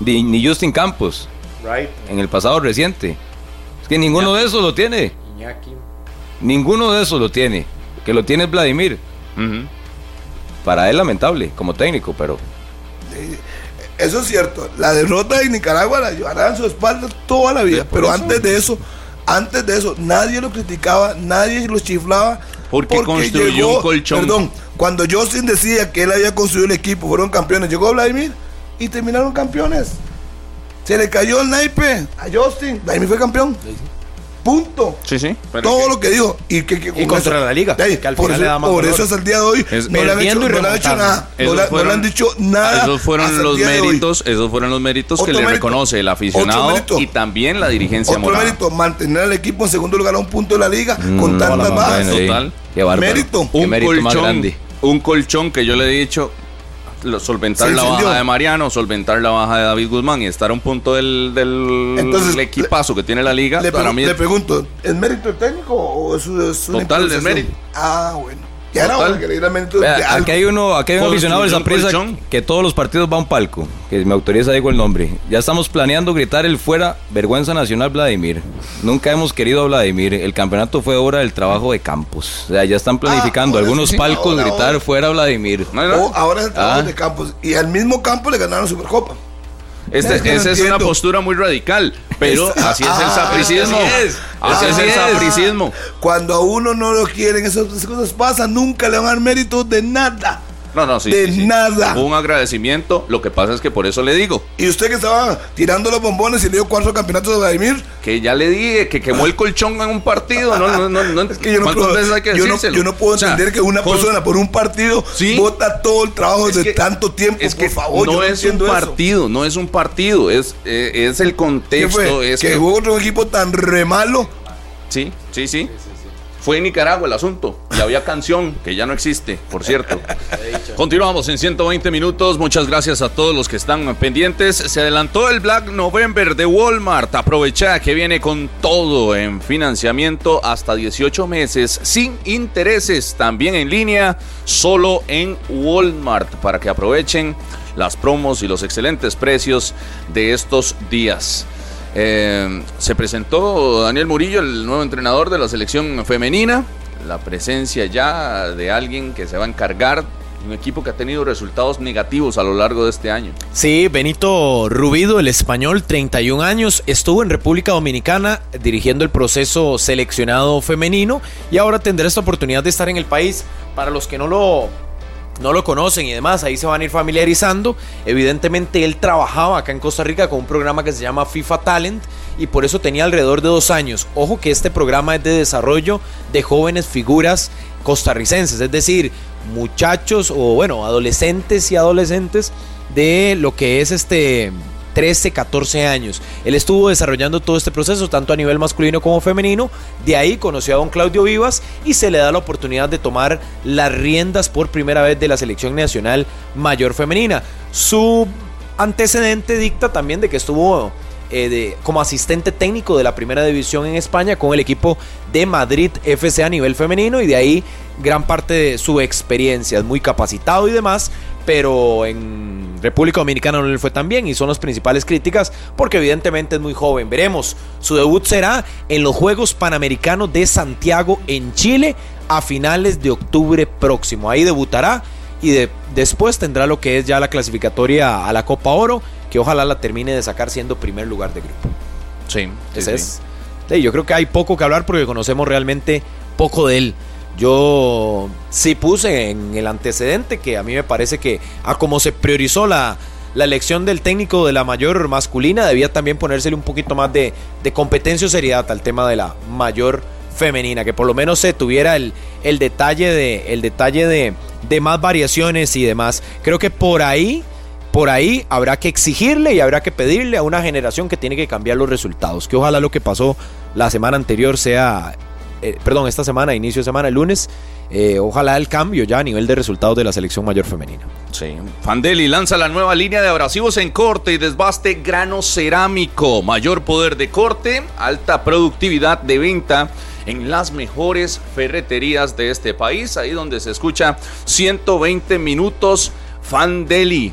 Ni, ni Justin Campos Right. en el pasado reciente. Es que ninguno de esos lo tiene. Iñaki. Ninguno de esos lo tiene. Que lo tiene es Vladimir. Para él lamentable como técnico, pero Eso es cierto. La derrota de Nicaragua la llevará en su espalda toda la vida. Pero antes de eso, antes de eso, nadie lo criticaba, nadie lo chiflaba. Porque construyó un colchón. Perdón, cuando Justin decía que él había construido el equipo, fueron campeones. Llegó Vladimir y terminaron campeones. Se le cayó el naipe a Justin. Vladimir fue campeón. Punto. Sí, sí. Todo lo que dijo. Y, que, que Y con contra eso- la liga, Ey, que al por final eso, le da más por eso hasta el día de hoy Es- no, le han hecho, y no le han hecho nada. No, Esos le- no fueron- le han dicho nada. Esos fueron los méritos, esos fueron los méritos que Otro le mérito. reconoce el aficionado y también la dirigencia Otro morada. mérito, mantener al equipo en segundo lugar a un punto de la liga con Mm, tantas bueno, bajas. Total. Qué. Mérito. Qué Un mérito más colchón, grande. un colchón que yo le he dicho solventar Se la incendió. baja de Mariano, solventar la baja de David Guzmán y estar a un punto del, del Entonces, equipazo que tiene la liga. Le, para mí le es pregunto, ¿es mérito técnico o es, es una Total, improvisación? mérito. Ah, bueno. Ya mérito Vea, aquí hay uno, aquí hay un aficionado del colchón. que todos los partidos va a un palco, que me autoriza digo el nombre. Ya estamos planeando gritar el fuera vergüenza nacional Vladimir. Nunca hemos querido a Vladimir. El campeonato fue obra del trabajo de Campos. O sea, ya están planificando ahora algunos sí, palcos ahora, gritar ahora. fuera Vladimir. No, no. O ahora es el trabajo Ah. de Campos. Y al mismo campo le ganaron Supercopa. Este- Es que no esa es una postura muy radical, pero así es el Ah, sapricismo. así es. Así es el sapricismo. Cuando a uno no lo quieren, esas cosas pasan. Nunca le van a dar mérito de nada. No, no, sí. De sí, sí. nada. Un agradecimiento. Lo que pasa es que por eso le digo Y usted que estaba tirando los bombones y le dio cuatro campeonatos a Vladimir. que ya le dije que quemó el colchón en un partido. No, no, no, no. Es que yo no, ¿Cuántas puedo, hay que yo no- decírselo? yo no puedo O sea, entender que una con- persona por un partido Sí. vota todo el trabajo Es de que- tanto tiempo. Es que por favor, yo no es un eso. partido, no es un partido, es, eh, es el ¿Qué contexto. fue? Es que hubo otro equipo tan re malo. Sí, sí, sí. Fue en Nicaragua el asunto. Y había canción que ya no existe, por cierto. Continuamos en 120 minutos. Muchas gracias a todos los que están pendientes. Se adelantó el Black November de Walmart. Aprovecha que viene con todo en financiamiento hasta 18 meses sin intereses. También en línea, solo en Walmart para que aprovechen las promos y los excelentes precios de estos días. Eh, se presentó Daniel Murillo, el nuevo entrenador de la selección femenina. La presencia ya de alguien que se va a encargar un equipo que ha tenido resultados negativos a lo largo de este año. Sí, Benito Rubido, el español, 31 años, estuvo en República Dominicana dirigiendo el proceso seleccionado femenino y ahora tendrá esta oportunidad de estar en el país. Para los que no lo, no lo conocen y demás, ahí se van a ir familiarizando. Evidentemente él trabajaba acá en Costa Rica con un programa que se llama FIFA Talent y por eso tenía alrededor de dos años. Ojo que este programa es de desarrollo de jóvenes figuras costarricenses, es decir, muchachos o bueno, adolescentes y adolescentes de lo que es este 13, 14 años. Él estuvo desarrollando todo este proceso, tanto a nivel masculino como femenino. De ahí conoció a don Claudio Vivas y se le da la oportunidad de tomar las riendas por primera vez de la selección nacional mayor femenina. Su antecedente dicta también de que estuvo eh, de- como asistente técnico de la primera división en España con el equipo de Madrid FC a nivel femenino y de ahí gran parte de su experiencia, muy capacitado y demás, pero en República Dominicana no le fue tan bien y son las principales críticas porque evidentemente es muy joven. Veremos, su debut será en los Juegos Panamericanos de Santiago en Chile a finales de octubre próximo. Ahí debutará y de- después tendrá lo que es ya la clasificatoria a la Copa Oro, que ojalá la termine de sacar siendo primer lugar de grupo. Sí, Ese es. Sí, yo creo que hay poco que hablar porque conocemos realmente poco de él. Yo sí puse en el antecedente que a mí me parece que a como se priorizó la, la elección del técnico de la mayor masculina, debía también ponérsele un poquito más de, de competencia o seriedad al tema de la mayor femenina, que por lo menos se tuviera el, el detalle, de, el detalle de, de más variaciones y demás. Creo que por ahí por ahí habrá que exigirle y habrá que pedirle a una generación que tiene que cambiar los resultados. Que ojalá lo que pasó la semana anterior sea, eh, perdón, esta semana, inicio de semana, el lunes, eh, ojalá el cambio ya a nivel de resultados de la selección mayor femenina. Sí. Fandeli lanza la nueva línea de abrasivos en corte y desbaste grano cerámico. Mayor poder de corte, alta productividad de venta en las mejores ferreterías de este país. Ahí donde se escucha 120 minutos Fandeli.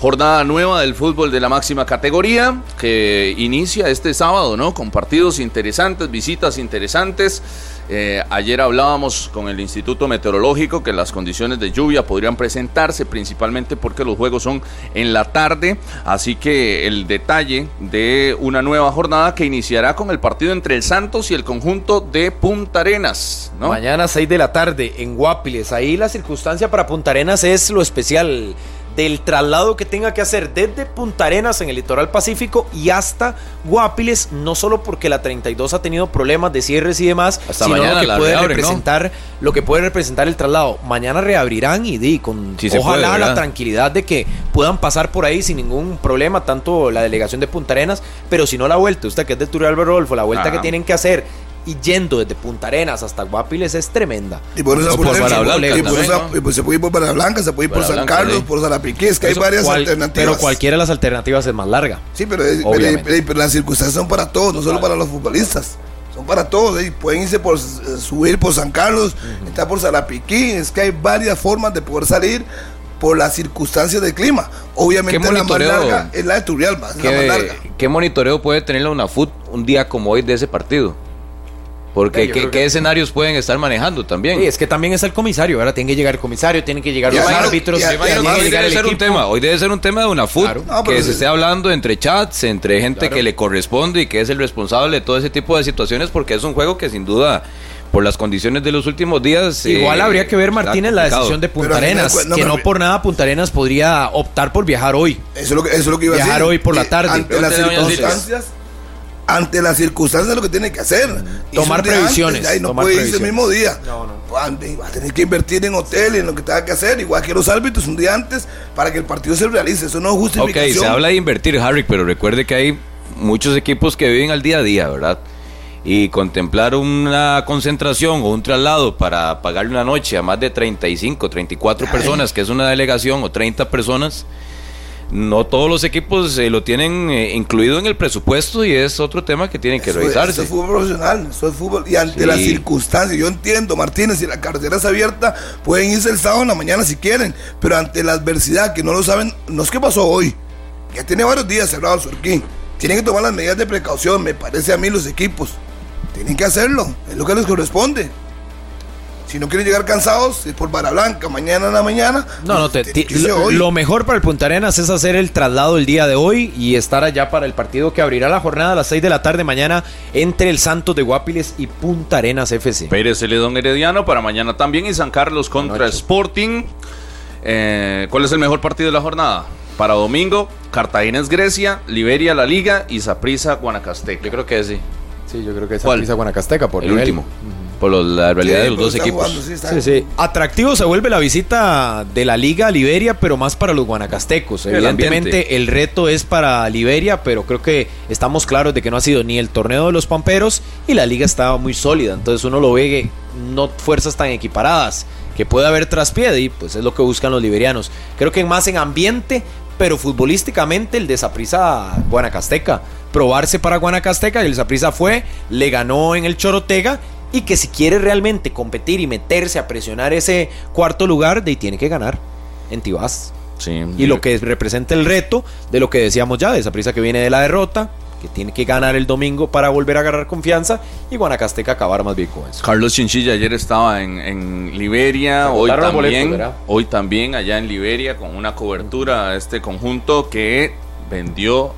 Jornada nueva del fútbol de la máxima categoría que inicia este sábado, ¿no? Con partidos interesantes, visitas interesantes. Eh, ayer hablábamos con el Instituto Meteorológico que las condiciones de lluvia podrían presentarse principalmente porque los juegos son en la tarde, así que el detalle de una nueva jornada que iniciará con el partido entre el Santos y el conjunto de Punta Arenas. ¿no? Mañana 6 de la tarde en Guapiles. Ahí la circunstancia para Punta Arenas es lo especial del traslado que tenga que hacer desde Punta Arenas en el litoral pacífico y hasta Guapiles, no solo porque la 32 ha tenido problemas de cierres y demás, Hasta sino lo que puede reabren, ¿no? representar, lo que puede representar el traslado. Mañana reabrirán y di con Sí ojalá puede, la tranquilidad de que puedan pasar por ahí sin ningún problema, tanto la delegación de Punta Arenas, pero si no la vuelta, usted que es de Turrialba Rodolfo, la vuelta Ajá. que tienen que hacer y yendo desde Punta Arenas hasta Guapiles es tremenda. Y por eso por Blanca y por también, esa- ¿no? y pues se puede ir por Barra Blanca, se puede ir por San Blanca, Carlos, sí. por Zarapiquí, es que hay varias cual- alternativas. Pero cualquiera de las alternativas es más larga. Sí, pero, es- pero- Obviamente. pero- pero las circunstancias son para todos, no solo para los futbolistas. Son para todos. ¿eh? Pueden irse por eh, subir por San Carlos, estar por Zarapiquí. Es que hay varias formas de poder salir por las circunstancias del clima. Obviamente ¿Qué la más larga es la de Turrialba, es la más ¿Qué, larga. qué monitoreo puede tener la UNAFUT un día como hoy de ese partido? Porque Yo ¿qué, creo qué que- escenarios pueden estar manejando también? Sí, es que también es el comisario, ¿verdad? Tiene que llegar el comisario, tienen que llegar Y los árbitros, hoy debe ser un tema, hoy debe ser un tema de una FUT Claro. Que sí. se esté hablando entre chats, entre gente Claro. que le corresponde y que es el responsable de todo ese tipo de situaciones, porque es un juego que sin duda, por las condiciones de los últimos días... Igual eh, habría que ver, está Martínez, la decisión de Punta Arenas, no, que no por nada Punta Arenas podría optar por viajar hoy. Eso es lo que, eso es lo que iba a Viajar decir. hoy por la Eh, tarde. Ante las circunstancias, ante las circunstancias lo que tiene que hacer. Tomar previsiones, antes, ahí no tomar puede irse el mismo día. No, no. Antes, va a tener que invertir en hotel y en lo que tenga que hacer, igual que los árbitros un día antes, para que el partido se realice. Eso no es Ok, justificación. se habla de invertir, Harry, pero recuerde que hay muchos equipos que viven al día a día, ¿verdad? Y contemplar una concentración o un traslado para pagarle una noche a más de 35, 34 personas, que es una delegación, o 30 personas, no todos los equipos eh, lo tienen eh, incluido en el presupuesto y es otro tema que tienen que Eso es- revisarse. Eso es fútbol profesional, eso es fútbol. Y ante Sí. las circunstancias, yo entiendo, Martínez, si la carretera es abierta, pueden irse el sábado en la mañana si quieren, pero ante la adversidad, que no lo saben, no es que pasó hoy, ya tiene varios días cerrado el Surquín. Tienen que tomar las medidas de precaución, me parece a mí los equipos. Tienen que hacerlo, es lo que les corresponde. Si no quieren llegar cansados, es por Vara Blanca, mañana en la mañana. No, no, te- irse lo, hoy. lo mejor para el Punta Arenas es hacer el traslado el día de hoy y estar allá para el partido que abrirá la jornada a las 6 de la tarde mañana entre el Santos de Guapiles y Punta Arenas FC. Pérez Celedón Herediano para mañana también y San Carlos contra Anoche. Sporting. Eh, ¿Cuál es el mejor partido de la jornada? Para domingo, Cartaginés Grecia, Liberia La Liga y Saprissa Guanacasteca. Yo creo que sí, Sí, yo creo que es ¿Cuál? Saprissa Guanacasteca por el nivel. último, por lo- la realidad Sí, de los dos equipos. jugando, sí, están- Sí, sí. Atractivo se vuelve la visita de la Liga a Liberia, pero más para los guanacastecos. El Evidentemente, ambiente. el reto es para Liberia, pero creo que estamos claros de que no ha sido ni el torneo de los Pamperos y la Liga estaba muy sólida. Entonces uno lo ve que no fuerzas tan equiparadas, que puede haber traspié y pues es lo que buscan los liberianos. Creo que más en ambiente, pero futbolísticamente el de Saprissa Guanacasteca. Probarse para Guanacasteca, y el Saprissa fue, le ganó en el Chorotega y que si quiere realmente competir y meterse a presionar ese cuarto lugar, de ahí tiene que ganar en Tibás. Sí. Y lo que representa el reto de lo que decíamos ya, de esa prisa que viene de la derrota, que tiene que ganar el domingo para volver a agarrar confianza y Guanacasteca acabar más bien con eso. Carlos Chinchilla ayer estaba en, en Liberia, hoy también, hoy también allá en Liberia con una cobertura a este conjunto que vendió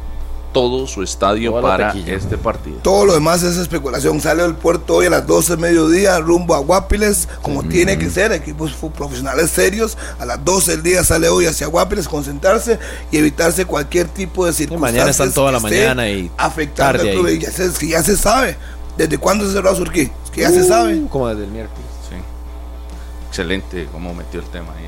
todo su estadio Toda para este partido. Todo lo demás es especulación. Sale del puerto hoy a las 12 del mediodía, rumbo a Guapiles, como tiene que ser, equipos profesionales serios. A las 12 del día sale hoy hacia Guapiles, concentrarse y evitarse cualquier tipo de circunstancias. mañana están toda la que esté mañana y afectando al club. Y Ya se, es que ya se sabe. ¿Desde cuándo se cerró Surquí? Es que ya se sabe. Uh, Como desde el miércoles. Sí. Excelente cómo metió el tema ahí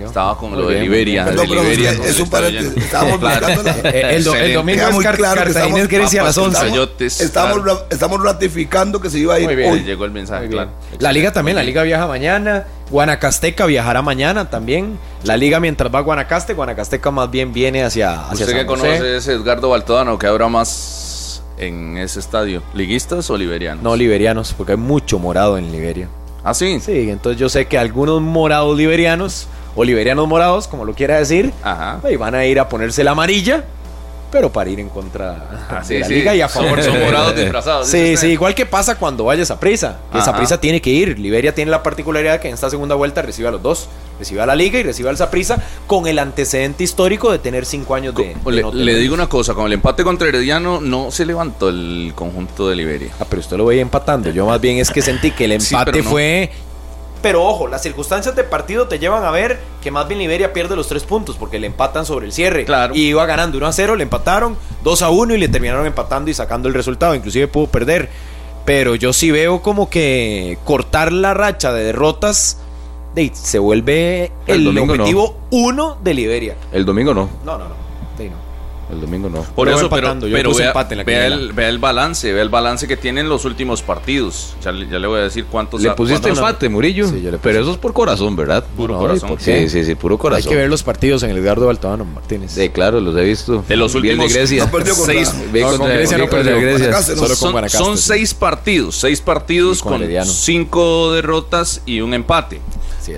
Estaba con lo de Liberia. Perdón, de Liberia es, es un paréntesis. Estábamos Claro. la- el, do- el domingo es muy Car- claro estamos- Grecia a las papas, 11. chayotes, Estamos, ra- estamos ratificando que se iba a ir Muy bien. hoy. Llegó el mensaje, claro. La liga también, la liga viaja mañana, Guanacasteca viajará mañana también. La liga mientras va a Guanacaste, Guanacasteca más bien viene hacia, hacia ¿Usted que conoce es Edgardo Baltodano, que habrá más en ese estadio? ¿Liguistas o liberianos? No liberianos, porque hay mucho morado en Liberia. Ah, sí. Sí, entonces yo sé que algunos morados liberianos, o liberianos morados, como lo quiera decir, Ajá. ahí van a ir a ponerse la amarilla pero para ir en contra Ah, sí, de la sí. liga y a Son- favor son de- morados disfrazados, Sí, sí, igual que pasa cuando vayas a prisa. Esa prisa tiene que ir. Liberia tiene la particularidad que en esta segunda vuelta recibe a los dos. Recibe a la liga y recibe al Saprissa con el antecedente histórico de tener cinco años de. de Le, no le tener. digo una cosa, con el empate contra Herediano no se levantó el conjunto de Liberia. Ah, pero usted lo veía empatando. Yo más bien es que sentí que el empate no. fue. Pero ojo, las circunstancias de partido te llevan a ver que más bien Liberia pierde los tres puntos porque le empatan sobre el cierre. Claro. Y iba ganando 1 a 0, le empataron 2 a 1 y le terminaron empatando y sacando el resultado. Inclusive pudo perder. Pero yo sí veo como que cortar la racha de derrotas de- se vuelve El el, no. objetivo uno de Liberia. El domingo no. No, no, no. El domingo no. Por eso, pero, pero vea, empate en la vea el, vea el balance, vea el balance que tienen los últimos partidos. Ya, le- ya le voy a decir cuántos Le pusiste cuántos- empate, Murillo. Sí, pero eso es por corazón, ¿verdad? Puro No, corazón. Sí, sí, sí, puro Hay corazón. que ver los partidos en el Edgardo Baltodano Martínez. Sí, claro, los he visto. De los Bien últimos de Grecia. No perdió contra- seis, Bien No, contra- con Grecia no bien contra perdió. Grecia. Guanacaste, ¿no? Solo con son, son seis partidos, seis partidos con con, cinco derrotas y un empate.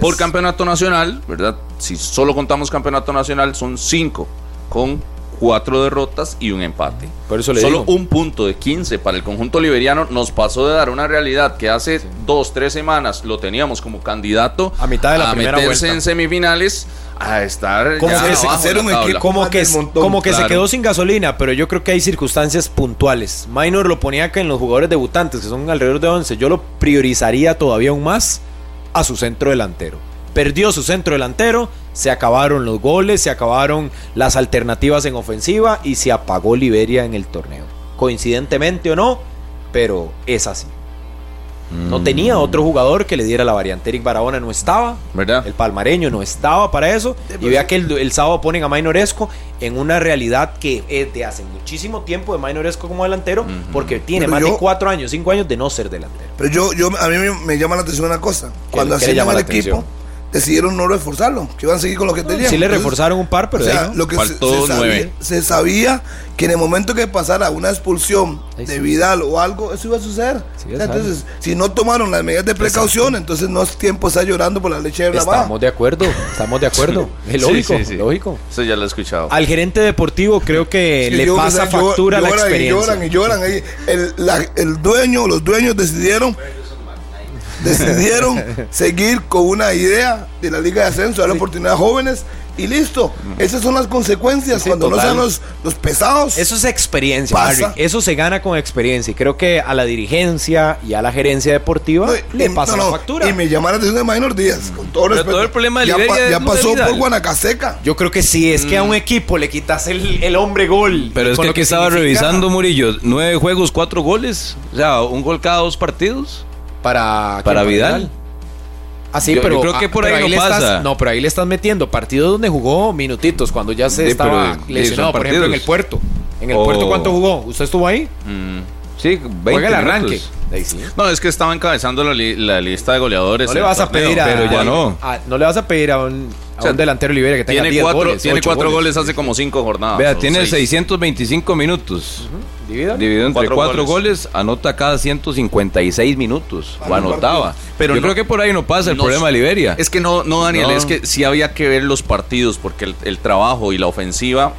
Por campeonato nacional, ¿verdad? Si solo contamos campeonato nacional, son cinco con cuatro derrotas y un empate. Por eso le Solo digo. un punto de 15 para el conjunto liberiano nos pasó de dar una realidad que hace dos, tres semanas lo teníamos como candidato A mitad de la a primera meterse vuelta. en semifinales a estar Como que abajo hacer de la un tabla. equipo como más que, del montón, como que se claro. quedó sin gasolina, pero yo creo que hay circunstancias puntuales. Minor lo ponía acá en los jugadores debutantes, que son alrededor de 11. Yo lo priorizaría todavía aún más a su centro delantero. Perdió su centro delantero, se acabaron los goles, se acabaron las alternativas en ofensiva y se apagó Liberia en el torneo. Coincidentemente o no, pero es así. No tenía otro jugador que le diera la variante. Eric Barahona no estaba. ¿Verdad? El palmareño no estaba para eso. Y vea que el, el sábado ponen a Mainoresco en una realidad que es de hace muchísimo tiempo de Mainoresco como delantero, porque tiene Pero más de cuatro años, cinco años de no ser delantero. Pero yo, yo, a mí me, me llama la atención una cosa. Cuando el la equipo, atención? Decidieron no reforzarlo, que iban a seguir con lo que tenían. sí le Entonces, reforzaron un par, pero o sea, ahí no. lo que se, se sabía, se sabía que en el momento que pasara una expulsión Ahí de sí. Vidal o algo, eso iba a suceder. Sí, O sea, ya entonces, si no tomaron las medidas de precaución, entonces no es tiempo estar llorando por la leche de la Estamos de acuerdo, estamos de acuerdo. Es lógico, sí, sí. lógico. Eso ya lo he escuchado. Al gerente deportivo creo que Sí, le yo- pasa o sea, yo- factura la experiencia. Y lloran y lloran. ahí. El, la- el dueño, los dueños decidieron decidieron seguir con una idea de la Liga de Ascenso, dar la oportunidad a jóvenes y listo. Esas son las consecuencias Sí, cuando no sean los, los pesados. Eso es experiencia. Harry. Eso se gana con experiencia. Y creo que a la dirigencia y a la gerencia deportiva No, le y- pasa no, no, la factura. Y me llama la atención de Minor Díaz, con todo Pero respeto. todo el problema de ya, ya pasó Vidal. por Guanacaseca. Yo creo que sí, es que a un equipo le quitas el, el hombre gol. Pero es que lo aquí estaba significa revisando, Murillo, nueve juegos, cuatro goles. O sea, un gol cada dos partidos. Para, Para. Vidal. Ah, sí, Yo- pero yo creo que por ahí no le estás- pasa. no, pero ahí le estás metiendo partidos donde jugó minutitos cuando ya se Sí, estaba pero, lesionado, por ejemplo, en el puerto. En el Oh. puerto, ¿cuánto jugó? ¿Usted estuvo ahí? Mm. Sí, 20 Juega el arranque. Ahí sí. No, es que estaba encabezando la, li- la lista de goleadores. No le vas a pedir a, pero ya no. a- no le vas a pedir a un, a O sea, un delantero Liberia que tenga Tiene 10 cuatro, goles, tiene cuatro goles. hace como cinco jornadas. Vea, tiene seis. 625 minutos. Divida. Dividido entre Cuatro cuatro, goles. goles. anota cada 156 minutos. O anotaba. Pero Yo no- creo que por ahí no pasa el No problema de. Liberia. Es que no, no Daniel, No. es que sí había que ver los partidos porque el, el trabajo y la ofensiva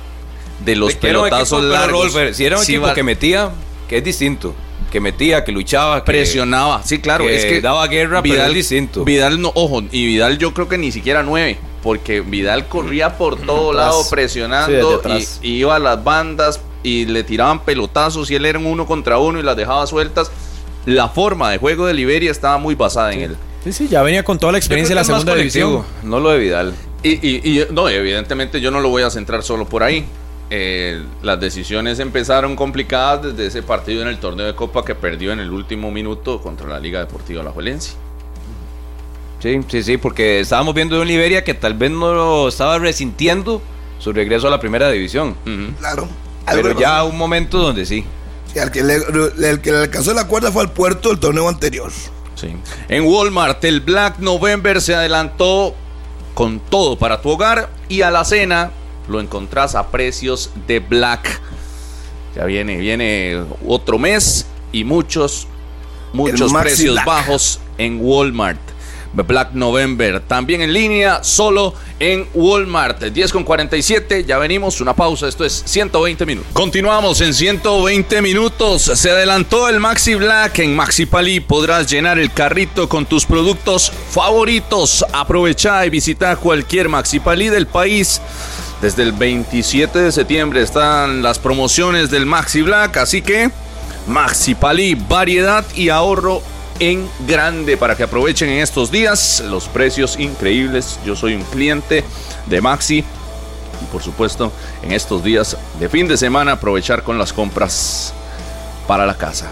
de los un pelotazos equipo, largos. Rolfer, si era un sí equipo va- que metía, que es distinto. Que metía, que luchaba, que presionaba. Sí, claro, que es que daba guerra, pero es distinto. Vidal no, ojo, y Vidal yo creo que ni siquiera nueve, porque Vidal corría por todo Atrás. lado presionando y, iba a las bandas y le tiraban pelotazos y él era un uno contra uno y las dejaba sueltas. La forma de juego de Liberia estaba muy basada en él. Sí, sí, ya venía con toda la experiencia de la segunda división. No lo de Vidal. Y, y- y, no, evidentemente yo no lo voy a centrar solo por ahí. Eh, las decisiones empezaron complicadas desde ese partido en el torneo de Copa que perdió en el último minuto contra la Liga Deportiva Alajuelense. Sí, sí, sí, porque estábamos viendo de un Liberia que tal vez no lo estaba resintiendo su regreso a la primera división. Claro. Pero ya un momento donde sí. Sí, al que le, el que le alcanzó la cuerda fue al puerto del torneo anterior. Sí. En Walmart, el Black November se adelantó con todo para tu hogar y a la cena lo encontrás a precios de Black. Ya viene, viene otro mes y muchos, muchos precios Black. bajos en Walmart. Black November, también en línea, solo en Walmart. 10 con 47, ya venimos, una pausa, esto es 120 minutos. Continuamos en 120 minutos. Se adelantó el Maxi Black en Maxi Palí. Podrás llenar el carrito con tus productos favoritos. Aprovecha y visita cualquier Maxi Palí del país. Desde el 27 de septiembre están las promociones del Maxi Black, así que Maxi Palí, variedad y ahorro en grande para que aprovechen en estos días los precios increíbles. Yo soy un cliente de Maxi y por supuesto en estos días de fin de semana aprovechar con las compras para la casa.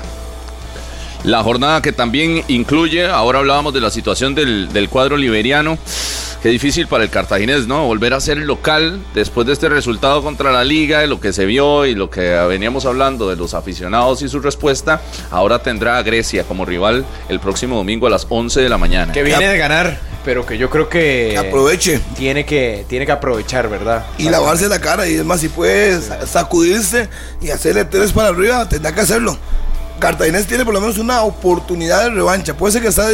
La jornada que también incluye, ahora hablábamos de la situación del, del cuadro liberiano. Qué difícil para el cartaginés, ¿no? Volver a ser local después de este resultado contra la liga, de lo que se vio y lo que veníamos hablando de los aficionados y su respuesta. Ahora tendrá a Grecia como rival el próximo domingo a las 11 de la mañana. Que viene de ganar, pero que yo creo que. Que aproveche. Tiene que, tiene que aprovechar, ¿verdad? Y lavarse la cara. Y es más, si puede sa- sacudirse y hacerle tres para arriba, tendrá que hacerlo. Cartaginés tiene por lo menos una oportunidad de revancha. Puede ser que está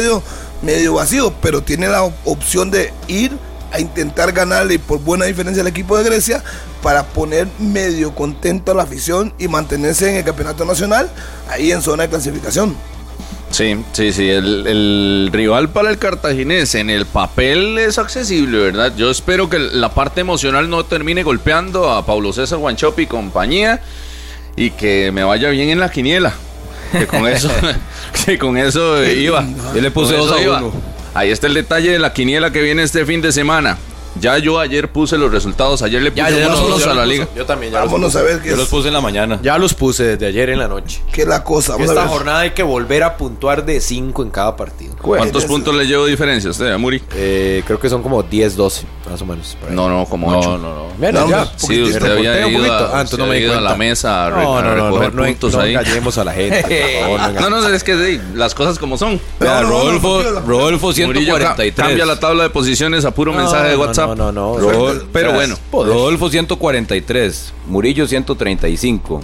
medio, vacío, pero tiene la op- opción de ir a intentar ganarle por buena diferencia al equipo de Grecia para poner medio contento a la afición y mantenerse en el campeonato nacional ahí en zona de clasificación. Sí, sí, sí. El, el rival para el cartaginés en el papel es accesible, ¿verdad? Yo espero que la parte emocional no termine golpeando a Paulo César Guanchop y compañía y que me vaya bien en la quiniela. Que con eso, que con eso iba. Yo le puse Con dos eso a iba. uno. Ahí está el detalle de la quiniela que viene este fin de semana. Ya yo ayer puse los resultados, ayer le puse Ya, ya, ya unos los- a la los liga. Yo también, ya los Vámonos puse. a ver qué Yo los es, puse en la mañana. Ya los puse desde ayer en la noche. qué es la cosa. Vamos a Esta ver. jornada hay que volver a puntuar de 5 en cada partido. ¿Cuántos puntos le llevo de diferencia a usted, a Muri? Eh, creo que son como 10, 12, más o menos. No, no, como No, ocho. no, no. Menos No, ya. Sí, usted había ido, a, Ah, usted no me ido a la mesa a, re- No, a no, no, no, recoger no, puntos no ahí. engañemos a la gente. no. No, no, es que las cosas como son. No, no, no, Rodolfo, no, no, no. Rodolfo Murillo ca- 143. cambia la tabla de posiciones a puro No, mensaje de no, WhatsApp. no, no, no. Rodol- Pero bueno. Rodolfo 143, Murillo 135,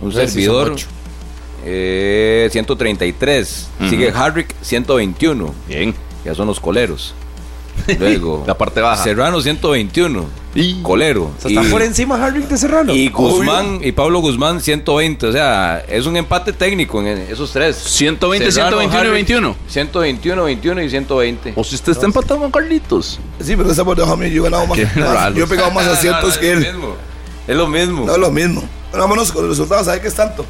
un servidor ocho. eh, 133, Ujú. sigue Harrick 121, Bien. ya son los coleros. Luego La parte baja. Serrano 121, Y- colero. O sea, está Y- por encima Harvick de Serrano. Y Guzmán y Pablo Guzmán 120, o sea, es un empate técnico en esos tres. 120, Serrano, 121 y Harrick, 21. 121, 21 y 120. O si usted está empatado con Carlitos. Sí, pero esa por debajo de mí, yo he ganado más. Yo he pegado más aciertos que es él. lo mismo. Es lo mismo. No es lo mismo. Bueno, vámonos con los resultados, ¿sabes qué es tanto?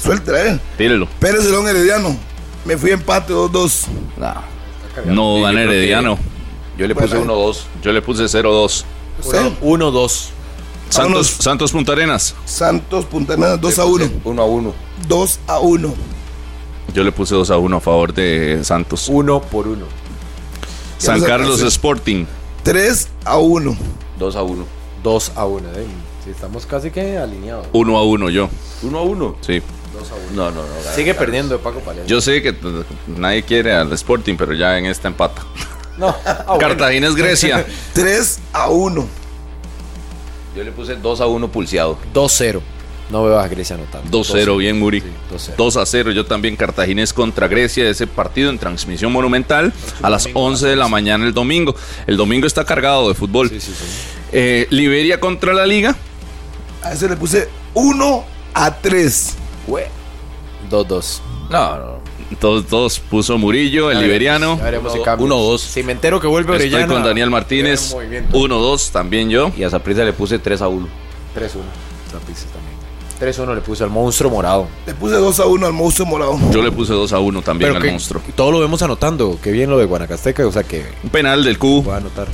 Suéltela, eh. Tírelo. Pérez León Herediano. Me fui empate 2-2. No. No que- Herediano. Yo le puse Bueno, 1-2. Yo le puse 0-2. ¿Usted? 1-2. Santos. Santos Punta Arenas. Santos Punta Arenas 2 a 1. 1 a 1. 2 a 1. Yo le puse 2 a 1 a favor de Santos. 1 por 1. San Carlos. Sporting. 3 a 1. 2 a 1. 2 a 1. ¿eh? Sí, estamos casi que alineados. 1 a 1 yo. 1 a 1. Sí. No, no, no. Sigue perdiendo Paco Palencia. Yo sé que nadie quiere al Sporting, pero ya en esta empata. No. Ah. Cartagena es Grecia. 3 a 1. Yo le puse 2 a 1 pulseado. 2-0. No veo a Grecia anotando. 2-0, bien Muri. Sí, 2-0. 2 a 0, yo también Cartaginés contra Grecia, ese partido en transmisión monumental a las 11 de la mañana el domingo. El domingo está cargado de fútbol. Sí, sí. Eh, Liberia contra la Liga. A ese le puse 1 a 3. 2-2. No, no. Todos, todos puso Murillo, el liberiano. Ya veremos si Uno- cambia. uno, dos. Si me entero que vuelve Estoy Orellana. con Daniel Martínez. ya, movimiento. 1-2 también yo. Y a Zaprisa le puse 3 a 1. 3-1. Zapriza también. 3-1 le puse al monstruo morado. Le puse 2 a 1 al monstruo morado. Yo le puse 2 a 1 también Pero al que monstruo. todo lo vemos anotando. Qué bien lo de Guanacasteca. O sea que Un penal del Q. va a anotar.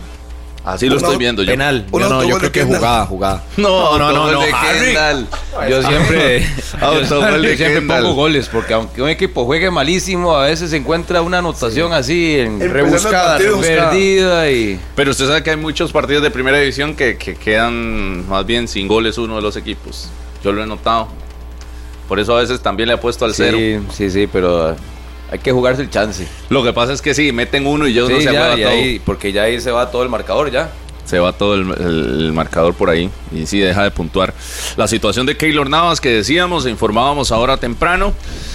Así lo estoy viendo yo. Penal. Yo, no, yo creo que Kendall. jugada, jugada. No, no, no, no. de Harry. Kendall. Yo siempre, yo siempre pongo goles porque aunque un equipo juegue malísimo, a veces se encuentra una anotación así en Rebuscada, perdida y Pero usted sabe que hay muchos partidos de primera división que, que quedan más bien sin goles uno de los equipos. Yo lo he notado. Por eso a veces también le he puesto al cero. sí, sí, sí, pero hay que jugarse el chance. Lo que pasa es que sí, meten uno y yo Sí, no se ya, y todo. ahí- porque ya ahí se va todo el marcador ya. Se va todo el, el- el marcador por ahí y sí deja de puntuar. La situación de Keylor Navas que decíamos, informábamos ahora temprano,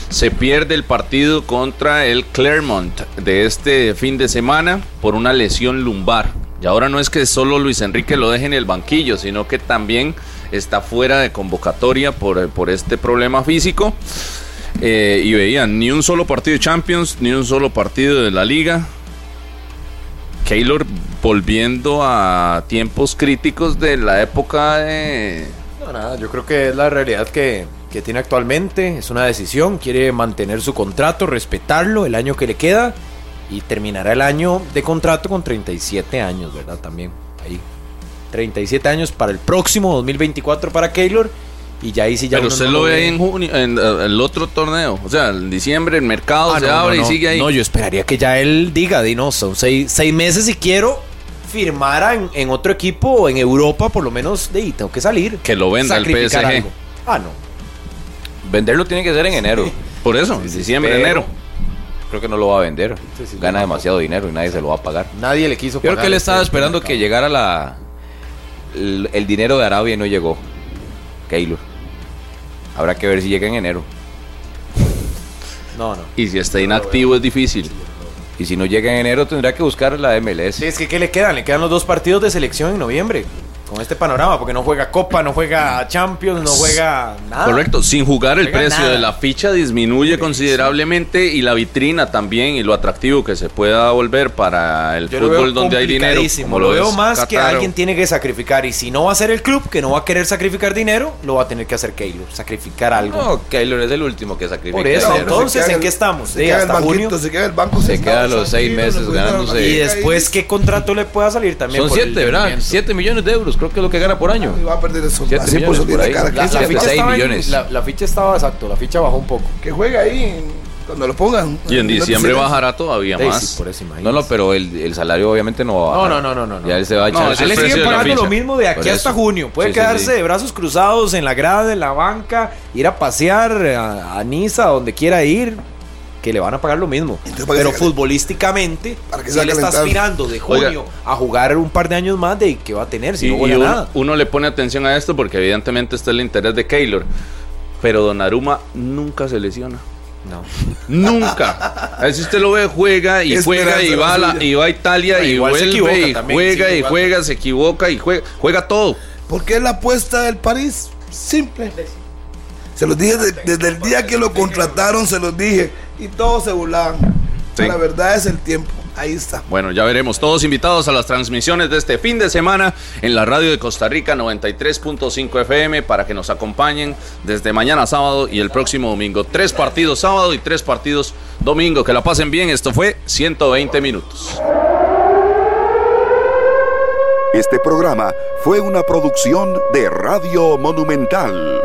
se pierde el partido contra el Clermont de este fin de semana por una lesión lumbar. Y ahora no es que solo Luis Enrique lo deje en el banquillo, sino que también está fuera de convocatoria por, por este problema físico. Eh, y veían ni un solo partido de Champions, ni un solo partido de la liga. Keylor volviendo a tiempos críticos de la época de... No, nada, yo creo que es la realidad que, que tiene actualmente. Es una decisión, quiere mantener su contrato, respetarlo el año que le queda y terminará el año de contrato con 37 años, ¿verdad? También ahí. 37 años para el próximo 2024 para Keylor. Y ya ahí sí ya Pero uno usted no lo ve ve. en junio, en eh, el otro torneo. O sea, en diciembre el mercado Ah, se no, abre no. y sigue ahí. No, yo esperaría que ya él diga, di no, son seis, seis meses y quiero firmar en, en otro equipo o en Europa, por lo menos, de ahí tengo que salir. Que lo venda el Sacrificar PSG. algo. Ah, no. Venderlo tiene que ser en enero. Por eso, diciembre, Pero enero. Creo que no lo va a vender. Sí, sí, Gana demasiado dinero y nadie se lo va a pagar. Nadie le quiso Yo creo pagar que él este estaba esperando mercado. que llegara la el, el dinero de Arabia y no llegó. Keylor. Habrá que ver si llega en enero. No, no. Y si está inactivo es difícil. Y si no llega en enero tendrá que buscar la MLS. Sí, es que ¿qué le quedan? Le quedan los dos partidos de selección en noviembre. Con este panorama, porque no juega Copa, no juega Champions, no juega nada. Correcto, sin jugar el precio nada. de la ficha disminuye considerablemente y la vitrina también y lo atractivo que se pueda volver para el Yo fútbol donde hay dinero. Como lo veo más que alguien tiene que sacrificar. Y si no va a ser el club, que no va a querer sacrificar dinero, lo va a tener que hacer Keylor. Sacrificar algo. No, Keylor es el último que sacrifica. Por eso, dinero. entonces, ¿en qué estamos? Se queda el banquito, junio. se queda el banco. Se queda los seis meses ganándose- y después. ¿qué contrato le pueda salir también? Son siete, ¿verdad? Siete millones de euros, creo que es lo que gana por año. Y va a perder eso. Siete Así por millones su por ahí. cara. La- que la ficha- en- la, la ficha estaba exacto, la ficha bajó un poco. Que juega ahí cuando lo pongan. Y en diciembre bajará todavía Sí, más. sí, por eso. No, no, pero el, el salario obviamente no va a No, bajar. no, no, no, no. Ya él se va a No, echar. A él le siguen pagando lo mismo de aquí hasta junio. Puede Sí, sí, quedarse sí. de brazos cruzados en la grada, en la banca, ir a pasear a, a Niza, donde quiera ir, que le van a pagar lo mismo. Entonces, para que Pero futbolísticamente, para que si se él está aspirando de Oiga. junio a jugar un par de años más, de que va a tener si Y, no y juega uno, nada. uno le pone atención a esto porque evidentemente está el interés de Keylor. Pero Donnarumma nunca se lesiona. No. Nunca. A si usted lo ve, juega y juega y va, la- y va a Italia y vuelve y también, juega sí, y juega, se equivoca y juega, juega todo. ¿Por qué la apuesta del París? Simple. Se los dije de- desde el día que lo contrataron, se los dije. Y todos se burlaban. Sí. La verdad es el tiempo. Ahí está. Bueno, ya veremos. Todos invitados a las transmisiones de este fin de semana en la radio de Costa Rica 93.5 FM para que nos acompañen desde mañana sábado y el próximo domingo. Tres partidos sábado y tres partidos domingo. Que la pasen bien. Esto fue 120 minutos. Este programa fue una producción de Radio Monumental.